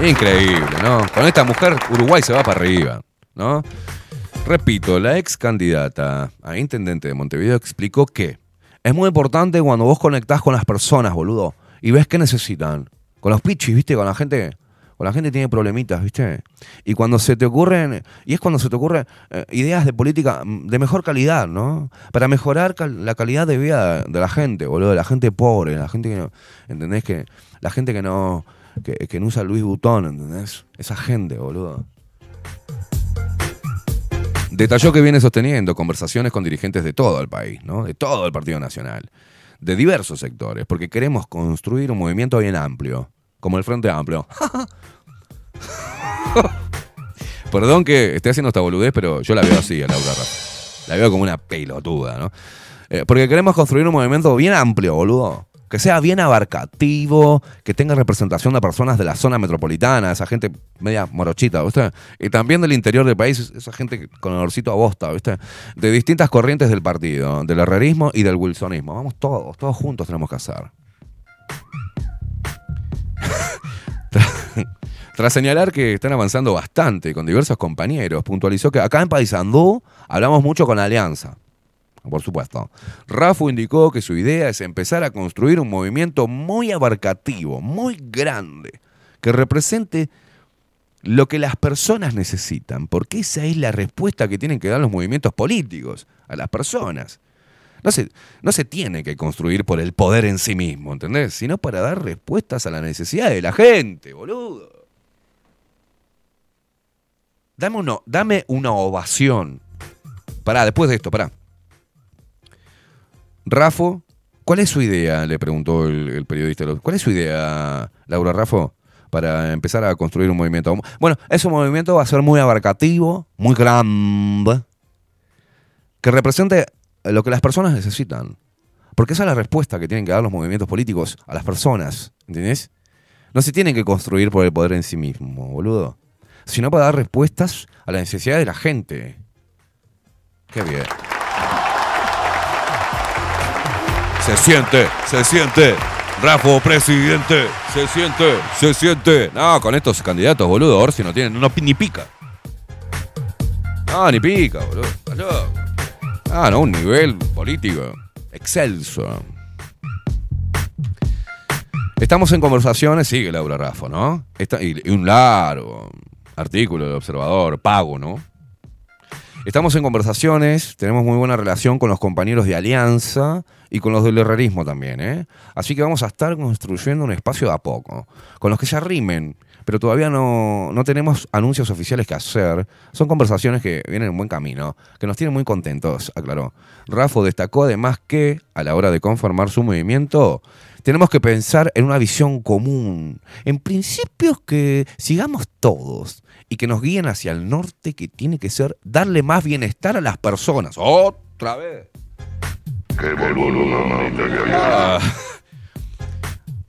Increíble, ¿no? Con esta mujer Uruguay se va para arriba, ¿no? Repito, la ex candidata a intendente de Montevideo explicó que es muy importante cuando vos conectás con las personas, boludo, y ves qué necesitan. Con los pichis, ¿viste? Con la gente, la gente tiene problemitas, ¿viste? Y cuando se te ocurren, y es cuando se te ocurren eh, ideas de política mm, de mejor calidad, ¿no? Para mejorar la calidad de vida de la gente, boludo, de la gente pobre, la gente que no, ¿entendés? Que la gente que no, que, que no usa Luis Butón, ¿entendés? Esa gente, boludo. Detalló que viene sosteniendo conversaciones con dirigentes de todo el país, ¿no? De todo el Partido Nacional, de diversos sectores, porque queremos construir un movimiento bien amplio, como el Frente Amplio. Perdón que esté haciendo esta boludez, pero yo la veo así a Laura Rafa. La veo como una pelotuda, ¿no? Eh, porque queremos construir un movimiento bien amplio, boludo. Que sea bien abarcativo, que tenga representación de personas de la zona metropolitana, esa gente media morochita, ¿viste? Y también del interior del país, esa gente con olorcito a bosta, ¿viste? De distintas corrientes del partido, del herrerismo y del wilsonismo. Vamos todos, todos juntos tenemos que hacer. Tras señalar que están avanzando bastante con diversos compañeros, puntualizó que acá en Paysandú hablamos mucho con Alianza. Por supuesto. Rafu indicó que su idea es empezar a construir un movimiento muy abarcativo, muy grande, que represente lo que las personas necesitan, porque esa es la respuesta que tienen que dar los movimientos políticos a las personas. No se, no se tiene que construir por el poder en sí mismo, ¿entendés? Sino para dar respuestas a la necesidad de la gente, boludo. Dame, uno, dame una ovación. Pará, después de esto, pará. Rafo, ¿cuál es su idea? Le preguntó el, el periodista. ¿Cuál es su idea, Laura Rafo? para empezar a construir un movimiento. Bueno, ese movimiento va a ser muy abarcativo, muy grande, que represente lo que las personas necesitan. Porque esa es la respuesta que tienen que dar los movimientos políticos a las personas, ¿entendés? No se tienen que construir por el poder en sí mismo, boludo, sino para dar respuestas a la necesidad de la gente. Qué bien. Se siente, se siente. Rafa, presidente, se siente, se siente. No, con estos candidatos, boludo, Orsi no tienen, no, ni pica. No, ni pica, boludo. Ah, no, un nivel político excelso. Estamos en conversaciones, sigue Laura Raffo, ¿no? Está- y un largo artículo del observador, pago, ¿no? Estamos en conversaciones, tenemos muy buena relación con los compañeros de Alianza y con los del herrerismo también, ¿eh? Así que vamos a estar construyendo un espacio de a poco, con los que se arrimen, pero todavía no, no tenemos anuncios oficiales que hacer. Son conversaciones que vienen en buen camino, que nos tienen muy contentos, aclaró. Rafo destacó además que, a la hora de conformar su movimiento, tenemos que pensar en una visión común, en principios que sigamos todos y que nos guíen hacia el norte, que tiene que ser darle más bienestar a las personas. Otra vez. Ah.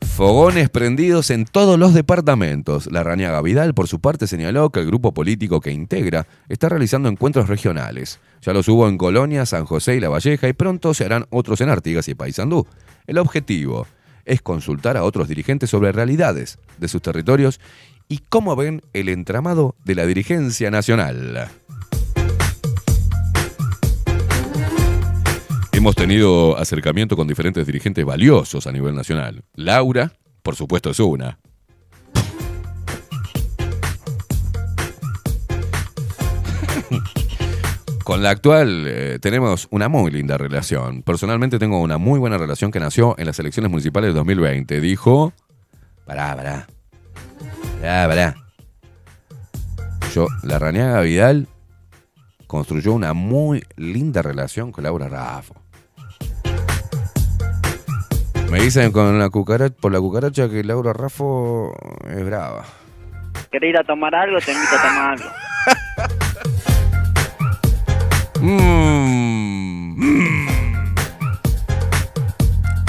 Fogones prendidos en todos los departamentos. La Rañaga Vidal, por su parte, señaló que el grupo político que integra está realizando encuentros regionales. Ya los hubo en Colonia, San José y La Valleja y pronto se harán otros en Artigas y Paysandú. El objetivo es consultar a otros dirigentes sobre realidades de sus territorios y cómo ven el entramado de la dirigencia nacional. Hemos tenido acercamiento con diferentes dirigentes valiosos a nivel nacional. Laura, por supuesto, es una. Con la actual eh, tenemos una muy linda relación. Personalmente tengo una muy buena relación que nació en las elecciones municipales de 2020. Dijo... Pará, pará. Pará, pará. Yo, la Rañaga Vidal construyó una muy linda relación con Laura Raffo. Me dicen con la cucaracha, por la cucaracha que Laura Raffo es brava. ¿Querés ir a tomar algo? Te invito a tomar algo. Mm, mm.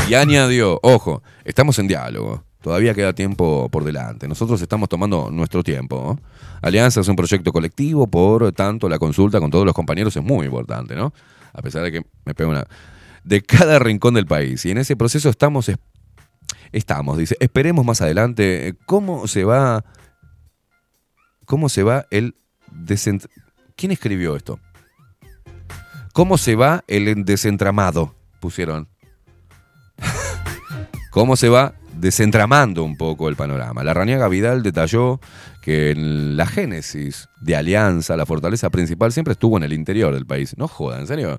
Y añadió, ojo, estamos en diálogo. Todavía queda tiempo por delante. Nosotros estamos tomando nuestro tiempo. Alianza es un proyecto colectivo, por tanto, la consulta con todos los compañeros es muy importante, ¿no? A pesar de que me pega una. De cada rincón del país. Y en ese proceso estamos. es- Estamos, dice. Esperemos más adelante eh, cómo se va. ¿Cómo se va el descent... ¿Quién escribió esto? ¿Cómo se va el desentramado? Pusieron. ¿Cómo se va desentramando un poco el panorama? La Raniaga Vidal detalló que en la génesis de Alianza, la fortaleza principal siempre estuvo en el interior del país. No joda, en serio.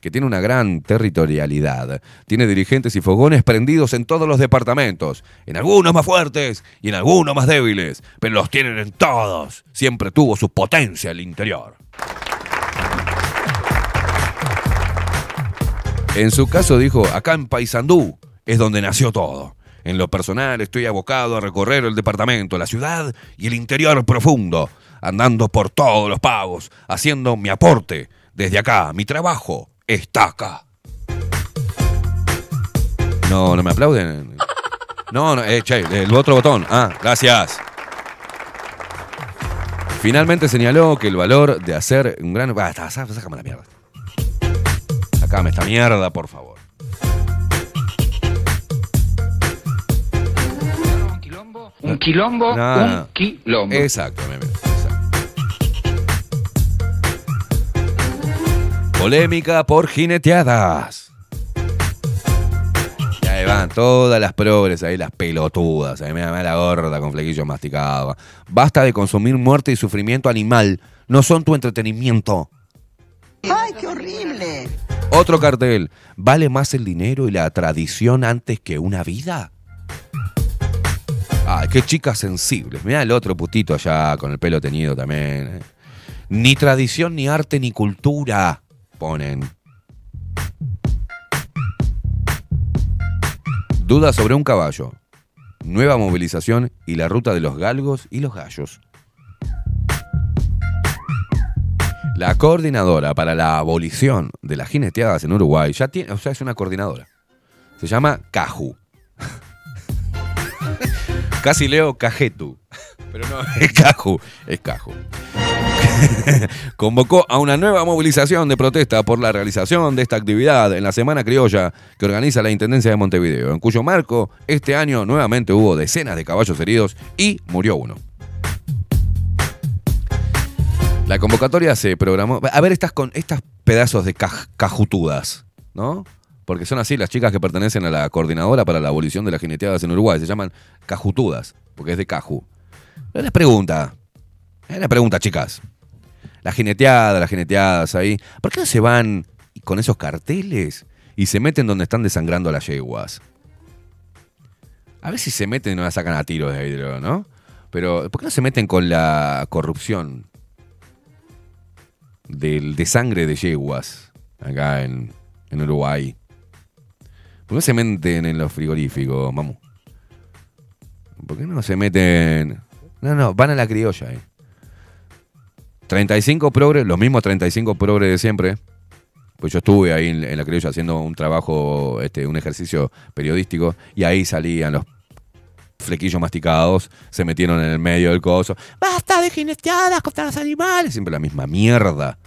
Que tiene una gran territorialidad. Tiene dirigentes y fogones prendidos en todos los departamentos. En algunos más fuertes y en algunos más débiles. Pero los tienen en todos. Siempre tuvo su potencia el interior. En su caso dijo, acá en Paysandú es donde nació todo. En lo personal estoy abocado a recorrer el departamento, la ciudad y el interior profundo, andando por todos los pagos, haciendo mi aporte. Desde acá, mi trabajo está acá. No, no me aplauden. No, no, eh, el otro botón. Ah, gracias. Finalmente señaló que el valor de hacer un gran... Sá- sácame la mierda. Sacame esta mierda, por favor. Un quilombo, un no. quilombo. Exacto, exacto. Polémica por jineteadas. Y ahí van todas las progres, ahí las pelotudas, ahí me da la gorda con flequillos masticados. Basta de consumir muerte y sufrimiento animal. No son tu entretenimiento. ¡Ay, qué horrible! Otro cartel. ¿Vale más el dinero y la tradición antes que una vida? Ay, qué chicas sensibles. Mirá el otro putito allá con el pelo teñido también. eh. Ni tradición, ni arte, ni cultura. Ponen. Duda sobre un caballo. nueva movilización y la ruta de los galgos y los gallos. La coordinadora para la abolición de las jineteadas en Uruguay ya tiene, o sea, es una coordinadora. Se llama Caju. Casi leo Cajetu. Pero no, es Caju, es Caju. Convocó a una nueva movilización de protesta por la realización de esta actividad en la Semana Criolla que organiza la Intendencia de Montevideo, en cuyo marco este año nuevamente hubo decenas de caballos heridos y murió uno. La convocatoria se programó. A ver, estas con estas pedazos de caj- cajutudas, ¿no? Porque son así las chicas que pertenecen a la coordinadora para la abolición de las jineteadas en Uruguay. Se llaman cajutudas, porque es de caju. Pero les pregunta, les pregunta, chicas. La jineteada, las jineteadas ahí. ¿Por qué no se van con esos carteles y se meten donde están desangrando las yeguas? A ver si se meten y no la sacan a tiros de vidrio, ¿no? Pero, ¿por qué no se meten con la corrupción del de sangre de yeguas acá en, en Uruguay? ¿Por qué no se meten en los frigoríficos, mamu? ¿Por qué no se meten? No, no, van a la criolla, eh. 35 progres, los mismos 35 progres de siempre. Pues yo estuve ahí en, la criolla haciendo un trabajo, este, un ejercicio periodístico, y ahí salían los flequillos masticados, se metieron en el medio del coso. ¡Basta de jineteadas contra los animales! Siempre la misma mierda.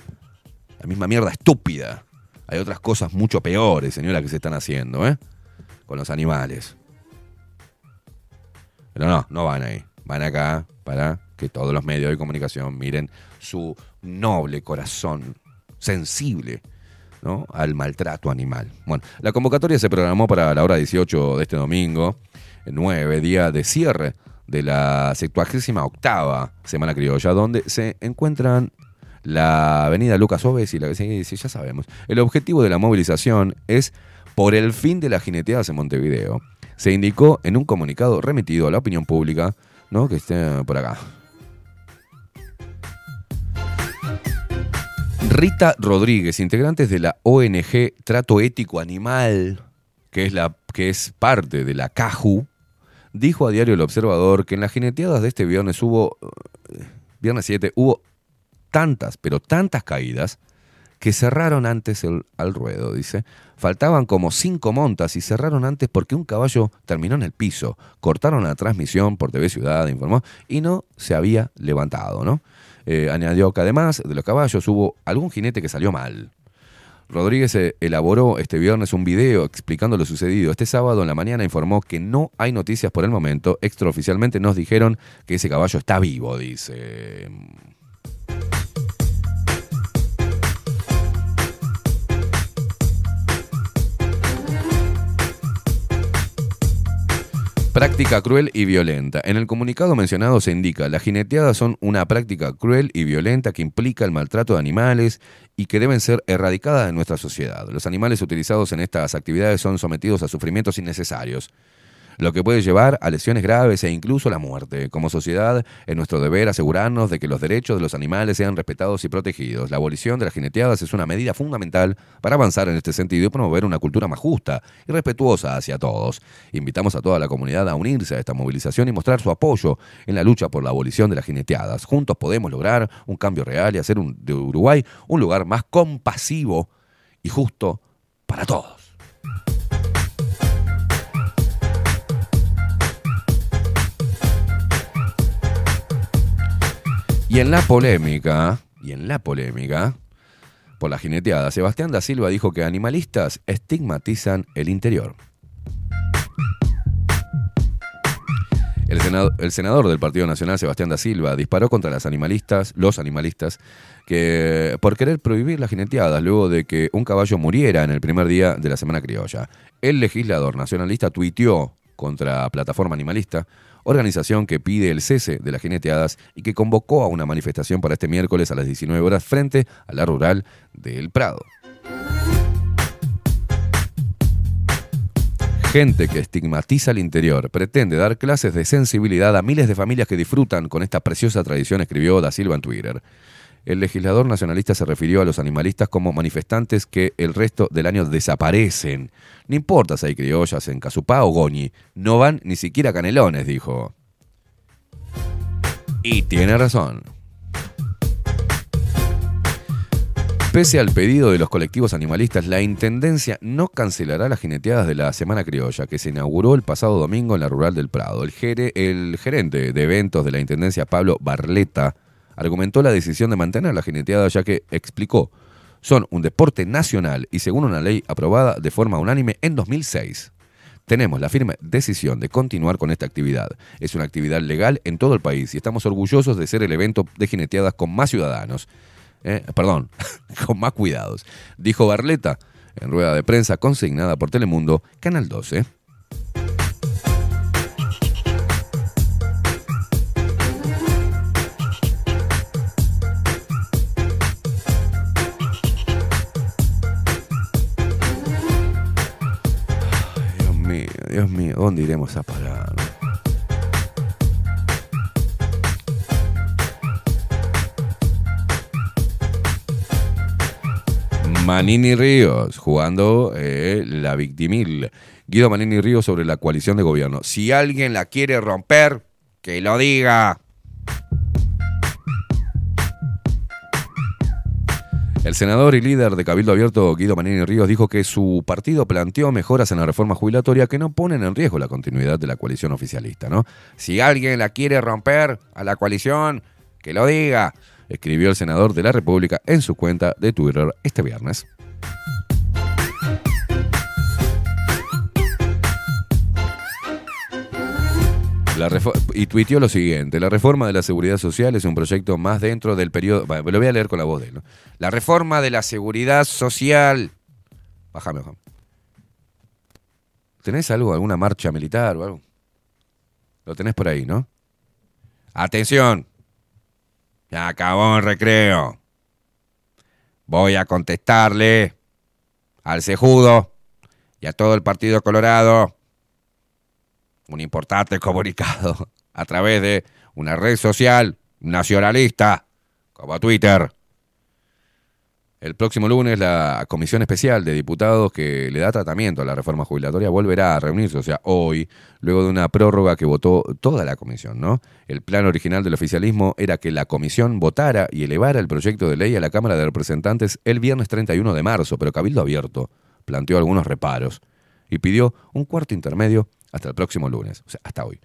La misma mierda estúpida. Hay otras cosas mucho peores, señora, que se están haciendo, ¿eh? Con los animales. Pero no, no van ahí. Van acá para que todos los medios de comunicación miren su noble corazón sensible ¿no? al maltrato animal. Bueno, la convocatoria se programó para la hora 18 de este domingo, 9, día de cierre de la 78 Semana Criolla, donde se encuentran la avenida Lucas Oves y la sí, sí, ya sabemos. El objetivo de la movilización es por el fin de las jineteadas en Montevideo. Se indicó en un comunicado remitido a la opinión pública, ¿no? Que esté por acá. Rita Rodríguez, integrantes de la ONG Trato Ético Animal, que es, la, que es parte de la CAJU, dijo a Diario El Observador que en las jineteadas de este viernes hubo, eh, viernes 7, hubo tantas, pero tantas caídas, que cerraron antes el, al ruedo, dice. Faltaban como cinco montas y cerraron antes porque un caballo terminó en el piso. Cortaron la transmisión por TV Ciudad, informó, y no se había levantado, ¿no? Eh, añadió que además de los caballos hubo algún jinete que salió mal. Rodríguez eh, elaboró este viernes un video explicando lo sucedido. Este sábado en la mañana informó que no hay noticias por el momento. Extraoficialmente nos dijeron que ese caballo está vivo, dice. Práctica cruel y violenta. En el comunicado mencionado se indica, las jineteadas son una práctica cruel y violenta que implica el maltrato de animales y que deben ser erradicadas de nuestra sociedad. Los animales utilizados en estas actividades son sometidos a sufrimientos innecesarios, lo que puede llevar a lesiones graves e incluso la muerte. Como sociedad, es nuestro deber asegurarnos de que los derechos de los animales sean respetados y protegidos. La abolición de las jineteadas es una medida fundamental para avanzar en este sentido y promover una cultura más justa y respetuosa hacia todos. Invitamos a toda la comunidad a unirse a esta movilización y mostrar su apoyo en la lucha por la abolición de las jineteadas. Juntos podemos lograr un cambio real y hacer de Uruguay un lugar más compasivo y justo para todos. Y en la polémica, y en la polémica, por la jineteada, Sebastián da Silva dijo que animalistas estigmatizan el interior. El, senado- el senador del Partido Nacional, Sebastián da Silva, disparó contra las animalistas, los animalistas, que por querer prohibir las jineteadas luego de que un caballo muriera en el primer día de la Semana Criolla. El legislador nacionalista tuiteó contra Plataforma Animalista, organización que pide el cese de las jineteadas y que convocó a una manifestación para este miércoles a las 19 horas frente a la rural del Prado. Gente que estigmatiza el interior pretende dar clases de sensibilidad a miles de familias que disfrutan con esta preciosa tradición, escribió Da Silva en Twitter. El legislador nacionalista se refirió a los animalistas como manifestantes que el resto del año desaparecen. No importa si hay criollas en Casupá o Goñi, no van ni siquiera a Canelones, dijo. Y tiene razón. Pese al pedido de los colectivos animalistas, la Intendencia no cancelará las jineteadas de la Semana Criolla, que se inauguró el pasado domingo en la Rural del Prado. El, gere- el gerente de eventos de la Intendencia, Pablo Barleta, argumentó la decisión de mantener la jineteada, ya que explicó, son un deporte nacional y según una ley aprobada de forma unánime en 2006. Tenemos la firme decisión de continuar con esta actividad. Es una actividad legal en todo el país y estamos orgullosos de ser el evento de jineteadas con más ciudadanos. Eh, perdón, con más cuidados, dijo Barleta en rueda de prensa consignada por Telemundo, Canal 12. Dios mío, ¿dónde iremos a parar? Manini Ríos jugando eh, la victimil. Guido Manini Ríos sobre la coalición de gobierno. Si alguien la quiere romper, que lo diga. El senador y líder de Cabildo Abierto, Guido Manini Ríos, dijo que su partido planteó mejoras en la reforma jubilatoria que no ponen en riesgo la continuidad de la coalición oficialista. ¿no? Si alguien la quiere romper a la coalición, que lo diga, escribió el senador de la República en su cuenta de Twitter este viernes. La y tuiteó lo siguiente: La reforma de la seguridad social es un proyecto más dentro del periodo. va, Lo voy a leer con la voz de él. ¿no? La reforma de la seguridad social. Bájame, bájame. ¿Tenés algo, alguna marcha militar o algo? Lo tenés por ahí, ¿no? Atención. Ya acabó el recreo. Voy a contestarle al cejudo y a todo el Partido Colorado un importante comunicado a través de una red social nacionalista como Twitter. El próximo lunes la Comisión Especial de Diputados que le da tratamiento a la reforma jubilatoria volverá a reunirse, o sea, hoy, luego de una prórroga que votó toda la comisión, ¿no? El plan original del oficialismo era que la comisión votara y elevara el proyecto de ley a la Cámara de Representantes el viernes 31 de marzo, pero Cabildo Abierto planteó algunos reparos y pidió un cuarto intermedio hasta el próximo lunes, o sea, hasta hoy.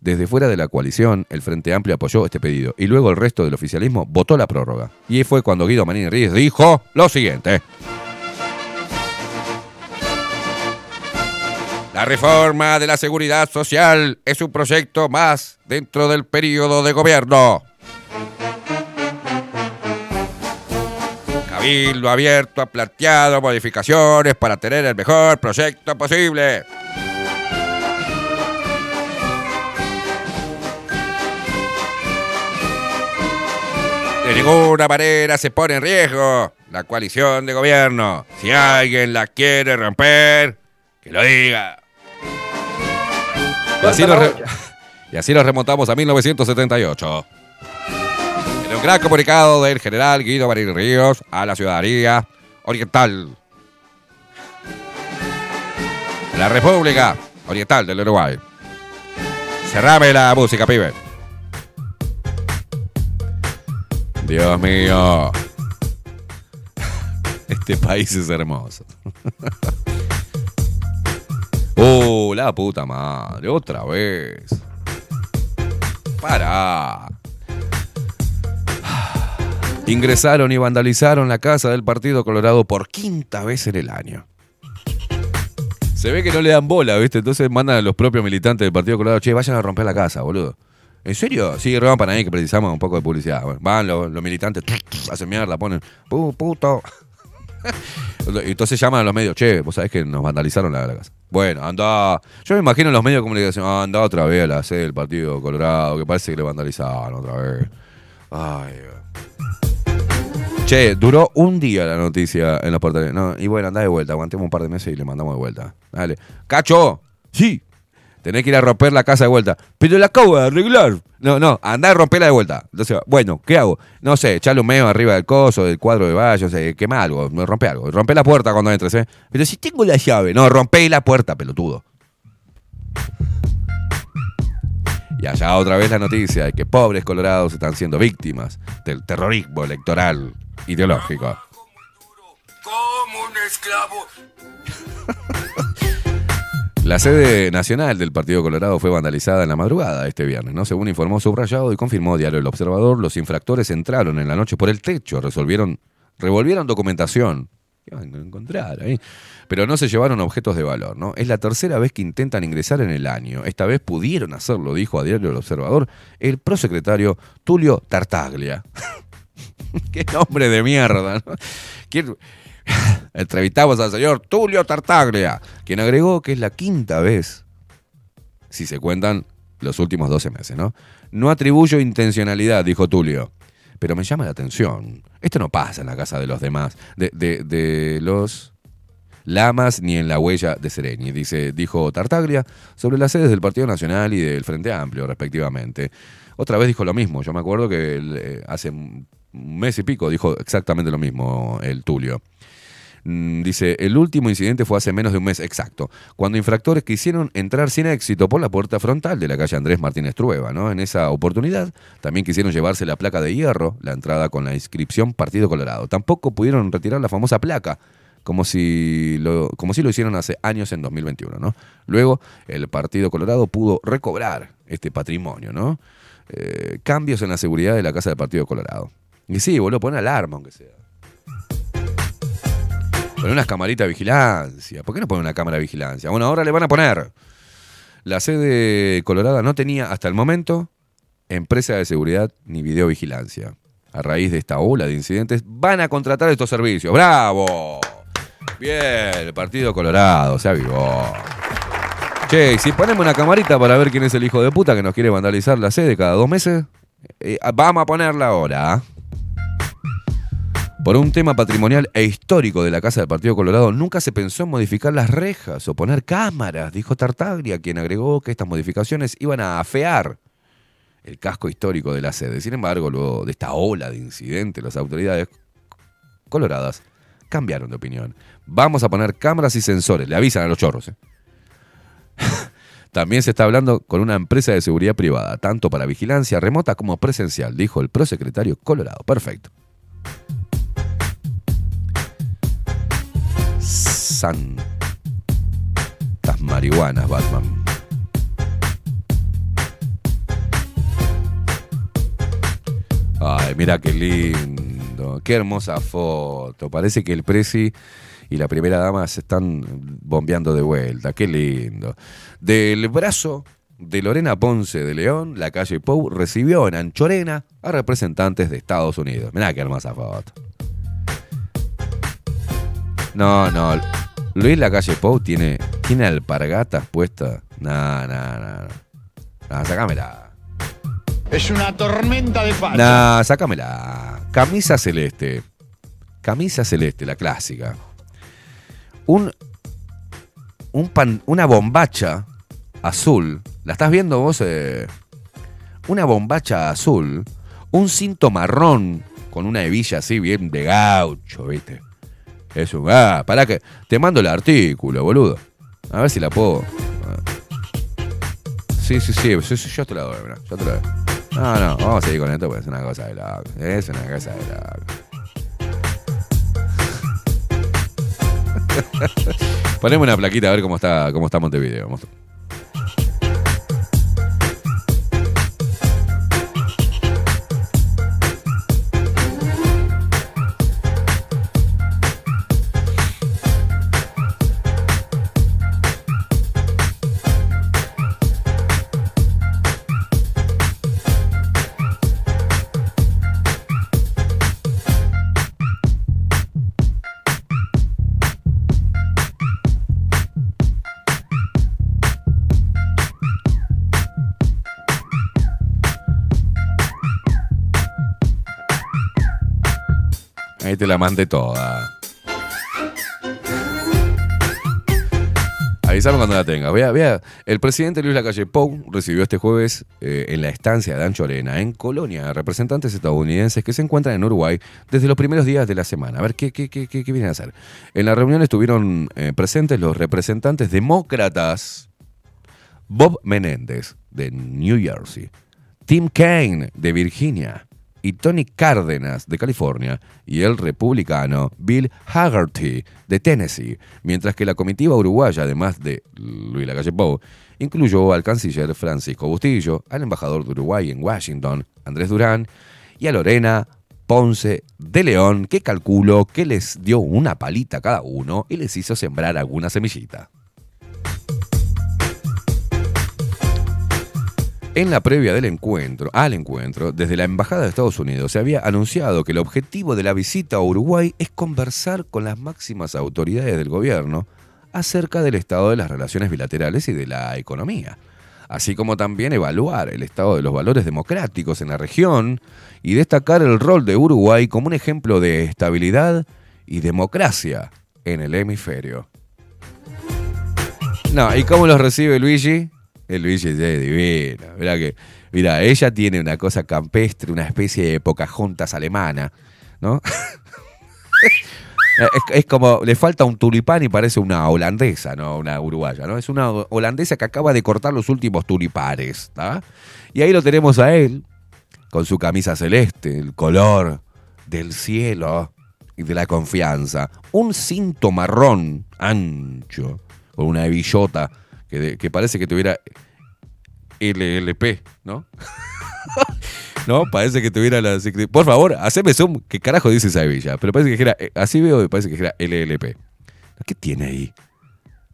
Desde fuera de la coalición, el Frente Amplio apoyó este pedido y luego el resto del oficialismo votó la prórroga. Y fue cuando Guido Manini Ríos dijo lo siguiente. La reforma de la seguridad social es un proyecto más dentro del periodo de gobierno. Cabildo Abierto ha planteado modificaciones para tener el mejor proyecto posible. De ninguna manera se pone en riesgo la coalición de gobierno. Si alguien la quiere romper, que lo diga. Y así, nos re- y así nos remontamos a 1978. En un gran comunicado del general Guido Marín Ríos a la ciudadanía oriental. La República Oriental del Uruguay. Cerrame la música, pibe. Dios mío. Este país es hermoso. Uh, la puta madre, otra vez. Para. Ingresaron y vandalizaron la casa del Partido Colorado por quinta vez en el año. Se ve que no le dan bola, ¿viste? Entonces mandan a los propios militantes del Partido Colorado, che, vayan a romper la casa, boludo. ¿En serio? Sí, rompan ahí que precisamos un poco de publicidad. Bueno, van los, los militantes, hacen mierda, ponen, "Pu- puto. Entonces llaman a los medios, che, vos sabés que nos vandalizaron la, la casa. Bueno, anda. Yo me imagino en los medios de comunicación, "Ah, anda otra vez a la sede del Partido Colorado, que parece que le vandalizaron otra vez. Ay. Che, duró un día la noticia en los portales. No, y bueno, anda de vuelta, aguantemos un par de meses y le mandamos de vuelta. Dale. ¡Cacho! Sí. Tenés que ir a romper la casa de vuelta. Pero la acabo de arreglar. No, no, andá a romperla de vuelta. Entonces, bueno, ¿qué hago? No sé, echarle un medio arriba del coso, del cuadro de vallos, eh, quema algo, rompe algo. Rompe la puerta cuando entres, ¿eh? Pero si tengo la llave. No, rompe la puerta, pelotudo. Y allá otra vez la noticia de que pobres colorados están siendo víctimas del terrorismo electoral ideológico. Como un esclavo. La sede nacional del Partido Colorado fue vandalizada en la madrugada este viernes, ¿no? Según informó Subrayado y confirmó Diario El Observador, los infractores entraron en la noche por el techo, resolvieron, revolvieron documentación. ¿Qué van a encontrar ahí? Pero no se llevaron objetos de valor, ¿no? Es la tercera vez que intentan ingresar en el año. Esta vez pudieron hacerlo, dijo a Diario El Observador el prosecretario Tulio Tartaglia. Qué nombre de mierda, ¿no? ¿Quién- Entrevistamos al señor Tulio Tartaglia, quien agregó que es la quinta vez, si se cuentan los últimos 12 meses, ¿no? No atribuyo intencionalidad, dijo Tulio, pero me llama la atención. Esto no pasa en la casa de los demás, de, los lamas ni en la huella de Sereni, dice, dijo Tartaglia sobre las sedes del Partido Nacional y del Frente Amplio, respectivamente. Otra vez dijo lo mismo, yo me acuerdo que eh, hace un mes y pico dijo exactamente lo mismo el Tulio. Mm, Dice, el último incidente fue hace menos de un mes exacto, cuando infractores quisieron entrar sin éxito por la puerta frontal de la calle Andrés Martínez Trueba. ¿no? En esa oportunidad también quisieron llevarse la placa de hierro, la entrada con la inscripción Partido Colorado. Tampoco pudieron retirar la famosa placa, como si lo, como si lo hicieron hace años en 2021. ¿no? Luego, el Partido Colorado pudo recobrar este patrimonio. ¿no? Eh, cambios en la seguridad de la casa del Partido Colorado. Y sí, boludo, pon alarma aunque sea. Poner unas camaritas de vigilancia. ¿Por qué no ponen una cámara de vigilancia? Bueno, ahora le van a poner. La sede colorada no tenía hasta el momento empresa de seguridad ni videovigilancia. A raíz de esta ola de incidentes, van a contratar estos servicios. ¡Bravo! Bien, el Partido Colorado se avivó. Che, si ponemos una camarita para ver quién es el hijo de puta que nos quiere vandalizar la sede cada dos meses, eh, vamos a ponerla ahora. ¿ah? Por un tema patrimonial e histórico de la Casa del Partido Colorado, nunca se pensó en modificar las rejas o poner cámaras, dijo Tartaglia, quien agregó que estas modificaciones iban a afear el casco histórico de la sede. Sin embargo, luego de esta ola de incidentes, las autoridades coloradas cambiaron de opinión. Vamos a poner cámaras y sensores, le avisan a los chorros. ¿eh? También se está hablando con una empresa de seguridad privada, tanto para vigilancia remota como presencial, dijo el prosecretario Colorado. Perfecto. Santas marihuanas, Batman. Ay, mira qué lindo. Qué hermosa foto. Parece que el Prezi y la primera dama se están bombeando de vuelta. Qué lindo. Del brazo de Lorena Ponce de León, la calle Pou recibió en Anchorena a representantes de Estados Unidos. Mirá qué hermosa foto. No, no. Luis la calle Pou tiene, tiene alpargatas puestas. No, no, no. no. No, sacámela. Es una tormenta de pato. Nah, sácamela. Camisa celeste. Camisa celeste, la clásica. Un, un pan- una bombacha azul. ¿La estás viendo vos? eh? Una bombacha azul. Un cinto marrón con una hebilla así bien de gaucho, ¿viste? Eso, ah, para que. Te mando el artículo, boludo. A ver si la puedo. Sí, sí, sí, yo te la doy, mirá, yo te la doy. No, no, vamos a seguir con esto porque es una cosa de loco. Es una cosa de loco. Poneme una plaquita a ver cómo está, cómo está Montevideo. Te la mandé toda. Avísame cuando la tengas. Vea, vea. El presidente Luis Lacalle Pou recibió este jueves eh, en la estancia de Ancho Arena, en Colonia, representantes estadounidenses que se encuentran en Uruguay desde los primeros días de la semana. A ver qué, qué, qué vienen a hacer. En la reunión estuvieron eh, presentes los representantes demócratas Bob Menéndez, de New Jersey, Tim Kaine, de Virginia, y Tony Cárdenas, de California, y el republicano Bill Haggerty, de Tennessee, mientras que la comitiva uruguaya, además de Luis Lacalle Pou, incluyó al canciller Francisco Bustillo, al embajador de Uruguay en Washington, Andrés Durán, y a Lorena Ponce de León, que calculo que les dio una palita a cada uno y les hizo sembrar alguna semillita. En la previa del encuentro, al encuentro, desde la Embajada de Estados Unidos se había anunciado que el objetivo de la visita a Uruguay es conversar con las máximas autoridades del gobierno acerca del estado de las relaciones bilaterales y de la economía, así como también evaluar el estado de los valores democráticos en la región y destacar el rol de Uruguay como un ejemplo de estabilidad y democracia en el hemisferio. No, ¿y cómo los recibe Luigi? El Luigi es divino. Que, mira, ella tiene una cosa campestre, una especie de Pocahontas alemana, ¿no? es, como, le falta un tulipán y parece una holandesa, no una uruguaya, ¿no? Es una holandesa que acaba de cortar los últimos tulipanes, ¿está? Y ahí lo tenemos a él, con su camisa celeste, el color del cielo y de la confianza. Un cinto marrón ancho, con una hebillota que, que parece que tuviera LLP, ¿no? no, parece que tuviera la... Por favor, haceme zoom. ¿Qué carajo dice esa hebilla? Pero parece que era... eh, Así veo parece que era LLP. ¿Qué tiene ahí?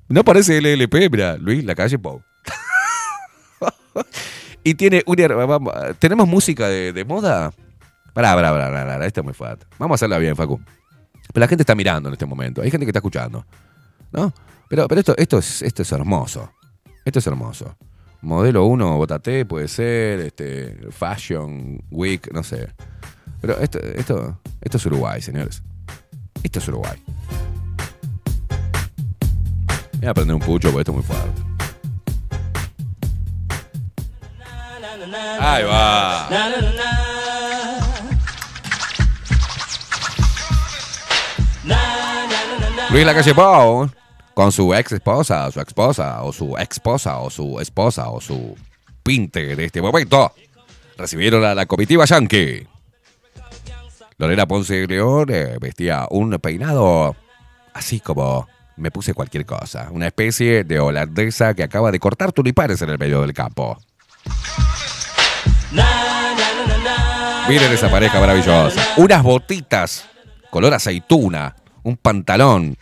No parece LLP, mira, Luis, la calle Pau. y tiene una... ¿Tenemos música de, de moda? Pará, pará, pará, pará, esta es muy fuerte. Vamos a hacerla bien, Facu. Pero la gente está mirando en este momento. Hay gente que está escuchando. ¿No? Pero, pero esto, esto, es, esto es hermoso. Esto es hermoso. Modelo 1, Botate, puede ser, este, Fashion Week, no sé. Pero esto, esto, esto es Uruguay, señores. Esto es Uruguay. Voy a prender un pucho porque esto es muy fuerte. Ahí va. Luis Lacalle Pou, con su ex esposa, su esposa, o su esposa, o su esposa, o su pinte de este momento, recibieron a la comitiva Yankee. Lorena Ponce León eh, vestía un peinado así como me puse cualquier cosa. Una especie de holandesa que acaba de cortar tulipanes en el medio del campo. Miren esa pareja maravillosa. Unas botitas color aceituna, un pantalón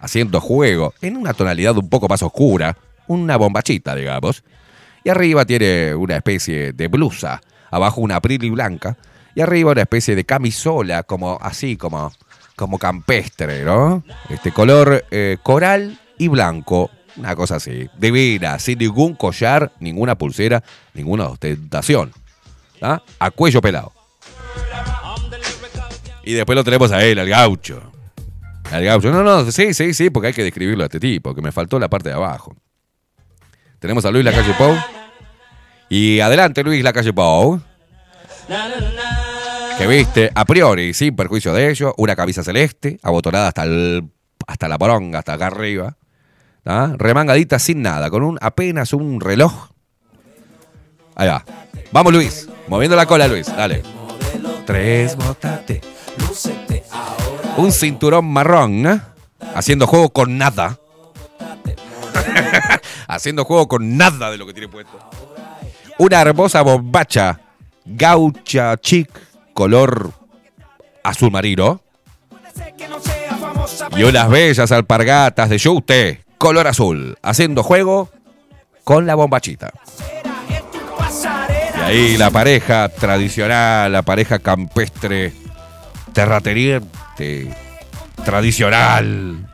haciendo juego en una tonalidad un poco más oscura, una bombachita, digamos. Y arriba tiene una especie de blusa, abajo una prili blanca y arriba una especie de camisola como así como como campestre, ¿no? Este color eh, coral y blanco, una cosa así, divina, sin ningún collar, ninguna pulsera, ninguna ostentación. ¿ah? A cuello pelado. Y después lo tenemos a él, al gaucho. Al gaucho. No, no, sí, sí, sí, porque hay que describirlo a este tipo, que me faltó la parte de abajo. Tenemos a Luis Lacalle Pou. Y adelante, Luis Lacalle Pou. Que viste, a priori, sin perjuicio de ello, una camisa celeste, abotonada hasta, el, hasta la poronga, hasta acá arriba. Remangadita sin nada, con un apenas un reloj. Ahí va. Vamos, Luis. Moviendo la cola, Luis. Dale. Tres, botate. Un cinturón marrón, ¿eh? Haciendo juego con nada. Haciendo juego con nada de lo que tiene puesto. Una hermosa bombacha. Gaucha chic, color azul marino. Y unas bellas alpargatas de Yute, color azul. Haciendo juego con la bombachita. Y ahí la pareja tradicional, la pareja campestre, terrateniente, tradicional,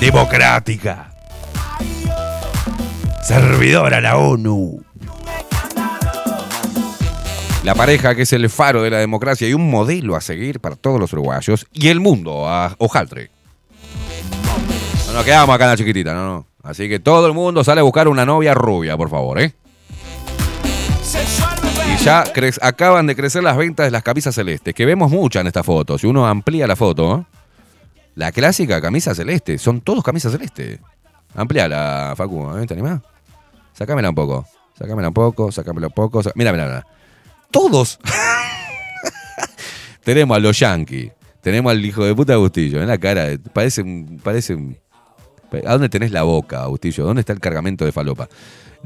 democrática, servidora a la ONU. La pareja que es el faro de la democracia y un modelo a seguir para todos los uruguayos y el mundo a Ojaldre. No, nos quedamos acá en la chiquitita, no, no. Así que todo el mundo sale a buscar una novia rubia, por favor, ¿eh? Ya acaban de crecer las ventas de las camisas celestes, que vemos muchas en esta foto. Si uno amplía la foto, ¿eh? la clásica camisa celeste, son todos camisas celeste. Ampliala, Facu, ¿eh? ¿te animás? Sácamela un poco, sácamela un poco, sácamela un poco. Mira, mira, mira. Todos. tenemos a los Yankees, tenemos al hijo de puta Agustillo, en la cara, parece. Parece un ¿A dónde tenés la boca, Agustillo? ¿Dónde está el cargamento de falopa?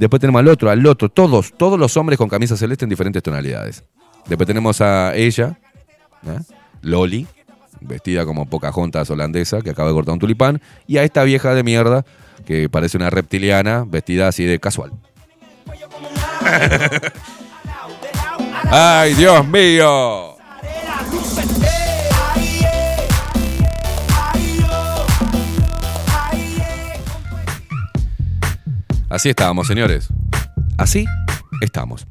Después tenemos al otro, al otro, todos, todos los hombres con camisa celeste en diferentes tonalidades. Después tenemos a ella. Loli, vestida como Pocahontas holandesa, que acaba de cortar un tulipán, y a esta vieja de mierda, que parece una reptiliana, vestida así de casual. ¡Ay, Dios mío! Así estábamos, señores. Así estamos.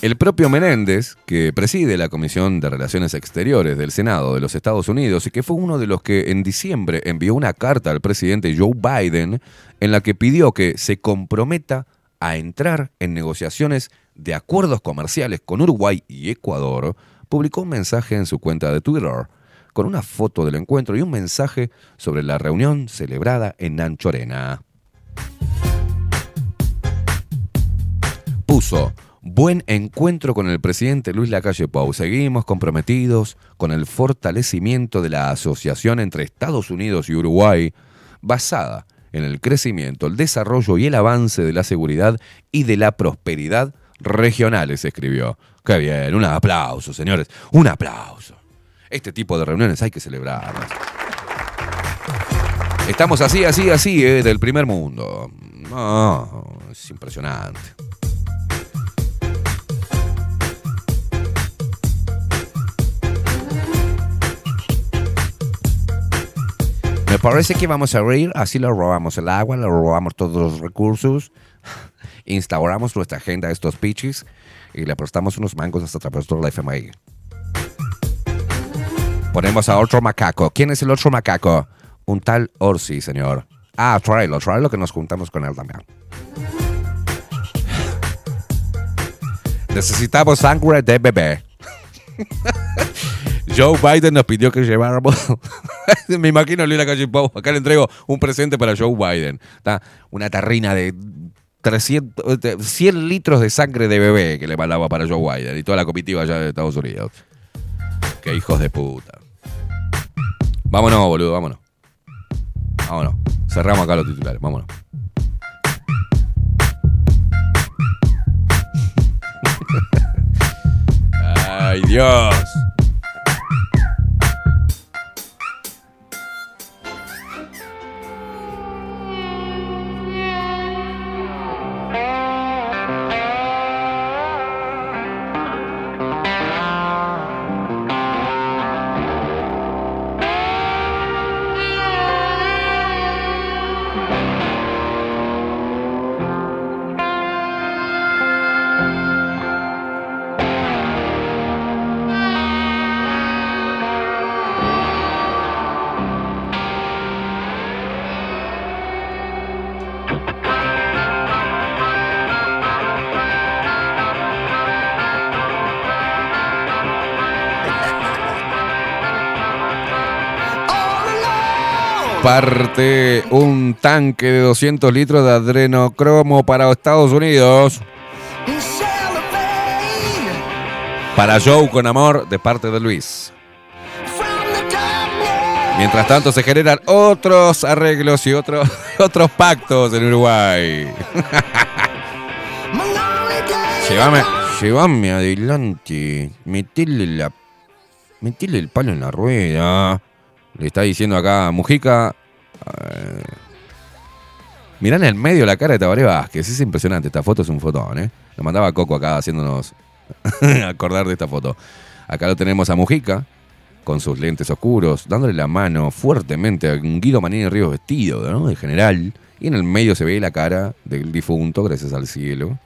El propio Menéndez, que preside la Comisión de Relaciones Exteriores del Senado de los Estados Unidos y que fue uno de los que en diciembre envió una carta al presidente Joe Biden en la que pidió que se comprometa a entrar en negociaciones de acuerdos comerciales con Uruguay y Ecuador, publicó un mensaje en su cuenta de Twitter con una foto del encuentro y un mensaje sobre la reunión celebrada en Anchorena. Puso, buen encuentro con el presidente Luis Lacalle Pou. Seguimos comprometidos con el fortalecimiento de la asociación entre Estados Unidos y Uruguay, basada en el crecimiento, el desarrollo y el avance de la seguridad y de la prosperidad regionales, escribió. Qué bien, un aplauso, señores, un aplauso. Este tipo de reuniones hay que celebrarlas. Estamos así, así, así, eh, del primer mundo. No, es impresionante. Me parece que vamos a reír, así le robamos el agua, le robamos todos los recursos, instauramos nuestra agenda a estos pichis y le prestamos unos mangos hasta través de la FMI. Ponemos a otro macaco. ¿Quién es el otro macaco? Un tal Orsi, señor. Ah, tráelo, tráelo que nos juntamos con él también. Necesitamos sangre de bebé. Joe Biden nos pidió que lleváramos. Me imagino a Luis Lacalle Pou. Acá le entrego un presente para Joe Biden. Está Una tarrina de 300, de 100 litros de sangre de bebé que le mandaba para Joe Biden y toda la comitiva allá de Estados Unidos. Qué hijos de puta. Vámonos, boludo, vámonos. Vámonos. Cerramos acá los titulares, vámonos. Ay, Dios. Parte un tanque de 200 litros de adrenocromo para Estados Unidos. Para Joe con amor de parte de Luis. Mientras tanto se generan otros arreglos y otros, otros pactos en Uruguay. llévame, llévame adelante. Metele la. El palo en la rueda. Le está diciendo acá Mujica. Eh, mirá en el medio la cara de Tabaré Vázquez. Es impresionante. Esta foto es un fotón, ¿eh? Lo mandaba Coco acá haciéndonos acordar de esta foto. Acá lo tenemos a Mujica con sus lentes oscuros, dándole la mano fuertemente a Guido Manini Ríos vestido, ¿no? De general. Y en el medio se ve la cara del difunto, gracias al cielo.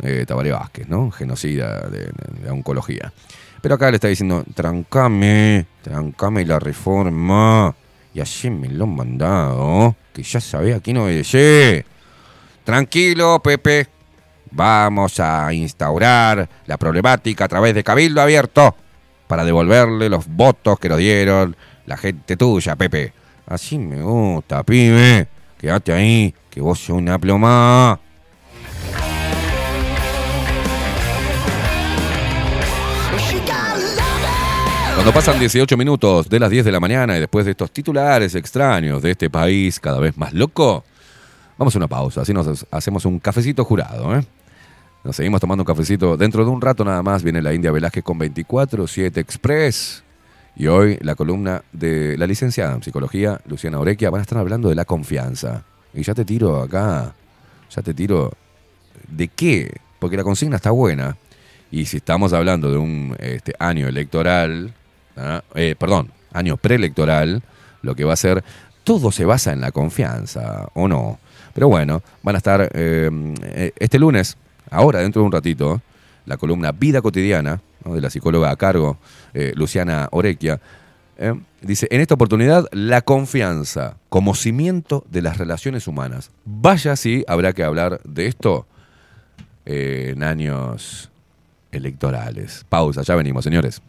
eh, Tabaré Vázquez, ¿no? Genocida de- de oncología. Pero acá le está diciendo, trancame, trancame la reforma. Y así me lo han mandado, que ya sabía quién obedecer. Tranquilo, Pepe. Vamos a instaurar la problemática a través de Cabildo Abierto para devolverle los votos que nos dieron la gente tuya, Pepe. Así me gusta, pibe. Quédate ahí, que vos sos una ploma. Cuando pasan 18 minutos de las 10 de la mañana y después de estos titulares extraños de este país cada vez más loco, vamos a una pausa. Así nos hacemos un cafecito jurado. ¿eh? Nos seguimos tomando un cafecito. Dentro de un rato nada más viene la India Velázquez con 24-7 Express. Y hoy la columna de la licenciada en psicología, Luciana Orequia, van a estar hablando de la confianza. Y ya te tiro acá, ya te tiro de qué, porque la consigna está buena. Y si estamos hablando de un este, año electoral, ¿ah? Eh, perdón, año preelectoral, lo que va a ser, todo se basa en la confianza, ¿o no? Pero bueno, van a estar eh, eh, este lunes, ahora dentro de un ratito, la columna Vida Cotidiana, de la psicóloga a cargo, Luciana Orequia, dice, en esta oportunidad, la confianza como cimiento de las relaciones humanas. Vaya si habrá que hablar de esto en años electorales. Pausa, ya venimos, señores.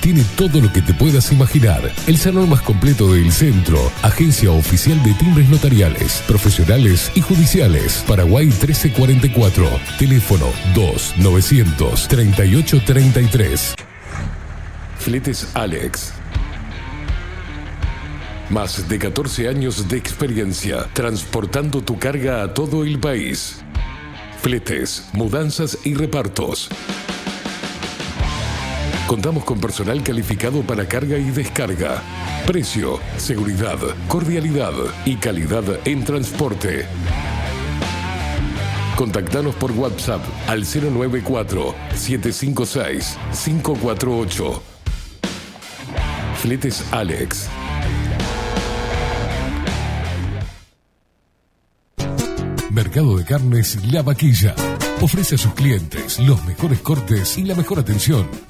Tiene todo lo que te puedas imaginar. El salón más completo del centro. Agencia oficial de timbres notariales, profesionales y judiciales. Paraguay 1344. Teléfono 2 900 3833. Fletes Alex. Más de 14 años de experiencia transportando tu carga a todo el país. Fletes, mudanzas y repartos. Contamos con personal calificado para carga y descarga. Precio, seguridad, cordialidad y calidad en transporte. Contactanos por WhatsApp al 094-756-548. Fletes Alex. Mercado de Carnes La Vaquilla. Ofrece a sus clientes los mejores cortes y la mejor atención.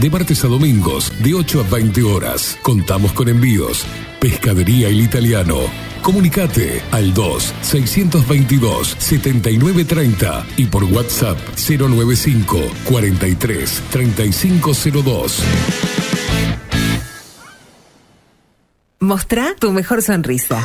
de martes a domingos, de 8 a 20 horas. Contamos con envíos. Pescadería El Italiano. Comunicate al 2-622-7930 y por WhatsApp 095 43 3502. Mostrá tu mejor sonrisa.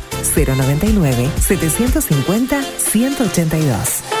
099-750-182.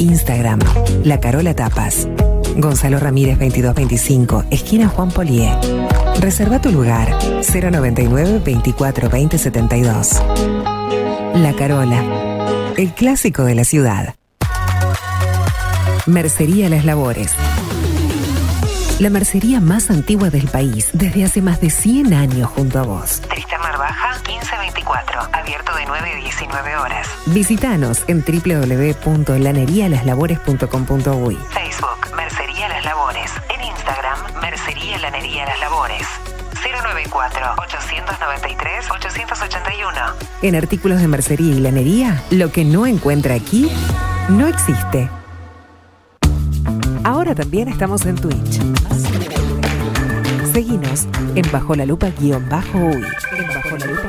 Instagram, La Carola Tapas. Gonzalo Ramírez 2225, esquina Juan Polié. Reserva tu lugar 099 24 20 72. La Carola, el clásico de la ciudad. Mercería Las Labores. La mercería más antigua del país, desde hace más de 100 años junto a vos. Tristán Baja 1524, abierto de 9 a 19 horas. Visítanos en www.lanerialaslabores.com.uy. Facebook, Mercería Las Labores. En Instagram, Mercería Lanería Las Labores. 094-893-881. En artículos de mercería y lanería, lo que no encuentra aquí, no existe. Ahora también estamos en Twitch. Seguinos en Bajo la Lupa guion bajo uy. En Bajo la Lupa.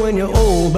When you're old,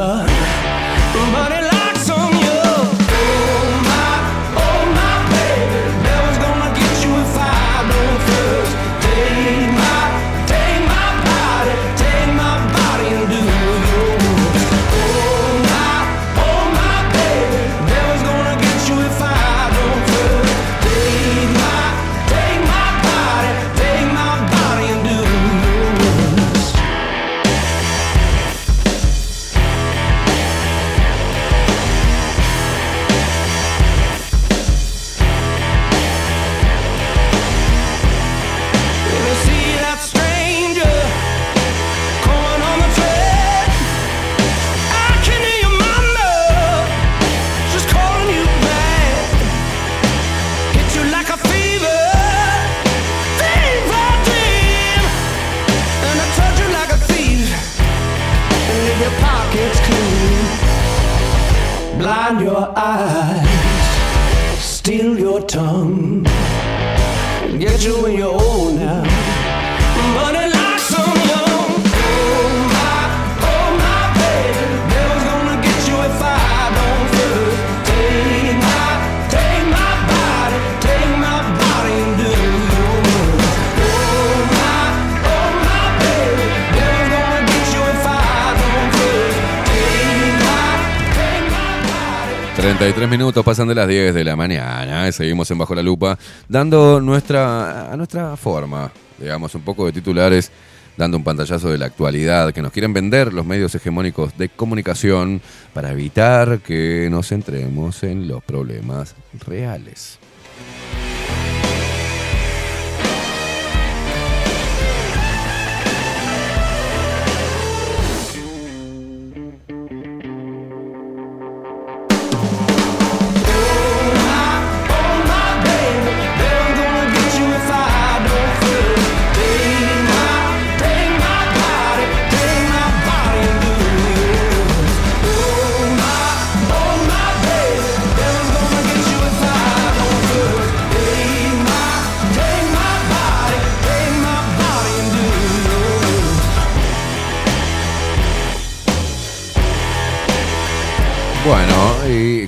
43 minutos pasan de las 10 de la mañana. y Seguimos en Bajo la Lupa dando nuestra, a nuestra forma, digamos, un poco de titulares, dando un pantallazo de la actualidad que nos quieren vender los medios hegemónicos de comunicación para evitar que nos centremos en los problemas reales.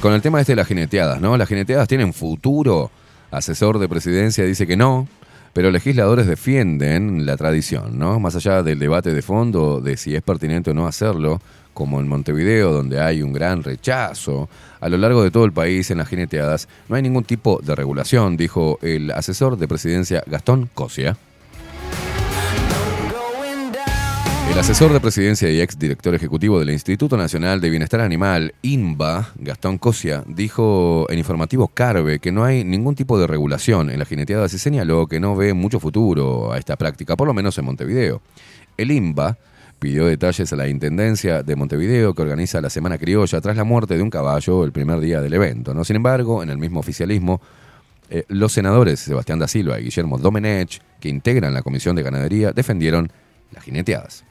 Con el tema este de las jineteadas, ¿no? Las jineteadas tienen futuro. Asesor de presidencia dice que no, pero legisladores defienden la tradición, ¿no? Más allá del debate de fondo de si es pertinente o no hacerlo, como en Montevideo, donde hay un gran rechazo, a lo largo de todo el país en las jineteadas no hay ningún tipo de regulación, dijo el asesor de presidencia Gastón Cosia. El asesor de presidencia y ex director ejecutivo del Instituto Nacional de Bienestar Animal, INBA, Gastón Cosia, dijo en informativo Carve que no hay ningún tipo de regulación en la jineteadas y señaló que no ve mucho futuro a esta práctica, por lo menos en Montevideo. El INBA pidió detalles a la Intendencia de Montevideo que organiza la Semana Criolla tras la muerte de un caballo el primer día del evento. ¿no? Sin embargo, en el mismo oficialismo, eh, los senadores Sebastián da Silva y Guillermo Domenech, que integran la Comisión de Ganadería, defendieron las jineteadas.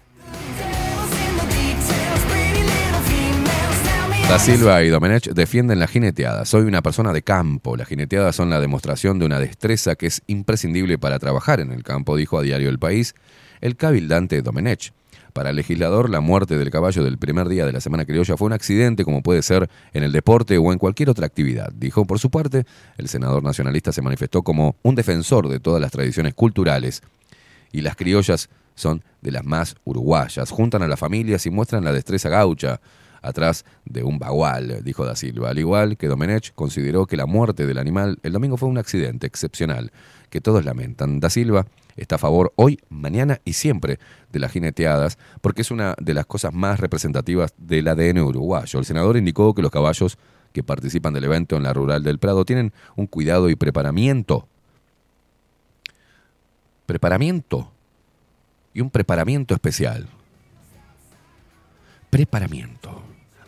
Da Silva y Domenech defienden la jineteada. Soy una persona de campo. Las jineteadas son la demostración de una destreza que es imprescindible para trabajar en el campo, dijo a Diario El País el cabildante Domenech. Para el legislador, la muerte del caballo del primer día de la Semana Criolla fue un accidente como puede ser en el deporte o en cualquier otra actividad. Dijo, por su parte, el senador nacionalista se manifestó como un defensor de todas las tradiciones culturales y las criollas son de las más uruguayas. Juntan a las familias y muestran la destreza gaucha atrás de un bagual, dijo Da Silva. Al igual que Domenech, consideró que la muerte del animal el domingo fue un accidente excepcional que todos lamentan. Da Silva está a favor hoy, mañana y siempre de las jineteadas porque es una de las cosas más representativas del ADN uruguayo. El senador indicó que los caballos que participan del evento en la rural del Prado tienen un cuidado y preparamiento. Preparamiento. Y un preparamiento especial. Preparamiento.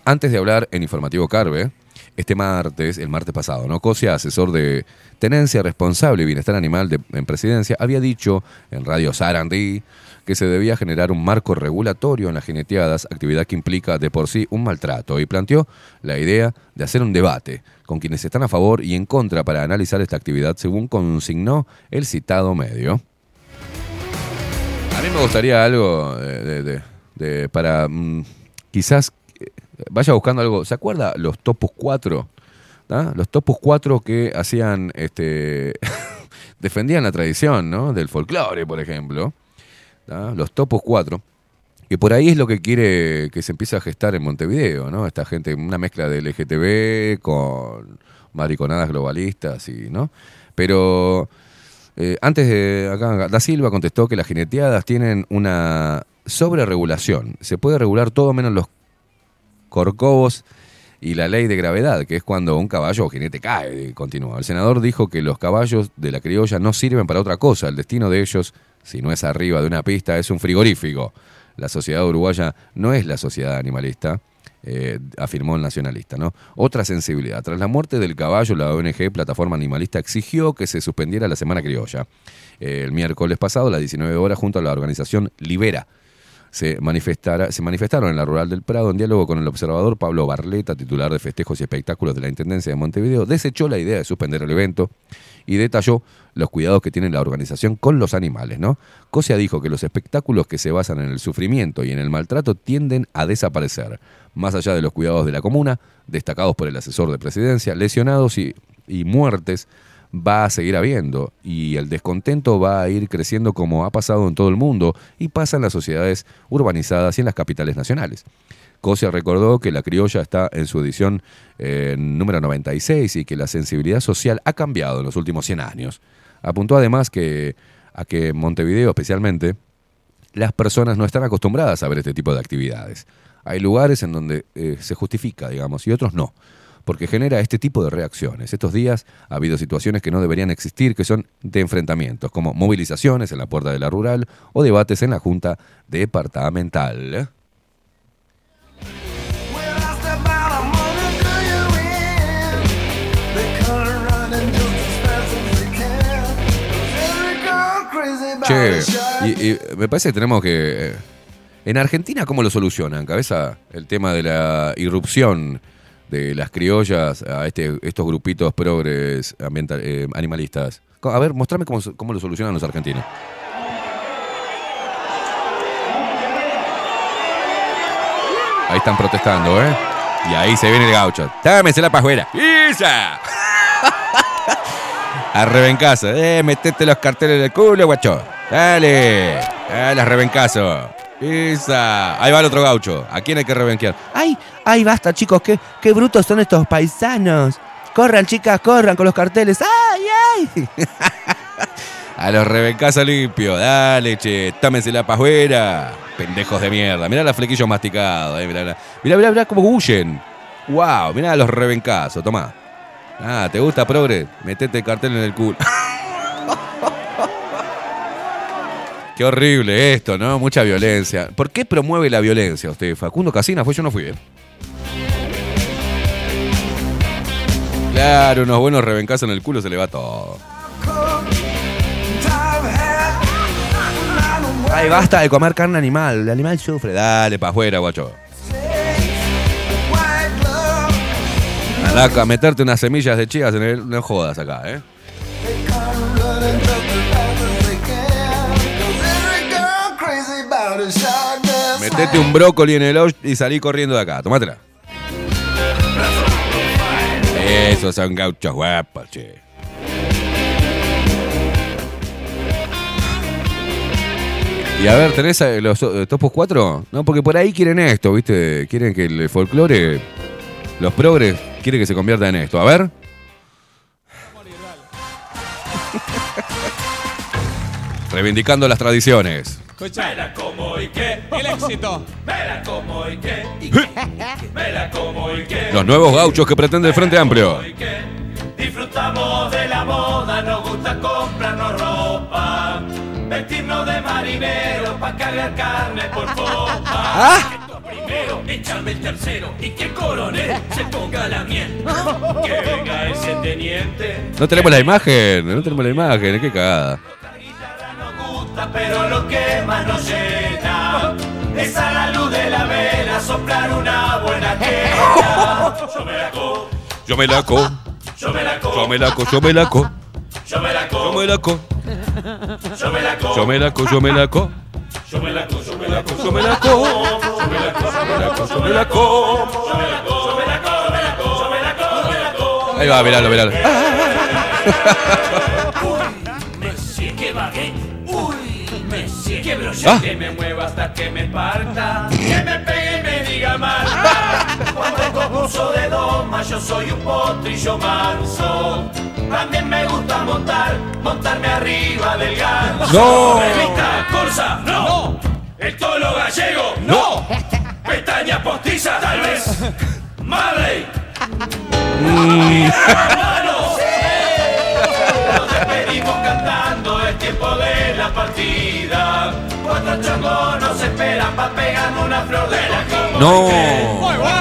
Antes de hablar en Informativo Carve, este martes, el martes pasado, ¿no? Cosia, asesor de tenencia responsable y bienestar animal en presidencia, había dicho en Radio Sarandí que se debía generar un marco regulatorio en las jineteadas, actividad que implica de por sí un maltrato, y planteó la idea de hacer un debate con quienes están a favor y en contra para analizar esta actividad, según consignó el citado medio. Me gustaría algo de, para mm, quizás eh, vaya buscando algo. ¿Se acuerda los Topus 4? ¿Ah? Los Topus 4 que hacían, este, defendían la tradición, ¿no? Del folclore, por ejemplo. ¿Ah? Los Topus 4. Que por ahí es lo que quiere que se empiece a gestar en Montevideo, ¿no? Esta gente, una mezcla de LGTB con mariconadas globalistas y, ¿no? Pero eh, antes de acá, Da Silva contestó que las jineteadas tienen una sobreregulación. Se puede regular todo menos los corcovos y la ley de gravedad, que es cuando un caballo o jinete cae, continúa. El senador dijo que los caballos de la criolla no sirven para otra cosa. El destino de ellos, si no es arriba de una pista, es un frigorífico. La sociedad uruguaya no es la sociedad animalista, eh, afirmó el nacionalista. ¿no? Otra sensibilidad. Tras la muerte del caballo, la ONG Plataforma Animalista exigió que se suspendiera la Semana Criolla. Eh, el miércoles pasado, a las 19 horas, junto a la organización Libera, se, manifestaron en la Rural del Prado en diálogo con el observador Pablo Barleta, titular de Festejos y Espectáculos de la Intendencia de Montevideo, desechó la idea de suspender el evento y detalló los cuidados que tiene la organización con los animales. ¿no? Cosia dijo que los espectáculos que se basan en el sufrimiento y en el maltrato tienden a desaparecer, más allá de los cuidados de la comuna, destacados por el asesor de presidencia, lesionados y, muertes va a seguir habiendo y el descontento va a ir creciendo como ha pasado en todo el mundo y pasa en las sociedades urbanizadas y en las capitales nacionales. Cosia recordó que la criolla está en su edición eh, número 96 y que la sensibilidad social ha cambiado en los últimos 100 años. Apuntó además que a que en Montevideo especialmente las personas no están acostumbradas a ver este tipo de actividades. Hay lugares en donde eh, se justifica, digamos, y otros no, porque genera este tipo de reacciones. Estos días ha habido situaciones que no deberían existir, que son de enfrentamientos, como movilizaciones en la puerta de la rural o debates en la Junta Departamental. Che, y, me parece que tenemos que... En Argentina, ¿cómo lo solucionan? Cabeza, el tema de la irrupción de las criollas a este, estos grupitos progres ambiental, eh, animalistas. A ver, mostrame cómo, cómo lo solucionan los argentinos. Ahí están protestando, ¿eh? Y ahí se viene el gaucho. Támese la pajuera. ¡Isa! A rebencazo. Eh, metete los carteles en el culo, guacho. Dale. Dale, a rebencazo. Isa. Ahí va el otro gaucho. ¿A quién hay que rebenquear? ¡Ay! ¡Ay, basta, chicos! ¡Qué, qué brutos son estos paisanos! Corran, chicas, corran con los carteles. ¡Ay, ay! A los rebencazos limpios. Dale, che. Támense la pajuera. Pendejos de mierda. Mirá los flequillos masticados. Eh. Mirá, mirá, mirá, cómo huyen. Wow, mirá los rebencazos. Tomá. Ah, ¿te gusta, progre? Metete el cartel en el culo. Qué horrible esto, ¿no? Mucha violencia. ¿Por qué promueve la violencia usted? Facundo Casina fue, yo no fui. ¿eh? Claro, unos buenos rebencazos en el culo se le va todo. ¡Ay, basta de comer carne animal! El animal sufre. Dale pa' afuera, guacho. Andá a meterte unas semillas de chicas en el. No jodas acá, ¿eh? Metete un brócoli en el hoyo y salí corriendo de acá. Tomátela. Esos son gauchos guapos, che. Y a ver, ¿tenés eh, los eh, topos 4? No, porque por ahí quieren esto, ¿viste? Quieren que el folclore, los progres, quieren que se convierta en esto. A ver. Reivindicando las tradiciones. Me la como y qué. El éxito. Me la como y qué. Me la como y qué. Los nuevos gauchos que pretende el Frente Amplio. Disfrutamos de la moda, nos gusta comprarnos ropa. Vestirnos de marinero pa' cargar carne por popa. Esto primero, échame el tercero y que el coronel se ponga la miel. Que venga ese teniente. No tenemos la imagen, no tenemos la imagen, qué cagada. Gusta, pero lo que más nos llena es a la luz de la vela soplar una buena quena. Yo me la co, Yo me la co, yo me la co, yo me la co, yo me la co, yo me la co, yo me la co, yo me la co, yo me la co, yo me la co. yo me la co, yo me la co, Yo me la co, yo me la co, yo me la co, yo me la co. Ahí va, miralo, miralo. Broche, Ah. que me mueva hasta que me parta, que me pegue y me diga mal. Cuando el concurso de doma yo soy un potrillo manso. También me gusta montar, montarme arriba del ganso. No. Revista Corsa, no. El tolo gallego, no. Pestaña postiza, tal vez. Marley. Hermanos, nos despedimos cantando el tiempo de la partida. Nos esperan pa' pegar una flor de la como No,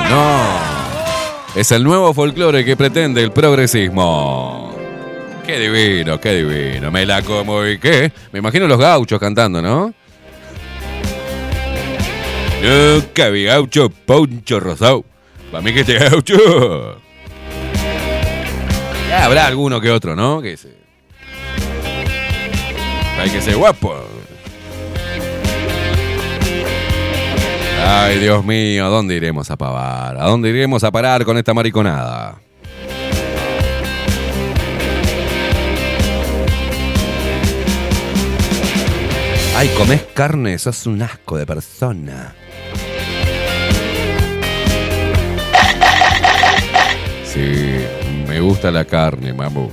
no. Es el nuevo folclore que pretende el progresismo. Qué divino, qué divino. Me la como y qué. Me imagino los gauchos cantando, ¿no? Nunca vi gaucho poncho rosado. Para mí que este gaucho. Ya habrá alguno que otro, ¿no? Que se... Hay que ser guapo. Ay, Dios mío, ¿a dónde iremos a pavar? ¿A dónde iremos a parar con esta mariconada? Ay, comés carne, sos un asco de persona. Sí, me gusta la carne, mamu.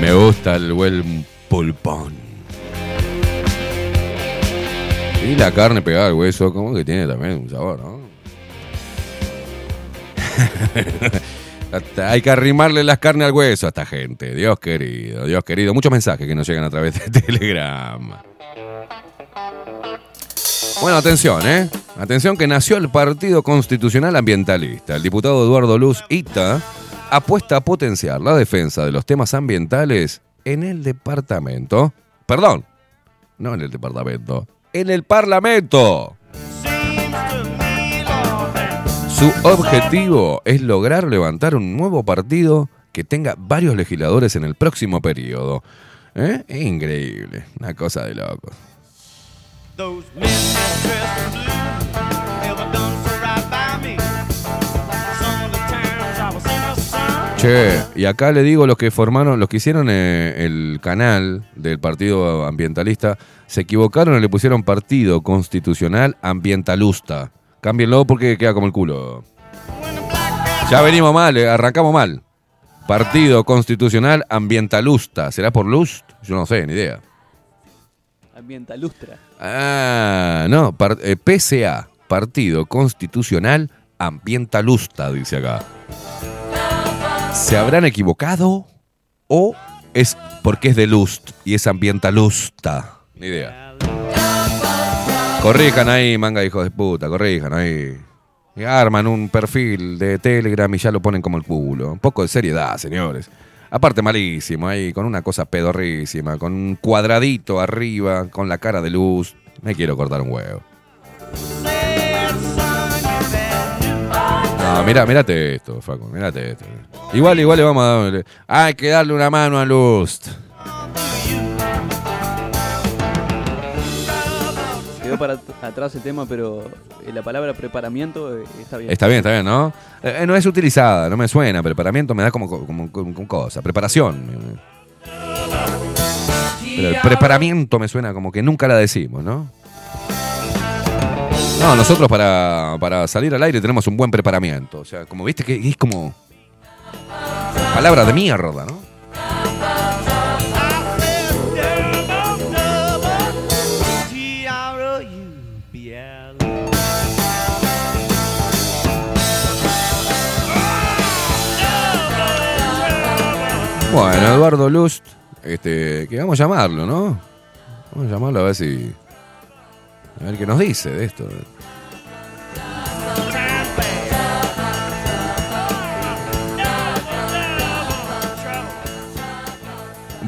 Me gusta el buen pulpón. Y la carne pegada al hueso, como que tiene también un sabor, ¿no? Hay que arrimarle las carnes al hueso a esta gente. Dios querido, Dios querido. Muchos mensajes que nos llegan a través de Telegram. Bueno, atención, ¿eh? Atención que nació el Partido Constitucional Ambientalista. El diputado Eduardo Luz Ita apuesta a potenciar la defensa de los temas ambientales en el departamento. Perdón, no en el departamento, en el Parlamento. Su objetivo es lograr levantar un nuevo partido que tenga varios legisladores en el próximo periodo. ¿Eh? Increíble, una cosa de locos. Che, y acá le digo los que formaron, los que hicieron eh, el canal del Partido Ambientalista, se equivocaron y le pusieron Partido Constitucional Ambientalusta. Cámbienlo porque queda como el culo. Ya venimos mal, eh, arrancamos mal. Partido Constitucional Ambientalusta. ¿Será por Lust? Yo no sé, ni idea. Ambientalustra. Ah, no, par- eh, PCA, Partido Constitucional Ambientalusta, dice acá. ¿Se habrán equivocado o es porque es de Lust y es Ambientalusta? Ni idea. Corrijan ahí, manga hijos de puta, corrijan ahí. Y arman un perfil de Telegram y ya lo ponen como el culo. Un poco de seriedad, señores. Aparte malísimo, ahí con una cosa pedorrísima, con un cuadradito arriba, con la cara de luz. Me quiero cortar un huevo. No, mira, mírate esto, Facu, mírate esto. Igual, igual le vamos a dar. Hay que darle una mano a Lust. Quedó para at- atrás el tema, pero eh, la palabra preparamiento eh, está bien. Está bien, está bien, ¿no? Eh, no es utilizada, no me suena. Preparamiento me da como, como, como- como cosa. Preparación. Pero el preparamiento me suena como que nunca la decimos, ¿no? No, nosotros para, para salir al aire tenemos un buen preparamiento. O sea, como viste que es como. Palabra de mierda, ¿no? Bueno, Eduardo Lust, este, que vamos a llamarlo, ¿no? Vamos a llamarlo a ver si. A ver qué nos dice de esto.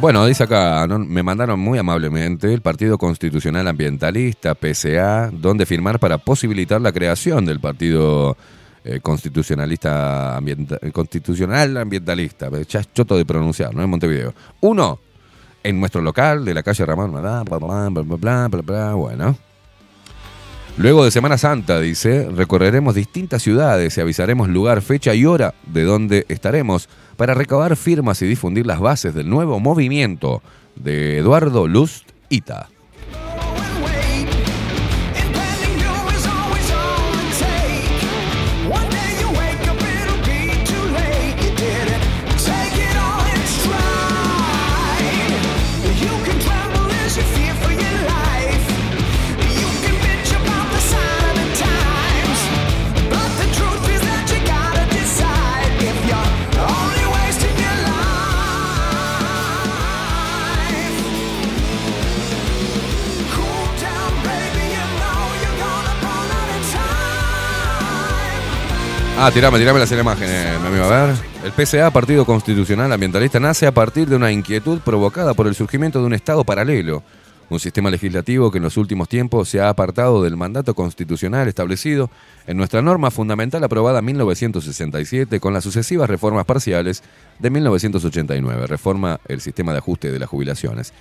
Bueno, dice acá, me mandaron muy amablemente el Partido Constitucional Ambientalista, PCA, donde firmar para posibilitar la creación del Partido eh, Constitucionalista Ambienta- eh, Constitucional Ambientalista. Ya es choto de pronunciar, ¿no? En Montevideo. Uno, en nuestro local de la calle Ramón, bla, bla, bla, bla, bla, bla, bla, bla, bueno. Luego de Semana Santa, dice, recorreremos distintas ciudades y avisaremos lugar, fecha y hora de donde estaremos para recabar firmas y difundir las bases del nuevo movimiento de Eduardo Lust Ita. Ah, tirame, tirame las imágenes, mi amigo. A ver. El PCA, Partido Constitucional Ambientalista, nace a partir de una inquietud provocada por el surgimiento de un Estado paralelo. Un sistema legislativo que en los últimos tiempos se ha apartado del mandato constitucional establecido en nuestra norma fundamental aprobada en 1967 con las sucesivas reformas parciales de 1989, reforma el sistema de ajuste de las jubilaciones.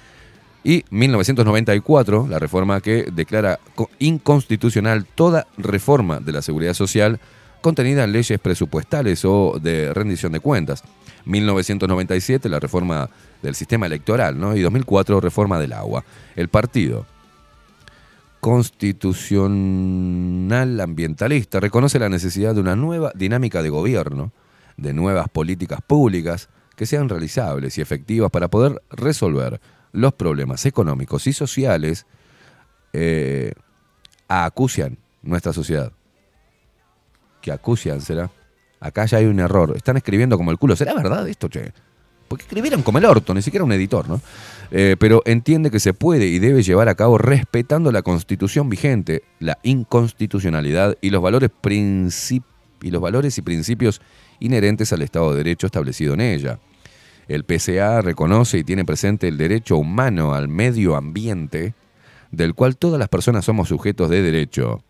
Y 1994, la reforma que declara co- inconstitucional toda reforma de la seguridad social contenida en leyes presupuestales o de rendición de cuentas. 1997, la reforma del sistema electoral, ¿no? Y 2004, reforma del agua. El partido constitucional ambientalista reconoce la necesidad de una nueva dinámica de gobierno, de nuevas políticas públicas que sean realizables y efectivas para poder resolver los problemas económicos y sociales eh, acucian nuestra sociedad. Que acucian será. Acá ya hay un error. Están escribiendo como el culo. ¿Será verdad esto, che? Porque escribieron como el orto, ni siquiera un editor, ¿no? Eh, pero entiende que se puede y debe llevar a cabo respetando la constitución vigente, la inconstitucionalidad y los valores, y, los valores y principios inherentes al Estado de Derecho establecido en ella. El PCA reconoce y tiene presente el derecho humano al medio ambiente, del cual todas las personas somos sujetos de derecho.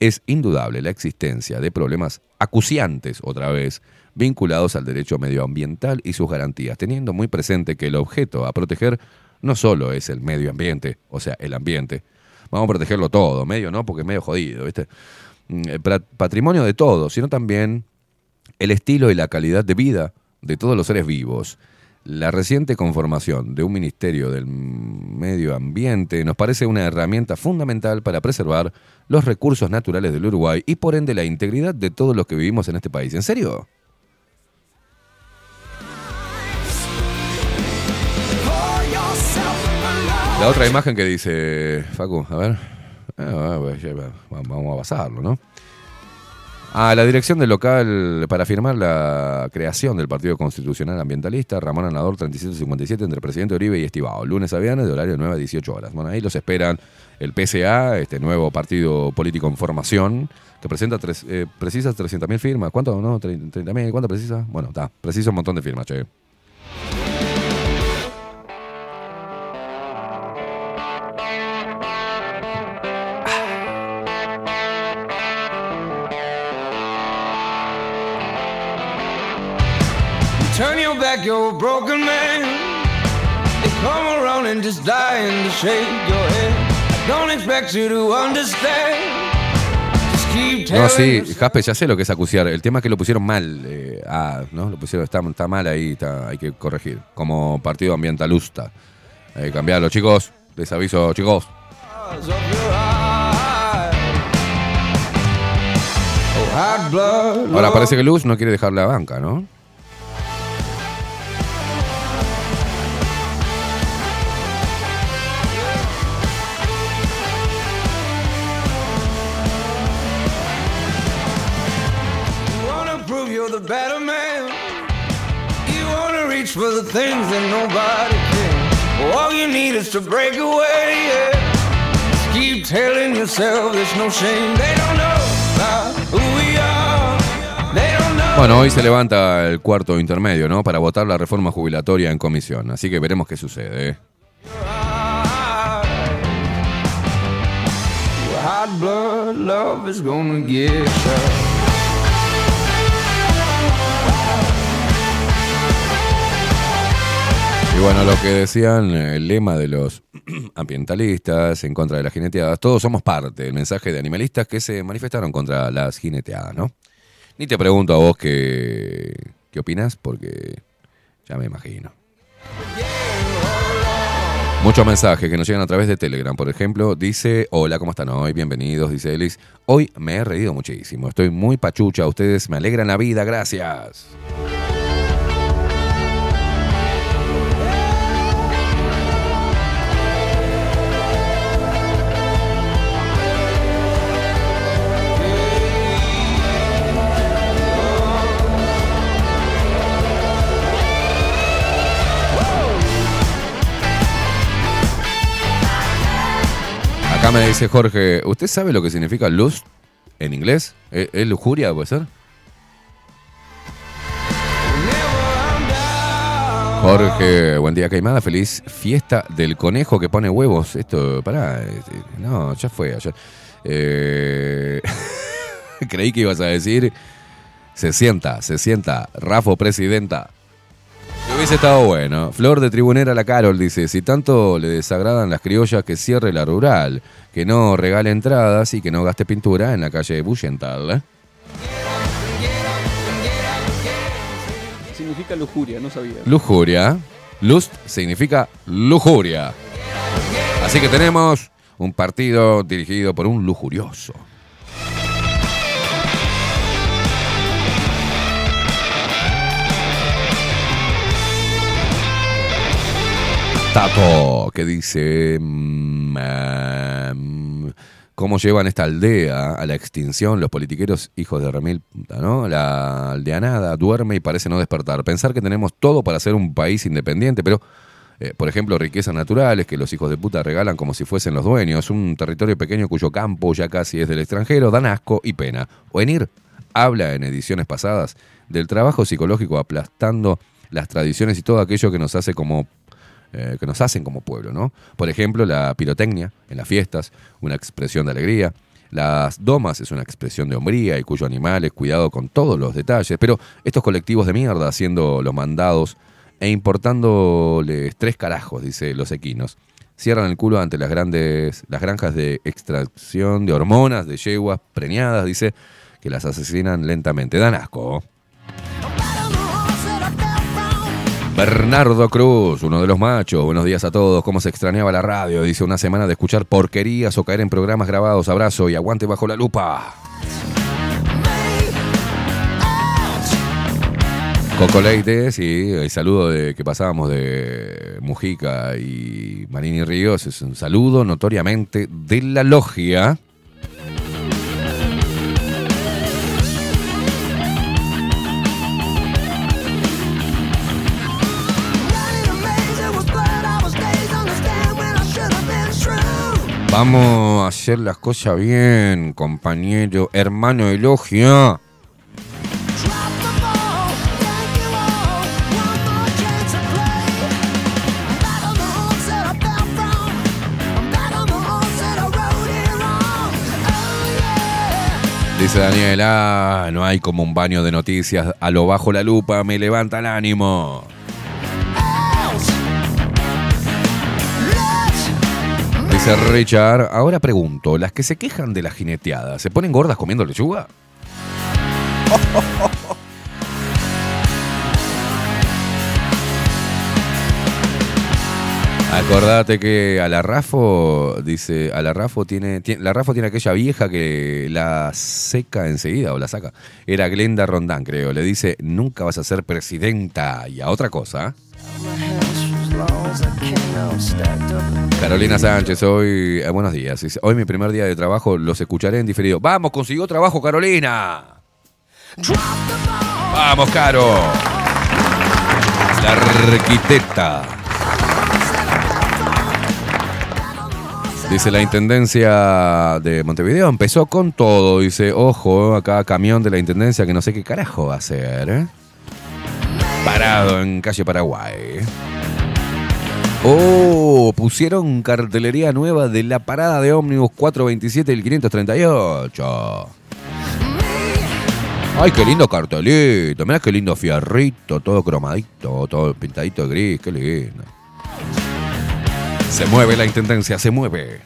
Es indudable la existencia de problemas acuciantes, otra vez, vinculados al derecho medioambiental y sus garantías, teniendo muy presente que el objeto a proteger no solo es el medio ambiente, o sea, el ambiente. Vamos a protegerlo todo, medio no, porque es medio jodido, ¿viste? Mm, patrimonio de todos, sino también el estilo y la calidad de vida de todos los seres vivos. La reciente conformación de un Ministerio del Medio Ambiente nos parece una herramienta fundamental para preservar los recursos naturales del Uruguay y por ende la integridad de todos los que vivimos en este país. ¿En serio? La otra imagen que dice Facu, a ver. Ah, vamos a basarlo, ¿no? A la dirección del local para firmar la creación del Partido Constitucional Ambientalista, Ramón Anador 3757 entre Presidente Uribe y Estibao, lunes a viernes de horario 9 a 18 horas. Bueno, ahí los esperan el PSA, este nuevo partido político en formación, que presenta tres, eh, precisa 300.000 firmas. ¿Cuánto? No, 30.000, ¿cuánto precisa? Bueno, está, precisa un montón de firmas, che. You're a broken man. They come around and just dying to shake your head. I don't expect you to understand. Just keep No, sí, Jaspe, ya sé lo que es acuciar. El tema es que lo pusieron mal. eh, ah, ¿no? Lo pusieron, está, está mal ahí, está- hay que corregir. Como partido ambientalusta. Hay que cambiarlo, chicos. Les aviso, chicos. Oh. Ahora parece que Luz no quiere dejar la banca, ¿no? For the things that nobody can. All you need is to break away. Yeah. Just keep telling yourself there's no shame. They don't know now who we are. They don't know. Bueno, hoy se levanta el cuarto intermedio, ¿no? Para votar la reforma jubilatoria en comisión. Así que veremos qué sucede. ¿eh? Blood love is gonna get you. Y bueno, lo que decían, el lema de los ambientalistas en contra de las jineteadas, todos somos parte del mensaje de animalistas que se manifestaron contra las jineteadas, ¿no? Ni te pregunto a vos qué, qué opinas, porque ya me imagino. Muchos mensajes que nos llegan a través de Telegram, por ejemplo, dice, hola, ¿cómo están hoy? Bienvenidos, dice Elis. Hoy me he reído muchísimo, estoy muy pachucha, ustedes me alegran la vida, gracias. Acá me dice Jorge, ¿usted sabe lo que significa lust en inglés? ¿Es, es lujuria, puede ser? Jorge, buen día, Caimada. Feliz fiesta del conejo que pone huevos. Esto, pará. No, ya fue. Eh, creí que ibas a decir. Se sienta, se sienta. Rafo, presidenta. Que hubiese estado bueno. Flor de Tribunera La Carol dice: Si tanto le desagradan las criollas, que cierre la rural. Que no regale entradas y que no gaste pintura en la calle Bullental. ¿eh? Significa lujuria, no sabía. Lujuria. Lust significa lujuria. Así que tenemos un partido dirigido por un lujurioso. Tato, que dice mm, em, cómo llevan esta aldea a la extinción los politiqueros hijos de remil, ¿no? La aldeanada duerme y parece no despertar. Pensar que tenemos todo para ser un país independiente, pero, eh, por ejemplo, riquezas naturales que los hijos de puta regalan como si fuesen los dueños, un territorio pequeño cuyo campo ya casi es del extranjero, dan asco y pena. Oenir habla en ediciones pasadas del trabajo psicológico aplastando las tradiciones y todo aquello que nos hace como eh, que nos hacen como pueblo, ¿no? Por ejemplo, la pirotecnia en las fiestas, una expresión de alegría. Las domas es una expresión de hombría y cuyo animal es cuidado con todos los detalles. Pero estos colectivos de mierda haciendo los mandados e importándoles tres carajos, dice los equinos. Cierran el culo ante las grandes, las granjas de extracción de hormonas, de yeguas preñadas, dice, que las asesinan lentamente. Dan asco. Bernardo Cruz, uno de los machos. Buenos días a todos. ¿Cómo se extrañaba la radio? Dice una semana de escuchar porquerías o caer en programas grabados. Abrazo y aguante bajo la lupa. Coco Leite, sí, el saludo de que pasábamos de Mujica y Marini Ríos es un saludo notoriamente de la logia. Vamos a hacer las cosas bien, compañero, hermano de logia. Dice Daniel, ah, no hay como un baño de noticias a lo bajo la lupa, me levanta el ánimo. Richard, ahora pregunto, ¿las que se quejan de la jineteada, ¿se ponen gordas comiendo lechuga? Acordate que a la Rafo, dice, a la Rafo tiene, tiene- la Rafo tiene aquella vieja que la seca enseguida o la saca. Era Glenda Rondán, creo. Le dice, nunca vas a ser presidenta. Y a otra cosa. Carolina Sánchez, hoy, eh, buenos días. Dice, Hoy mi primer día de trabajo, los escucharé en diferido. Vamos, consiguió trabajo Carolina. Vamos, Caro. La arquitecta. Dice la Intendencia de Montevideo empezó con todo. Dice, ojo, acá camión de la Intendencia que no sé qué carajo va a hacer. ¿eh? Parado en calle Paraguay. Oh, pusieron cartelería nueva de la parada de ómnibus 427 y el 538. Ay, qué lindo cartelito. Mirá qué lindo fierrito, todo cromadito, todo pintadito de gris, qué lindo. Se mueve la intendencia, se mueve.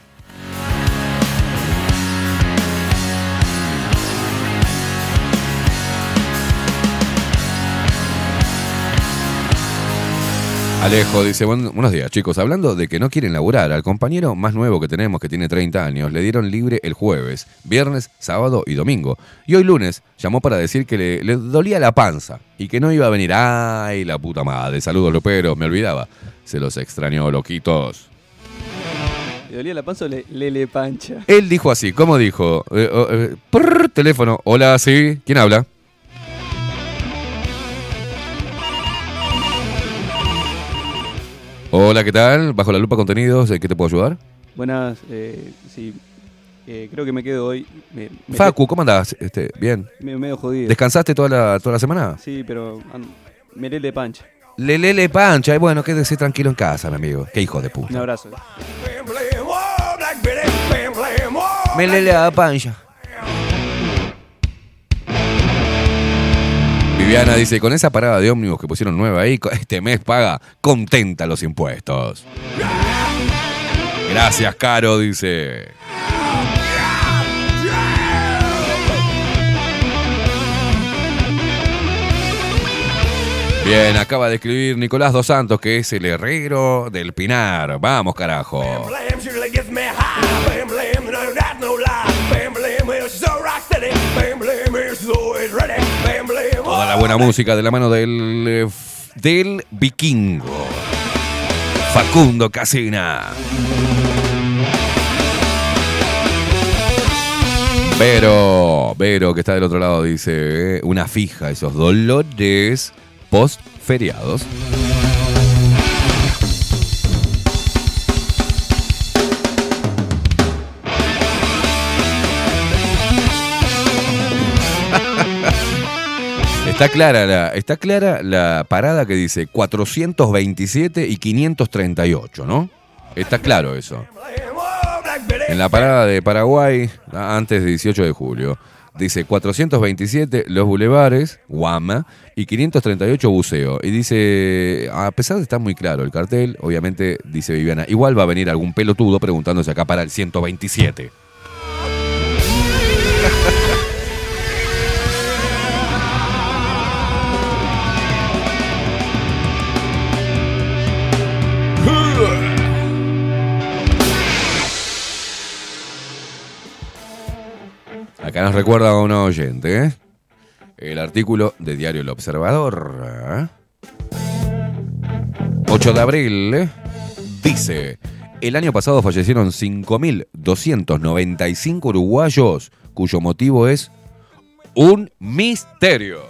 Alejo dice, "Buen- buenos días chicos, hablando de que no quieren laburar, al compañero más nuevo que tenemos, que tiene 30 años, le dieron libre el jueves, viernes, sábado y domingo. Y hoy lunes llamó para decir que le, le dolía la panza y que no iba a venir. Ay, la puta madre, saludos Lopero, me olvidaba. Se los extrañó, loquitos. ¿Le dolía la panza o le, le, le pancha? Él dijo así, ¿cómo dijo? Eh, oh, eh, teléfono, hola, sí, ¿quién habla? Hola, ¿qué tal? Bajo la lupa contenidos, ¿en qué te puedo ayudar? Buenas, eh, sí. eh, creo que me quedo hoy. Me, me- Facu, ¿cómo andás? Este, bien. Me, medio jodido. ¿Descansaste toda la, toda la semana? Sí, pero an- me le pancha. Lelele pancha, y bueno, quédese tranquilo en casa, mi amigo. Qué hijo de puta. Un abrazo. Me lele a pancha. Viviana dice, con esa parada de ómnibus que pusieron nueva ahí, este mes paga contenta los impuestos. Gracias, Caro, dice. Bien, acaba de escribir Nicolás Dos Santos, que es el herrero del Pinar. Vamos, carajo. La buena música de la mano del, eh, del vikingo. Facundo Casina. Vero, Vero, que está del otro lado, dice, eh, una fija, esos dolores post feriados. Está clara, la, está clara la parada que dice 427 y 538, ¿no? Está claro eso. En la parada de Paraguay, antes del 18 de julio, dice 427 los bulevares, Guama, y 538 buceo. Y dice, a pesar de estar muy claro el cartel, obviamente dice Viviana, igual va a venir algún pelotudo preguntándose acá para el 127. Acá nos recuerda a un oyente, ¿eh? El artículo de Diario El Observador. ¿eh? 8 de abril ¿eh? dice, el año pasado fallecieron 5.295 uruguayos cuyo motivo es un misterio.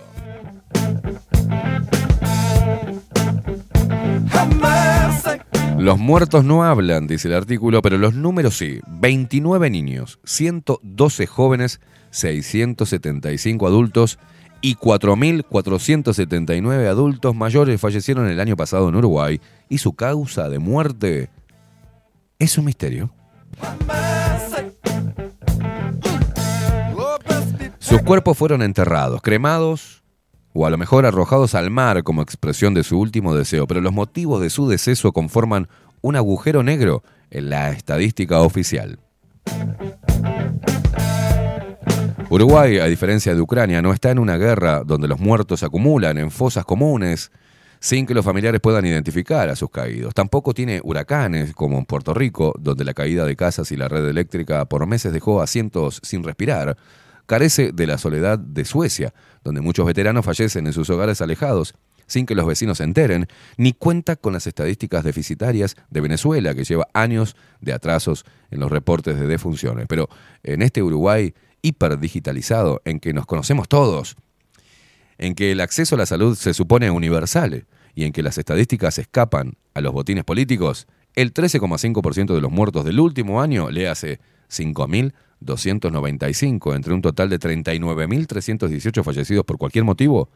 Los muertos no hablan, dice el artículo, pero los números sí. 29 niños, 112 jóvenes, 675 adultos y 4.479 adultos mayores fallecieron el año pasado en Uruguay y su causa de muerte es un misterio. Sus cuerpos fueron enterrados, cremados o a lo mejor arrojados al mar como expresión de su último deseo, pero los motivos de su deceso conforman un agujero negro en la estadística oficial. Uruguay, a diferencia de Ucrania, no está en una guerra donde los muertos se acumulan en fosas comunes sin que los familiares puedan identificar a sus caídos. Tampoco tiene huracanes como en Puerto Rico, donde la caída de casas y la red eléctrica por meses dejó a cientos sin respirar. Carece de la soledad de Suecia, donde muchos veteranos fallecen en sus hogares alejados sin que los vecinos se enteren, ni cuenta con las estadísticas deficitarias de Venezuela, que lleva años de atrasos en los reportes de defunciones. Pero en este Uruguay hiperdigitalizado, en que nos conocemos todos, en que el acceso a la salud se supone universal y en que las estadísticas escapan a los botines políticos, el 13,5% de los muertos del último año le hace 5.295 entre un total de 39.318 fallecidos por cualquier motivo,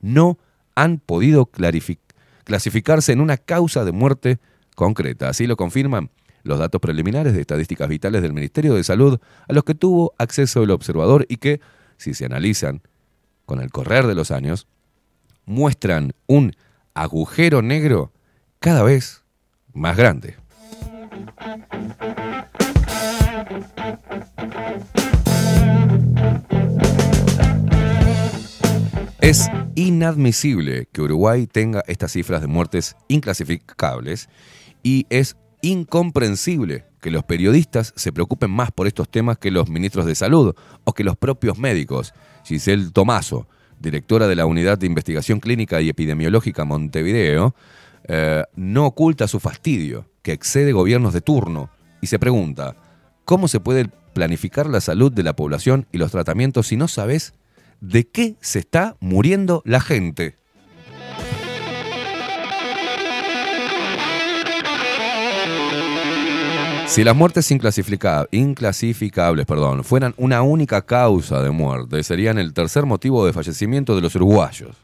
no han podido clasificarse en una causa de muerte concreta. Así lo confirman los datos preliminares de estadísticas vitales del Ministerio de Salud a los que tuvo acceso el observador y que, si se analizan con el correr de los años, muestran un agujero negro cada vez más grande. Es inadmisible que Uruguay tenga estas cifras de muertes inclasificables y es incomprensible que los periodistas se preocupen más por estos temas que los ministros de salud o que los propios médicos. Giselle Tomaso, directora de la Unidad de Investigación Clínica y Epidemiológica Montevideo, eh, no oculta su fastidio, que excede gobiernos de turno, y se pregunta, ¿cómo se puede planificar la salud de la población y los tratamientos si no sabes de qué se está muriendo la gente? Si las muertes inclasifica- inclasificables fueran una única causa de muerte, serían el tercer motivo de fallecimiento de los uruguayos.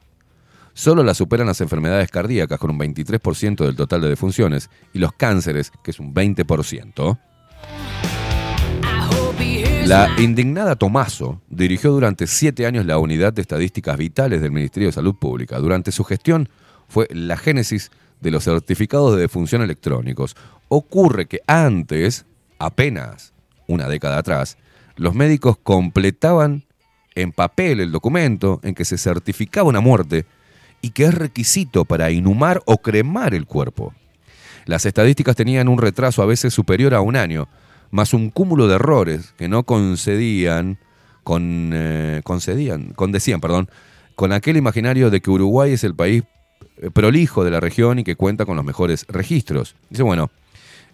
Solo la superan las enfermedades cardíacas con un 23% del total de defunciones y los cánceres, que es un 20%. La indignada Tomaso dirigió durante siete años la unidad de estadísticas vitales del Ministerio de Salud Pública. Durante su gestión fue la génesis de los certificados de defunción electrónicos. Ocurre que antes, apenas una década atrás, los médicos completaban en papel el documento en que se certificaba una muerte y que es requisito para inhumar o cremar el cuerpo. Las estadísticas tenían un retraso a veces superior a un año, más un cúmulo de errores que no concedían, con, eh, concedían, condecían, perdón, con aquel imaginario de que Uruguay es el país prolijo de la región y que cuenta con los mejores registros. Dice, bueno,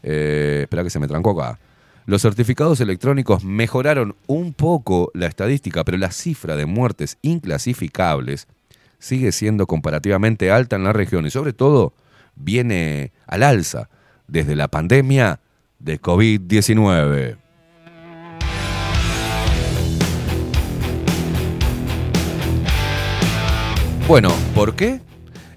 eh, espera que se me trancó acá. Los certificados electrónicos mejoraron un poco la estadística, pero la cifra de muertes inclasificables sigue siendo comparativamente alta en la región y sobre todo viene al alza desde la pandemia de COVID-19. Bueno, ¿por qué?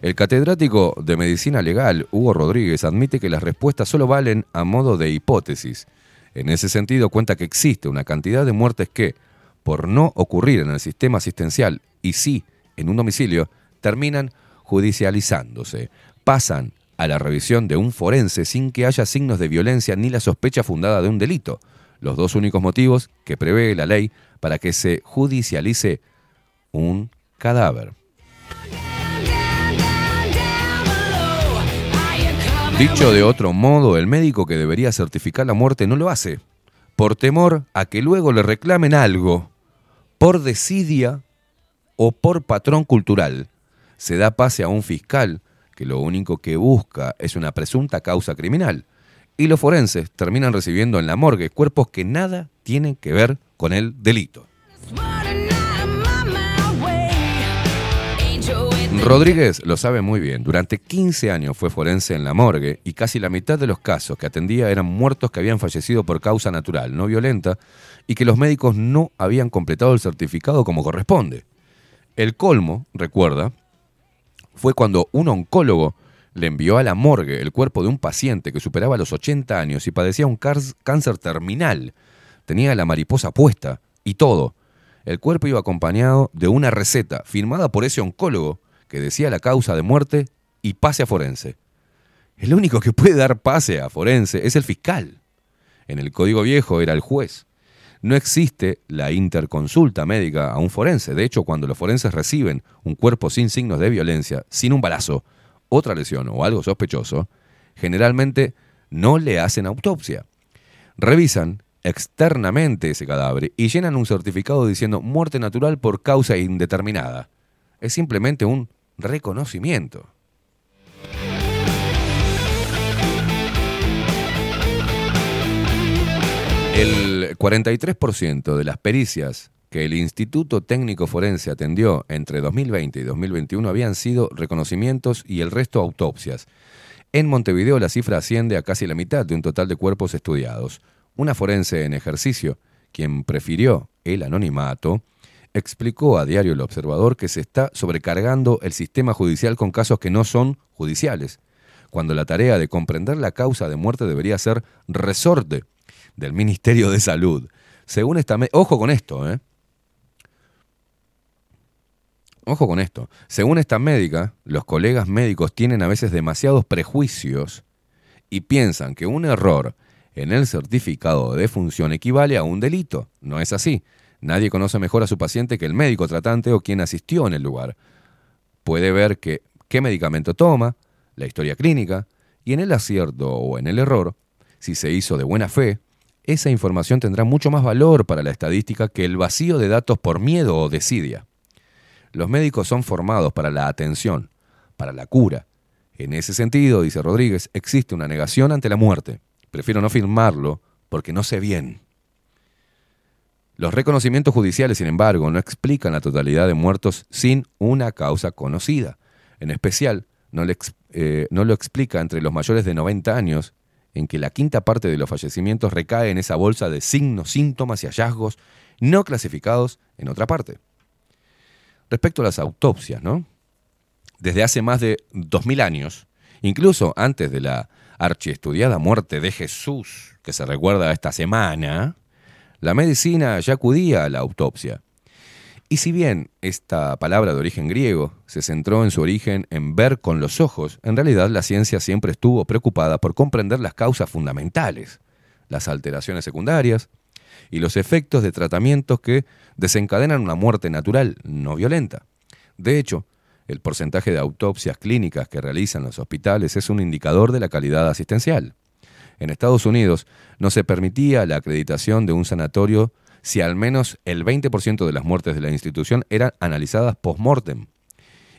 El catedrático de Medicina Legal, Hugo Rodríguez, admite que las respuestas solo valen a modo de hipótesis. En ese sentido, cuenta que existe una cantidad de muertes que, por no ocurrir en el sistema asistencial y sí en un domicilio, terminan judicializándose. Pasan a la revisión de un forense sin que haya signos de violencia ni la sospecha fundada de un delito. Los dos únicos motivos que prevé la ley para que se judicialice un cadáver. Dicho de otro modo, el médico que debería certificar la muerte no lo hace, por temor a que luego le reclamen algo por desidia o por patrón cultural, se da pase a un fiscal que lo único que busca es una presunta causa criminal. Y los forenses terminan recibiendo en la morgue cuerpos que nada tienen que ver con el delito. Rodríguez lo sabe muy bien. Durante 15 años fue forense en la morgue y casi la mitad de los casos que atendía eran muertos que habían fallecido por causa natural, no violenta, y que los médicos no habían completado el certificado como corresponde. El colmo, recuerda, fue cuando un oncólogo le envió a la morgue el cuerpo de un paciente que superaba los 80 años y padecía un cáncer terminal. Tenía la mariposa puesta y todo. El cuerpo iba acompañado de una receta firmada por ese oncólogo que decía la causa de muerte y pase a forense. El único que puede dar pase a forense es el fiscal. En el código viejo era el juez. No existe la interconsulta médica a un forense. De hecho, cuando los forenses reciben un cuerpo sin signos de violencia, sin un balazo, otra lesión o algo sospechoso, generalmente no le hacen autopsia. Revisan externamente ese cadáver y llenan un certificado diciendo muerte natural por causa indeterminada. Es simplemente un reconocimiento. El 43% de las pericias que el Instituto Técnico Forense atendió entre 2020 y 2021 habían sido reconocimientos y el resto autopsias. En Montevideo la cifra asciende a casi la mitad de un total de cuerpos estudiados. Una forense en ejercicio, quien prefirió el anonimato, explicó a Diario El Observador que se está sobrecargando el sistema judicial con casos que no son judiciales, cuando la tarea de comprender la causa de muerte debería ser resorte del Ministerio de Salud. Según esta... Ojo con esto, ¿eh? Ojo con esto. Según esta médica, los colegas médicos tienen a veces demasiados prejuicios y piensan que un error en el certificado de defunción equivale a un delito. No es así. Nadie conoce mejor a su paciente que el médico tratante o quien asistió en el lugar. Puede ver que, qué medicamento toma, la historia clínica, y en el acierto o en el error, si se hizo de buena fe, esa información tendrá mucho más valor para la estadística que el vacío de datos por miedo o desidia. Los médicos son formados para la atención, para la cura. En ese sentido, dice Rodríguez, existe una negación ante la muerte. Prefiero no firmarlo porque no sé bien. Los reconocimientos judiciales, sin embargo, no explican la totalidad de muertos sin una causa conocida. En especial, no, eh, lo explica entre los mayores de 90 años, en que la quinta parte de los fallecimientos recae en esa bolsa de signos, síntomas y hallazgos no clasificados en otra parte. Respecto a las autopsias, ¿no? Desde hace más de 2000 años, incluso antes de la archiestudiada muerte de Jesús, que se recuerda esta semana, la medicina ya acudía a la autopsia. Y si bien esta palabra de origen griego se centró en su origen en ver con los ojos, en realidad la ciencia siempre estuvo preocupada por comprender las causas fundamentales, las alteraciones secundarias y los efectos de tratamientos que desencadenan una muerte natural no violenta. De hecho, el porcentaje de autopsias clínicas que realizan los hospitales es un indicador de la calidad asistencial. En Estados Unidos no se permitía la acreditación de un sanatorio si al menos el 20% de las muertes de la institución eran analizadas post-mortem.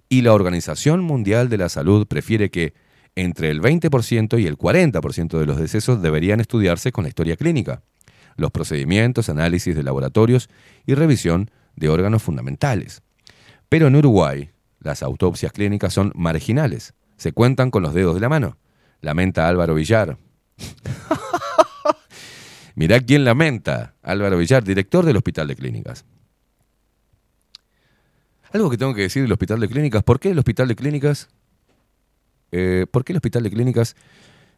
Y la Organización Mundial de la Salud prefiere que entre el 20% y el 40% de los decesos deberían estudiarse con la historia clínica, los procedimientos, análisis de laboratorios y revisión de órganos fundamentales. Pero en Uruguay, las autopsias clínicas son marginales, se cuentan con los dedos de la mano. Lamenta Álvaro Villar. Mirá quién lamenta. Álvaro Villar, director del Hospital de Clínicas. Algo que tengo que decir del Hospital de Clínicas. ¿Por qué el Hospital de Clínicas? Eh, ¿Por qué el Hospital de Clínicas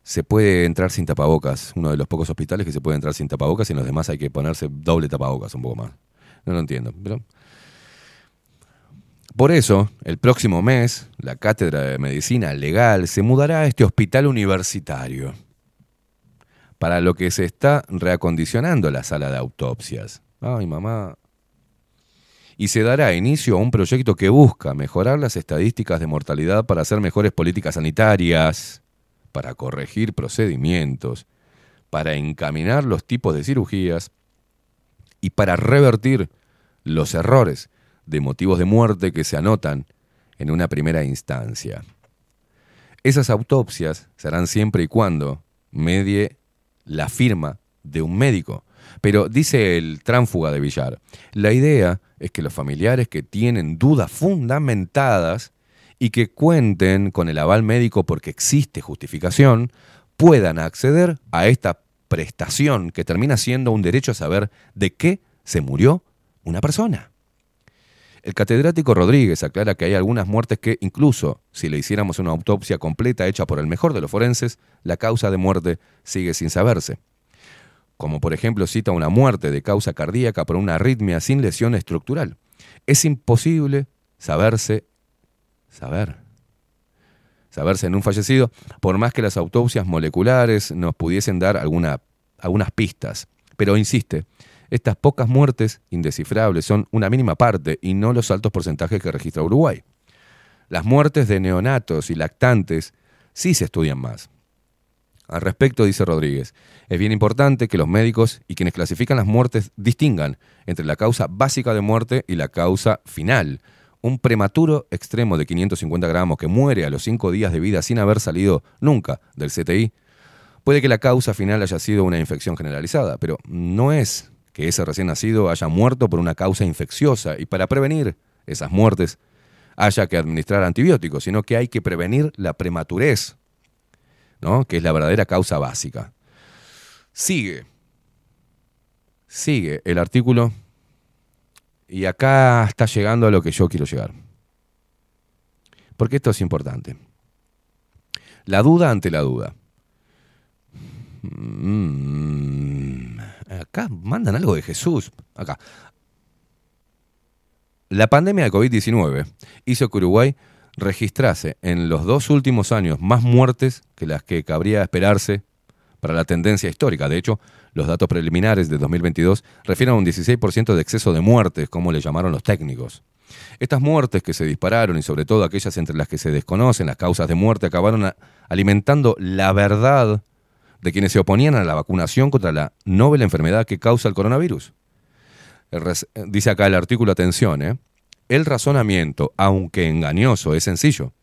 se puede entrar sin tapabocas? Uno de los pocos hospitales que se puede entrar sin tapabocas y en los demás hay que ponerse doble tapabocas, un poco más. No lo entiendo. Por eso, el próximo mes, la Cátedra de Medicina Legal se mudará a este hospital universitario para lo que se está reacondicionando la sala de autopsias. Ay, mamá. Y se dará inicio a un proyecto que busca mejorar las estadísticas de mortalidad para hacer mejores políticas sanitarias, para corregir procedimientos, para encaminar los tipos de cirugías y para revertir los errores de motivos de muerte que se anotan en una primera instancia. Esas autopsias serán siempre y cuando medie la firma de un médico. Pero dice el tránfuga de Villar, la idea es que los familiares que tienen dudas fundamentadas y que cuenten con el aval médico porque existe justificación, puedan acceder a esta prestación que termina siendo un derecho a saber de qué se murió una persona. El catedrático Rodríguez aclara que hay algunas muertes que, incluso si le hiciéramos una autopsia completa hecha por el mejor de los forenses, la causa de muerte sigue sin saberse. Como por ejemplo cita una muerte de causa cardíaca por una arritmia sin lesión estructural. Es imposible saberse, saber, saberse en un fallecido, por más que las autopsias moleculares nos pudiesen dar alguna, algunas pistas. Pero insiste, estas pocas muertes indescifrables son una mínima parte y no los altos porcentajes que registra Uruguay. Las muertes de neonatos y lactantes sí se estudian más. Al respecto, dice Rodríguez, es bien importante que los médicos y quienes clasifican las muertes distingan entre la causa básica de muerte y la causa final. Un prematuro extremo de 550 gramos que muere a los 5 días de vida sin haber salido nunca del CTI, puede que la causa final haya sido una infección generalizada, pero no es que ese recién nacido haya muerto por una causa infecciosa y para prevenir esas muertes haya que administrar antibióticos, sino que hay que prevenir la prematurez, ¿no? que es la verdadera causa básica. Sigue, sigue el artículo y acá está llegando a lo que yo quiero llegar. Porque esto es importante. La duda ante la duda. Mm, acá mandan algo de Jesús. Acá. La pandemia de COVID-19 hizo que Uruguay registrase en los dos últimos años más muertes que las que cabría esperarse para la tendencia histórica. De hecho, los datos preliminares de 2022 refieren a un 16% de exceso de muertes, como le llamaron los técnicos. Estas muertes que se dispararon y sobre todo aquellas entre las que se desconocen las causas de muerte acabaron alimentando la verdad de quienes se oponían a la vacunación contra la novel enfermedad que causa el coronavirus. Res- dice acá el artículo, atención, ¿eh? el razonamiento, aunque engañoso, es sencillo.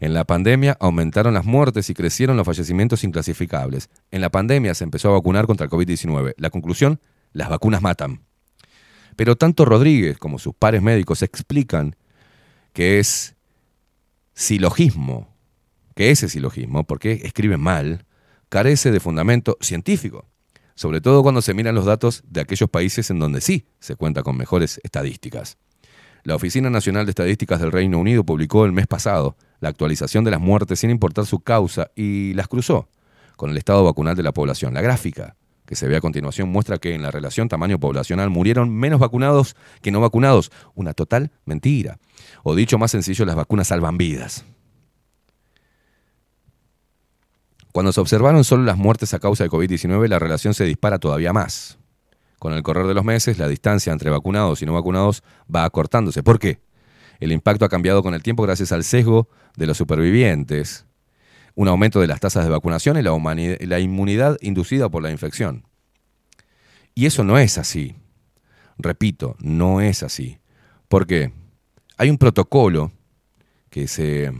En la pandemia aumentaron las muertes y crecieron los fallecimientos inclasificables. En la pandemia se empezó a vacunar contra el COVID-19. La conclusión, las vacunas matan. Pero tanto Rodríguez como sus pares médicos explican que es silogismo, que ese silogismo, porque escriben mal, carece de fundamento científico, sobre todo cuando se miran los datos de aquellos países en donde sí se cuenta con mejores estadísticas. La Oficina Nacional de Estadísticas del Reino Unido publicó el mes pasado la actualización de las muertes sin importar su causa y las cruzó con el estado vacunal de la población. La gráfica que se ve a continuación muestra que en la relación tamaño poblacional murieron menos vacunados que no vacunados. Una total mentira. O dicho más sencillo, las vacunas salvan vidas. Cuando se observaron solo las muertes a causa de COVID-19, la relación se dispara todavía más. Con el correr de los meses, la distancia entre vacunados y no vacunados va acortándose. ¿Por qué? El impacto ha cambiado con el tiempo gracias al sesgo de los supervivientes, un aumento de las tasas de vacunación y la, inmunidad inducida por la infección. Y eso no es así. Repito, no es así. ¿Por qué? Hay un protocolo que se,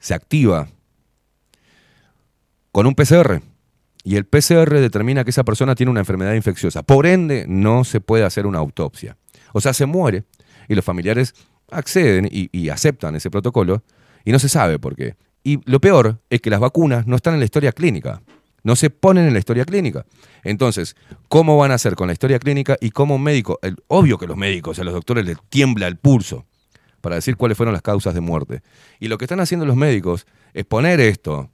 se activa con un PCR. Y el PCR determina que esa persona tiene una enfermedad infecciosa. Por ende, no se puede hacer una autopsia. O sea, se muere y los familiares acceden y, aceptan ese protocolo y no se sabe por qué. Y lo peor es que las vacunas no están en la historia clínica. No se ponen en la historia clínica. Entonces, ¿cómo van a hacer con la historia clínica y cómo un médico, obvio que los médicos, a los doctores les tiembla el pulso para decir cuáles fueron las causas de muerte? Y lo que están haciendo los médicos es poner esto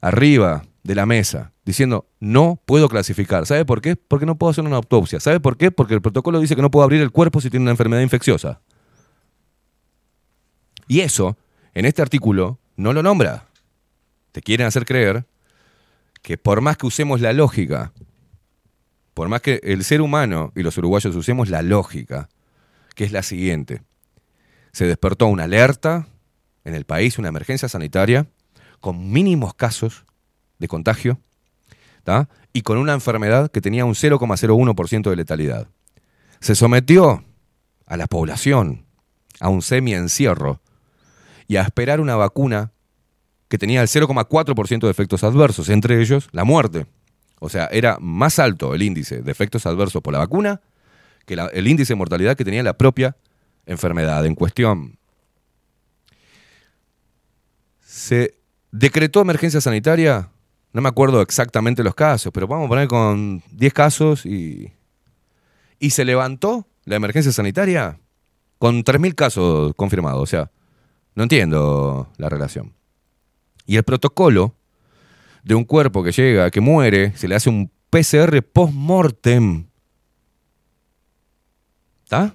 arriba de la mesa, diciendo, no puedo clasificar. ¿Sabe por qué? Porque no puedo hacer una autopsia. ¿Sabe por qué? Porque el protocolo dice que no puedo abrir el cuerpo si tiene una enfermedad infecciosa. Y eso, en este artículo, no lo nombra. Te quieren hacer creer que por más que usemos la lógica, por más que el ser humano y los uruguayos usemos la lógica, que es la siguiente, se despertó una alerta en el país, una emergencia sanitaria, con mínimos casos de contagio, ¿tá? y con una enfermedad que tenía un 0,01% de letalidad. se sometió a la población a un semi-encierro y a esperar una vacuna que tenía el 0,4% de efectos adversos, entre ellos la muerte. O sea, era más alto el índice de efectos adversos por la vacuna que el índice de mortalidad que tenía la propia enfermedad en cuestión. Se decretó emergencia sanitaria, no me acuerdo exactamente los casos, pero vamos a poner con 10 casos y, y se levantó la emergencia sanitaria con 3.000 casos confirmados. O sea, no entiendo la relación. Y el protocolo de un cuerpo que llega, que muere, se le hace un PCR post-mortem. ¿Está?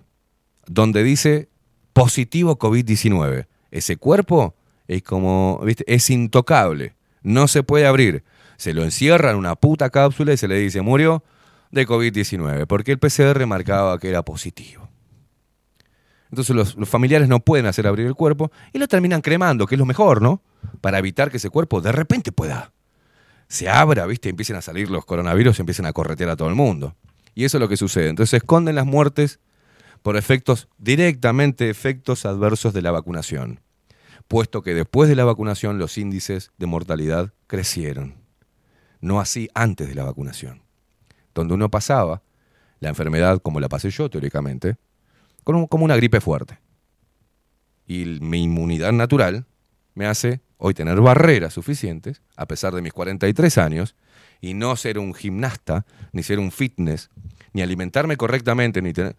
Donde dice positivo COVID-19. Ese cuerpo es como, ¿viste? Es intocable. No se puede abrir. Se lo encierra en una puta cápsula y se le dice, murió de COVID-19, porque el PCR marcaba que era positivo. Entonces los, familiares no pueden hacer abrir el cuerpo y lo terminan cremando, que es lo mejor, ¿no? Para evitar que ese cuerpo de repente pueda se abra, ¿viste? Empiecen a salir los coronavirus empiecen a corretear a todo el mundo. Y eso es lo que sucede. Entonces se esconden las muertes por efectos, directamente efectos adversos de la vacunación, puesto que después de la vacunación los índices de mortalidad crecieron. No así antes de la vacunación, donde uno pasaba la enfermedad como la pasé yo teóricamente, como una gripe fuerte. Y mi inmunidad natural me hace hoy tener barreras suficientes, a pesar de mis 43 años, y no ser un gimnasta, ni ser un fitness, ni alimentarme correctamente, ni tener...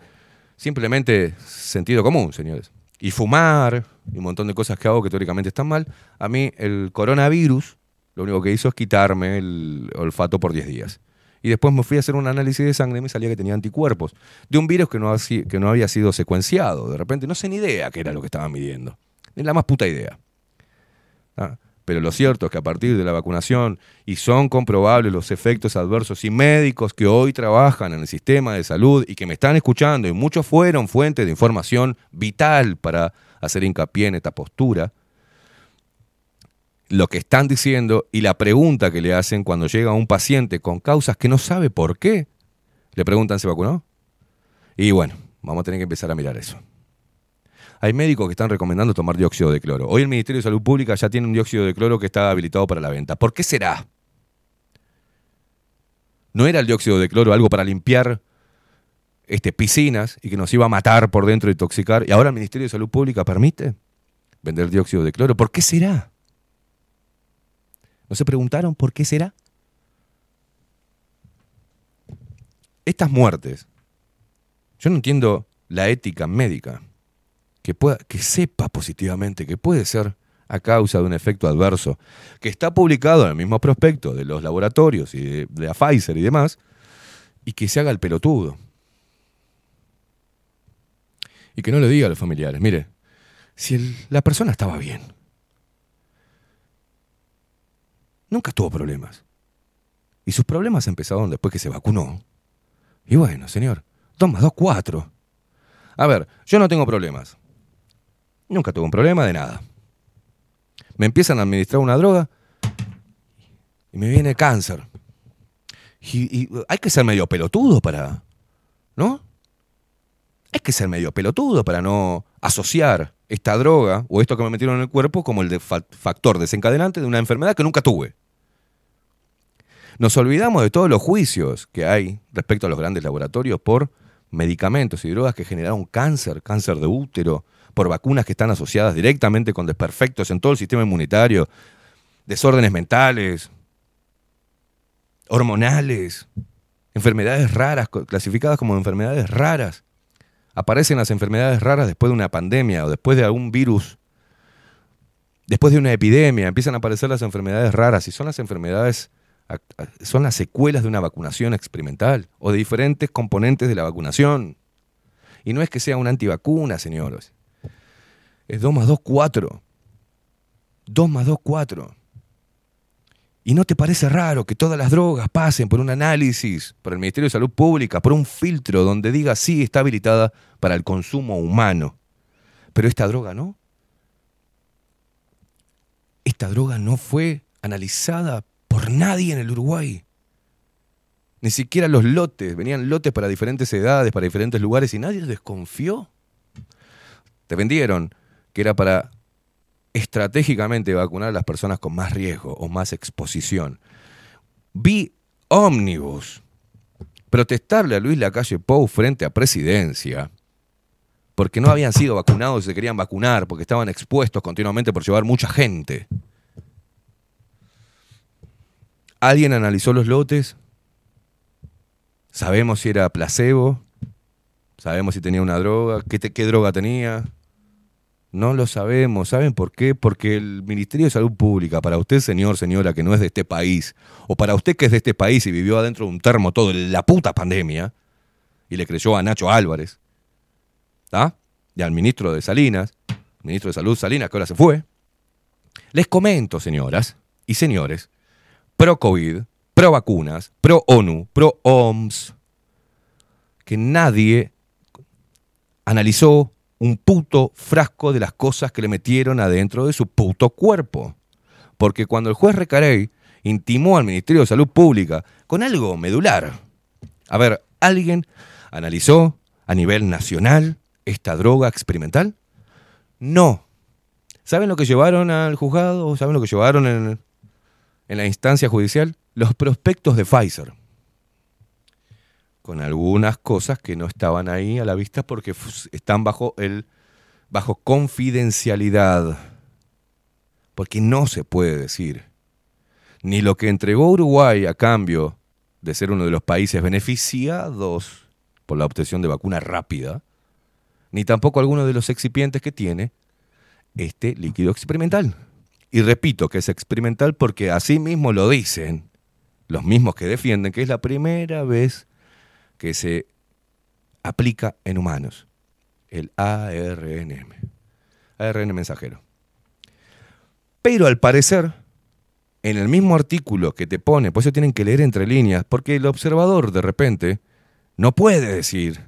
Simplemente sentido común, señores. Y fumar, y un montón de cosas que hago que teóricamente están mal. A mí el coronavirus lo único que hizo es quitarme el olfato por 10 días. Y después me fui a hacer un análisis de sangre y me salía que tenía anticuerpos de un virus que no, que no había sido secuenciado. De repente no sé ni idea qué era lo que estaban midiendo. Ni la más puta idea. Ah, Pero lo cierto es que a partir de la vacunación, y son comprobables los efectos adversos, y médicos que hoy trabajan en el sistema de salud y que me están escuchando, y muchos fueron fuentes de información vital para hacer hincapié en esta postura, lo que están diciendo y la pregunta que le hacen cuando llega un paciente con causas que no sabe por qué, le preguntan, ¿se vacunó? Y bueno, vamos a tener que empezar a mirar eso. Hay médicos que están recomendando tomar dióxido de cloro. Hoy el Ministerio de Salud Pública ya tiene un dióxido de cloro que está habilitado para la venta. ¿Por qué será? ¿No era el dióxido de cloro algo para limpiar este, piscinas y que nos iba a matar por dentro intoxicar? Y ahora el Ministerio de Salud Pública permite vender dióxido de cloro. ¿Por qué será? ¿No se preguntaron por qué será? Estas muertes, yo no entiendo la ética médica que, pueda, que sepa positivamente que puede ser a causa de un efecto adverso, que está publicado en el mismo prospecto de los laboratorios y de, de la Pfizer y demás, y que se haga el pelotudo. Y que no le diga a los familiares, mire, si la persona estaba bien, nunca tuvo problemas, y sus problemas empezaron después que se vacunó. Y bueno, señor, dos más dos, cuatro. A ver, yo no tengo problemas. Nunca tuve un problema de nada. Me empiezan a administrar una droga y me viene cáncer. Y, y hay que ser medio pelotudo para... ¿No? Hay que ser medio pelotudo para no asociar esta droga o esto que me metieron en el cuerpo como el factor desencadenante de una enfermedad que nunca tuve. Nos olvidamos de todos los juicios que hay respecto a los grandes laboratorios por medicamentos y drogas que generaron cáncer, cáncer de útero, por vacunas que están asociadas directamente con desperfectos en todo el sistema inmunitario, desórdenes mentales, hormonales, enfermedades raras, clasificadas como enfermedades raras. Aparecen las enfermedades raras después de una pandemia o después de algún virus, después de una epidemia, empiezan a aparecer las enfermedades raras y son las enfermedades, son las secuelas de una vacunación experimental o de diferentes componentes de la vacunación. Y no es que sea una antivacuna, señores. Es 2 más 2, 4. 2 más 2, 4. ¿Y no te parece raro que todas las drogas pasen por un análisis, por el Ministerio de Salud Pública, por un filtro donde diga sí está habilitada para el consumo humano? Pero esta droga no. Esta droga no fue analizada por nadie en el Uruguay. Ni siquiera los lotes, venían lotes para diferentes edades, para diferentes lugares y nadie desconfió. Te vendieron que era para estratégicamente vacunar a las personas con más riesgo o más exposición. Vi ómnibus protestarle a Luis Lacalle Pou frente a presidencia porque no habían sido vacunados y se querían vacunar, porque estaban expuestos continuamente por llevar mucha gente. ¿Alguien analizó los lotes? ¿Sabemos si era placebo? ¿Sabemos si tenía una droga? ¿Qué, qué droga tenía? No lo sabemos. ¿Saben por qué? Porque el Ministerio de Salud Pública, para usted, señor, señora, que no es de este país, o para usted que es de este país y vivió adentro de un termo todo la puta pandemia, y le creyó a Nacho Álvarez, ¿está? Y al ministro de Salinas, ministro de Salud Salinas, que ahora se fue. Les comento, señoras y señores, pro COVID, pro vacunas, pro ONU, pro OMS, que nadie analizó un puto frasco de las cosas que le metieron adentro de su puto cuerpo. Porque cuando el juez Recarey intimó al Ministerio de Salud Pública con algo medular, a ver, ¿alguien analizó a nivel nacional esta droga experimental? No. ¿Saben lo que llevaron al juzgado? ¿Saben lo que llevaron en, en la instancia judicial? Los prospectos de Pfizer. Con algunas cosas que no estaban ahí a la vista porque están bajo el bajo confidencialidad. Porque no se puede decir ni lo que entregó Uruguay a cambio de ser uno de los países beneficiados por la obtención de vacuna rápida, ni tampoco alguno de los excipientes que tiene este líquido experimental. Y repito que es experimental porque así mismo lo dicen los mismos que defienden que es la primera vez que se aplica en humanos, el ARNM, ARN mensajero. Pero al parecer, en el mismo artículo que te pone, por eso tienen que leer entre líneas, porque el observador de repente no puede decir,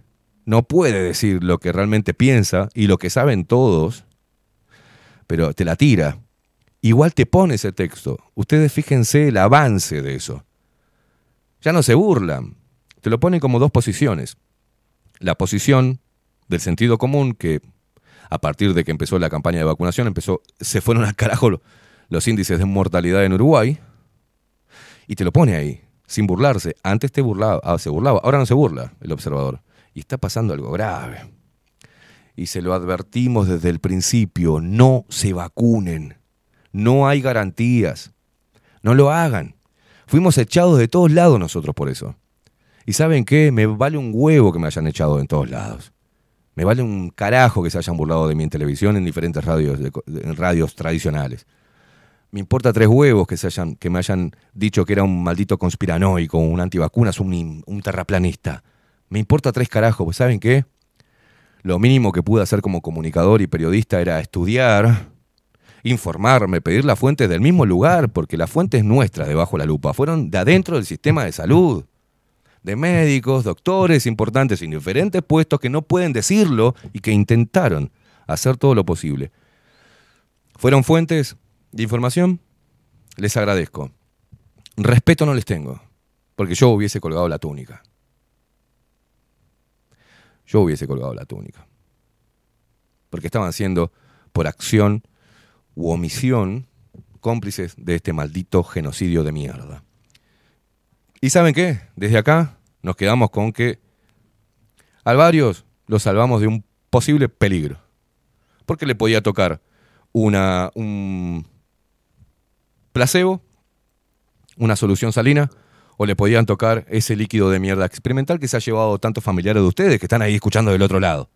no puede decir lo que realmente piensa y lo que saben todos, pero te la tira. Igual te pone ese texto. Ustedes fíjense el avance de eso. Ya no se burlan. Te lo ponen como dos posiciones. La posición del sentido común, que a partir de que empezó la campaña de vacunación, empezó, se fueron al carajo lo- los índices de mortalidad en Uruguay, y te lo pone ahí, sin burlarse. Antes te burlaba, ah, se burlaba, ahora no se burla el observador. Y está pasando algo grave. Y se lo advertimos desde el principio, no se vacunen. No hay garantías. No lo hagan. Fuimos echados de todos lados nosotros por eso. Y saben qué, me vale un huevo que me hayan echado en todos lados. Me vale un carajo que se hayan burlado de mí en televisión, en diferentes radios, de- en radios tradicionales. Me importa tres huevos que, se hayan, que me hayan dicho que era un maldito conspiranoico, un antivacunas, un, un terraplanista. Me importa tres carajos, pues ¿saben qué? Lo mínimo que pude hacer como comunicador y periodista era estudiar, informarme, pedir las fuentes del mismo lugar, porque las fuentes nuestras debajo de la lupa fueron de adentro del sistema de salud, de médicos, doctores importantes en diferentes puestos que no pueden decirlo y que intentaron hacer todo lo posible. ¿Fueron fuentes de información? Les agradezco. Respeto no les tengo, porque yo hubiese colgado la túnica. Yo hubiese colgado la túnica. Porque estaban siendo, por acción u omisión, cómplices de este maldito genocidio de mierda. ¿Y saben qué? Desde acá nos quedamos con que a varios los salvamos de un posible peligro. Porque le podía tocar una, un placebo, una solución salina, o le podían tocar ese líquido de mierda experimental que se ha llevado tantos familiares de ustedes que están ahí escuchando del otro lado.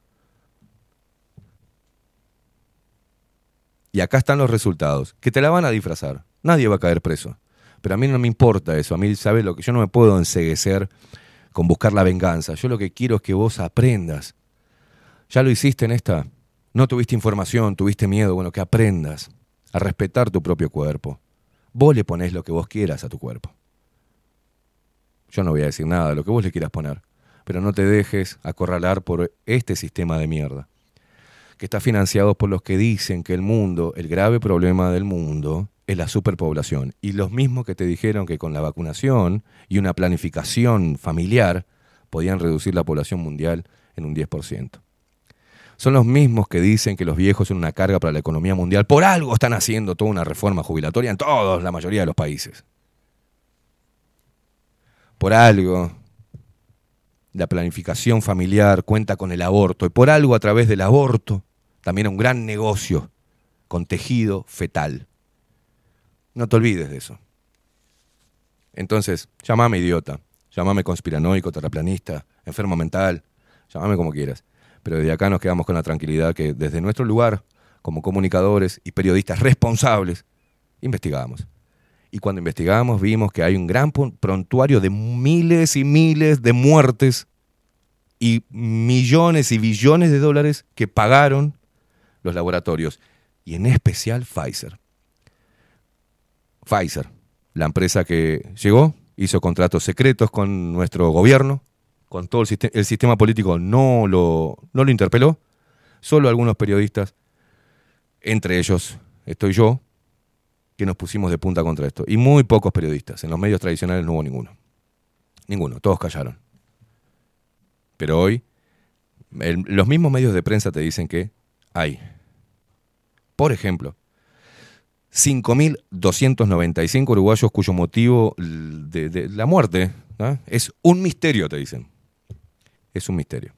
Y acá están los resultados, que te la van a disfrazar. Nadie va a caer preso. Pero a mí no me importa eso. A mí, ¿sabes lo que? Yo no me puedo enseguecer con buscar la venganza. Yo lo que quiero es que vos aprendas. Ya lo hiciste en esta. No tuviste información, tuviste miedo. Bueno, que aprendas a respetar tu propio cuerpo. Vos le ponés lo que vos quieras a tu cuerpo. Yo no voy a decir nada lo que vos le quieras poner. Pero no te dejes acorralar por este sistema de mierda. Que está financiado por los que dicen que el mundo, el grave problema del mundo, es la superpoblación. Y los mismos que te dijeron que con la vacunación y una planificación familiar podían reducir la población mundial en un 10%. Son los mismos que dicen que los viejos son una carga para la economía mundial. Por algo están haciendo toda una reforma jubilatoria en todos, la mayoría de los países. Por algo la planificación familiar cuenta con el aborto y por algo a través del aborto también un gran negocio con tejido fetal. No te olvides de eso. Entonces, llámame idiota, llámame conspiranoico, terraplanista, enfermo mental, llámame como quieras. Pero desde acá nos quedamos con la tranquilidad que desde nuestro lugar, como comunicadores y periodistas responsables, investigamos. Y cuando investigamos vimos que hay un gran prontuario de miles y miles de muertes y millones y billones de dólares que pagaron los laboratorios, y en especial Pfizer. Pfizer, la empresa que llegó, hizo contratos secretos con nuestro gobierno, con todo el, el sistema político no lo, no lo interpeló, solo algunos periodistas, entre ellos estoy yo, que nos pusimos de punta contra esto. Y muy pocos periodistas. En los medios tradicionales no hubo ninguno. Ninguno, todos callaron. Pero hoy, los mismos medios de prensa te dicen que hay, por ejemplo, 5.295 uruguayos cuyo motivo de, la muerte es un misterio, te dicen. Es un misterio.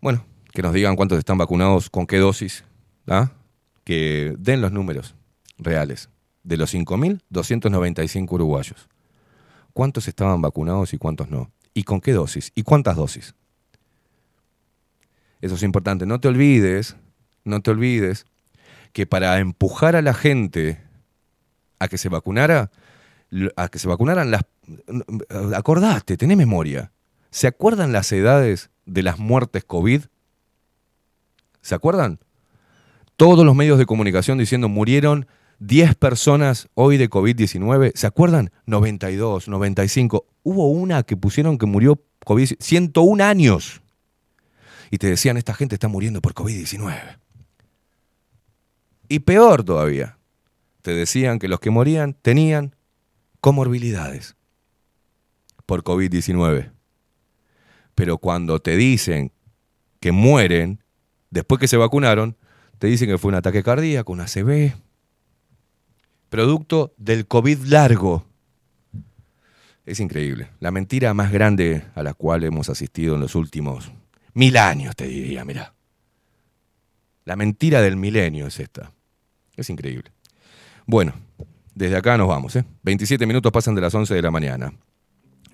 Bueno, que nos digan cuántos están vacunados, con qué dosis, ¿ah? que den los números reales de los 5.295 uruguayos. ¿Cuántos estaban vacunados y cuántos no? ¿Y con qué dosis? ¿Y cuántas dosis? Eso es importante. No te olvides, no te olvides que para empujar a la gente a que se vacunara, a que se vacunaran las... Acordate, tenés memoria. ¿Se acuerdan las edades de las muertes COVID? ¿Se acuerdan? Todos los medios de comunicación diciendo murieron 10 personas hoy de COVID-19. ¿Se acuerdan? 92, 95. Hubo una que pusieron que murió COVID, 101 años. Y te decían, esta gente está muriendo por COVID-19. Y peor todavía, te decían que los que morían tenían comorbilidades por COVID-19. Pero cuando te dicen que mueren, después que se vacunaron, te dicen que fue un ataque cardíaco, una ACV, producto del COVID largo. Es increíble. La mentira más grande a la cual hemos asistido en los últimos mil años, te diría, mira. La mentira del milenio es esta. Es increíble. Bueno, desde acá nos vamos. ¿eh? 27 minutos pasan de las 11 de la mañana.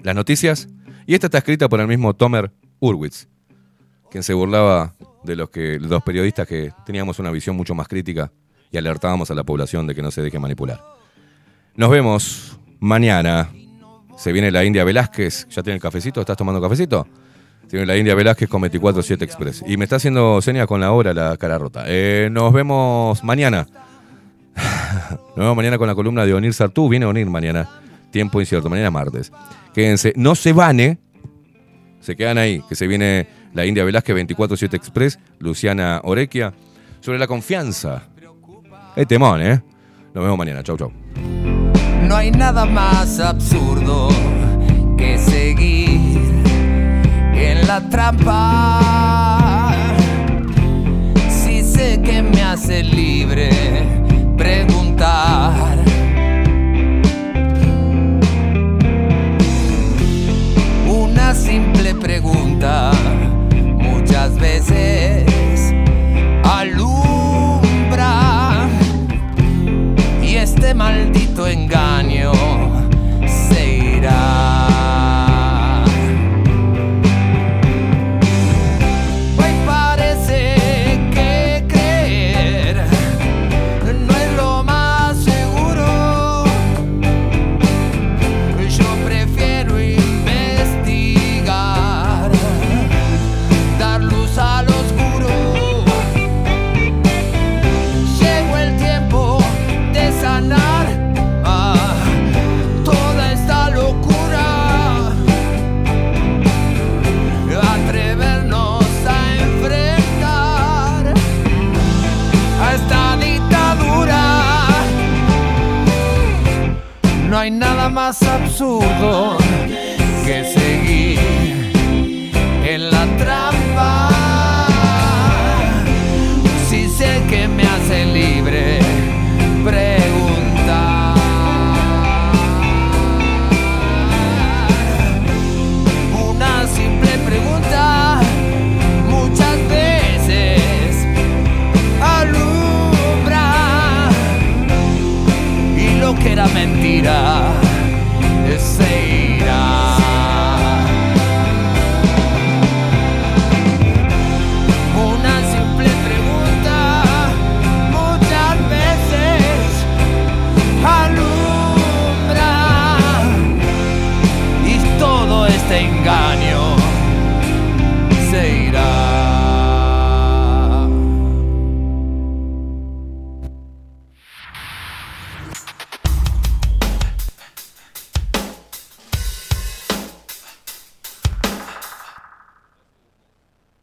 Las noticias. Y esta está escrita por el mismo Tomer Urwitz, quien se burlaba de los, que, los periodistas que teníamos una visión mucho más crítica y alertábamos a la población de que no se deje manipular. Nos vemos mañana. Se viene la India Velázquez. ¿Ya tiene el cafecito? ¿Estás tomando cafecito? Tiene la India Velázquez con 24-7 Express. Y me está haciendo señas con la hora la cara rota. Eh, nos vemos mañana. Nos vemos mañana con la columna de Onir Sartú. Viene Onir mañana. Tiempo incierto. Mañana martes. Quédense. No se van, ¿eh? Se quedan ahí. Que se viene la India Velázquez 24-7 Express. Luciana Orequia. Sobre la confianza. Es temón, ¿eh? Nos vemos mañana. Chau, chau. No hay nada más absurdo que seguir en la trampa. Si sé que me hace libre preguntar. Una simple pregunta muchas veces alumbra y este maldito más absurdo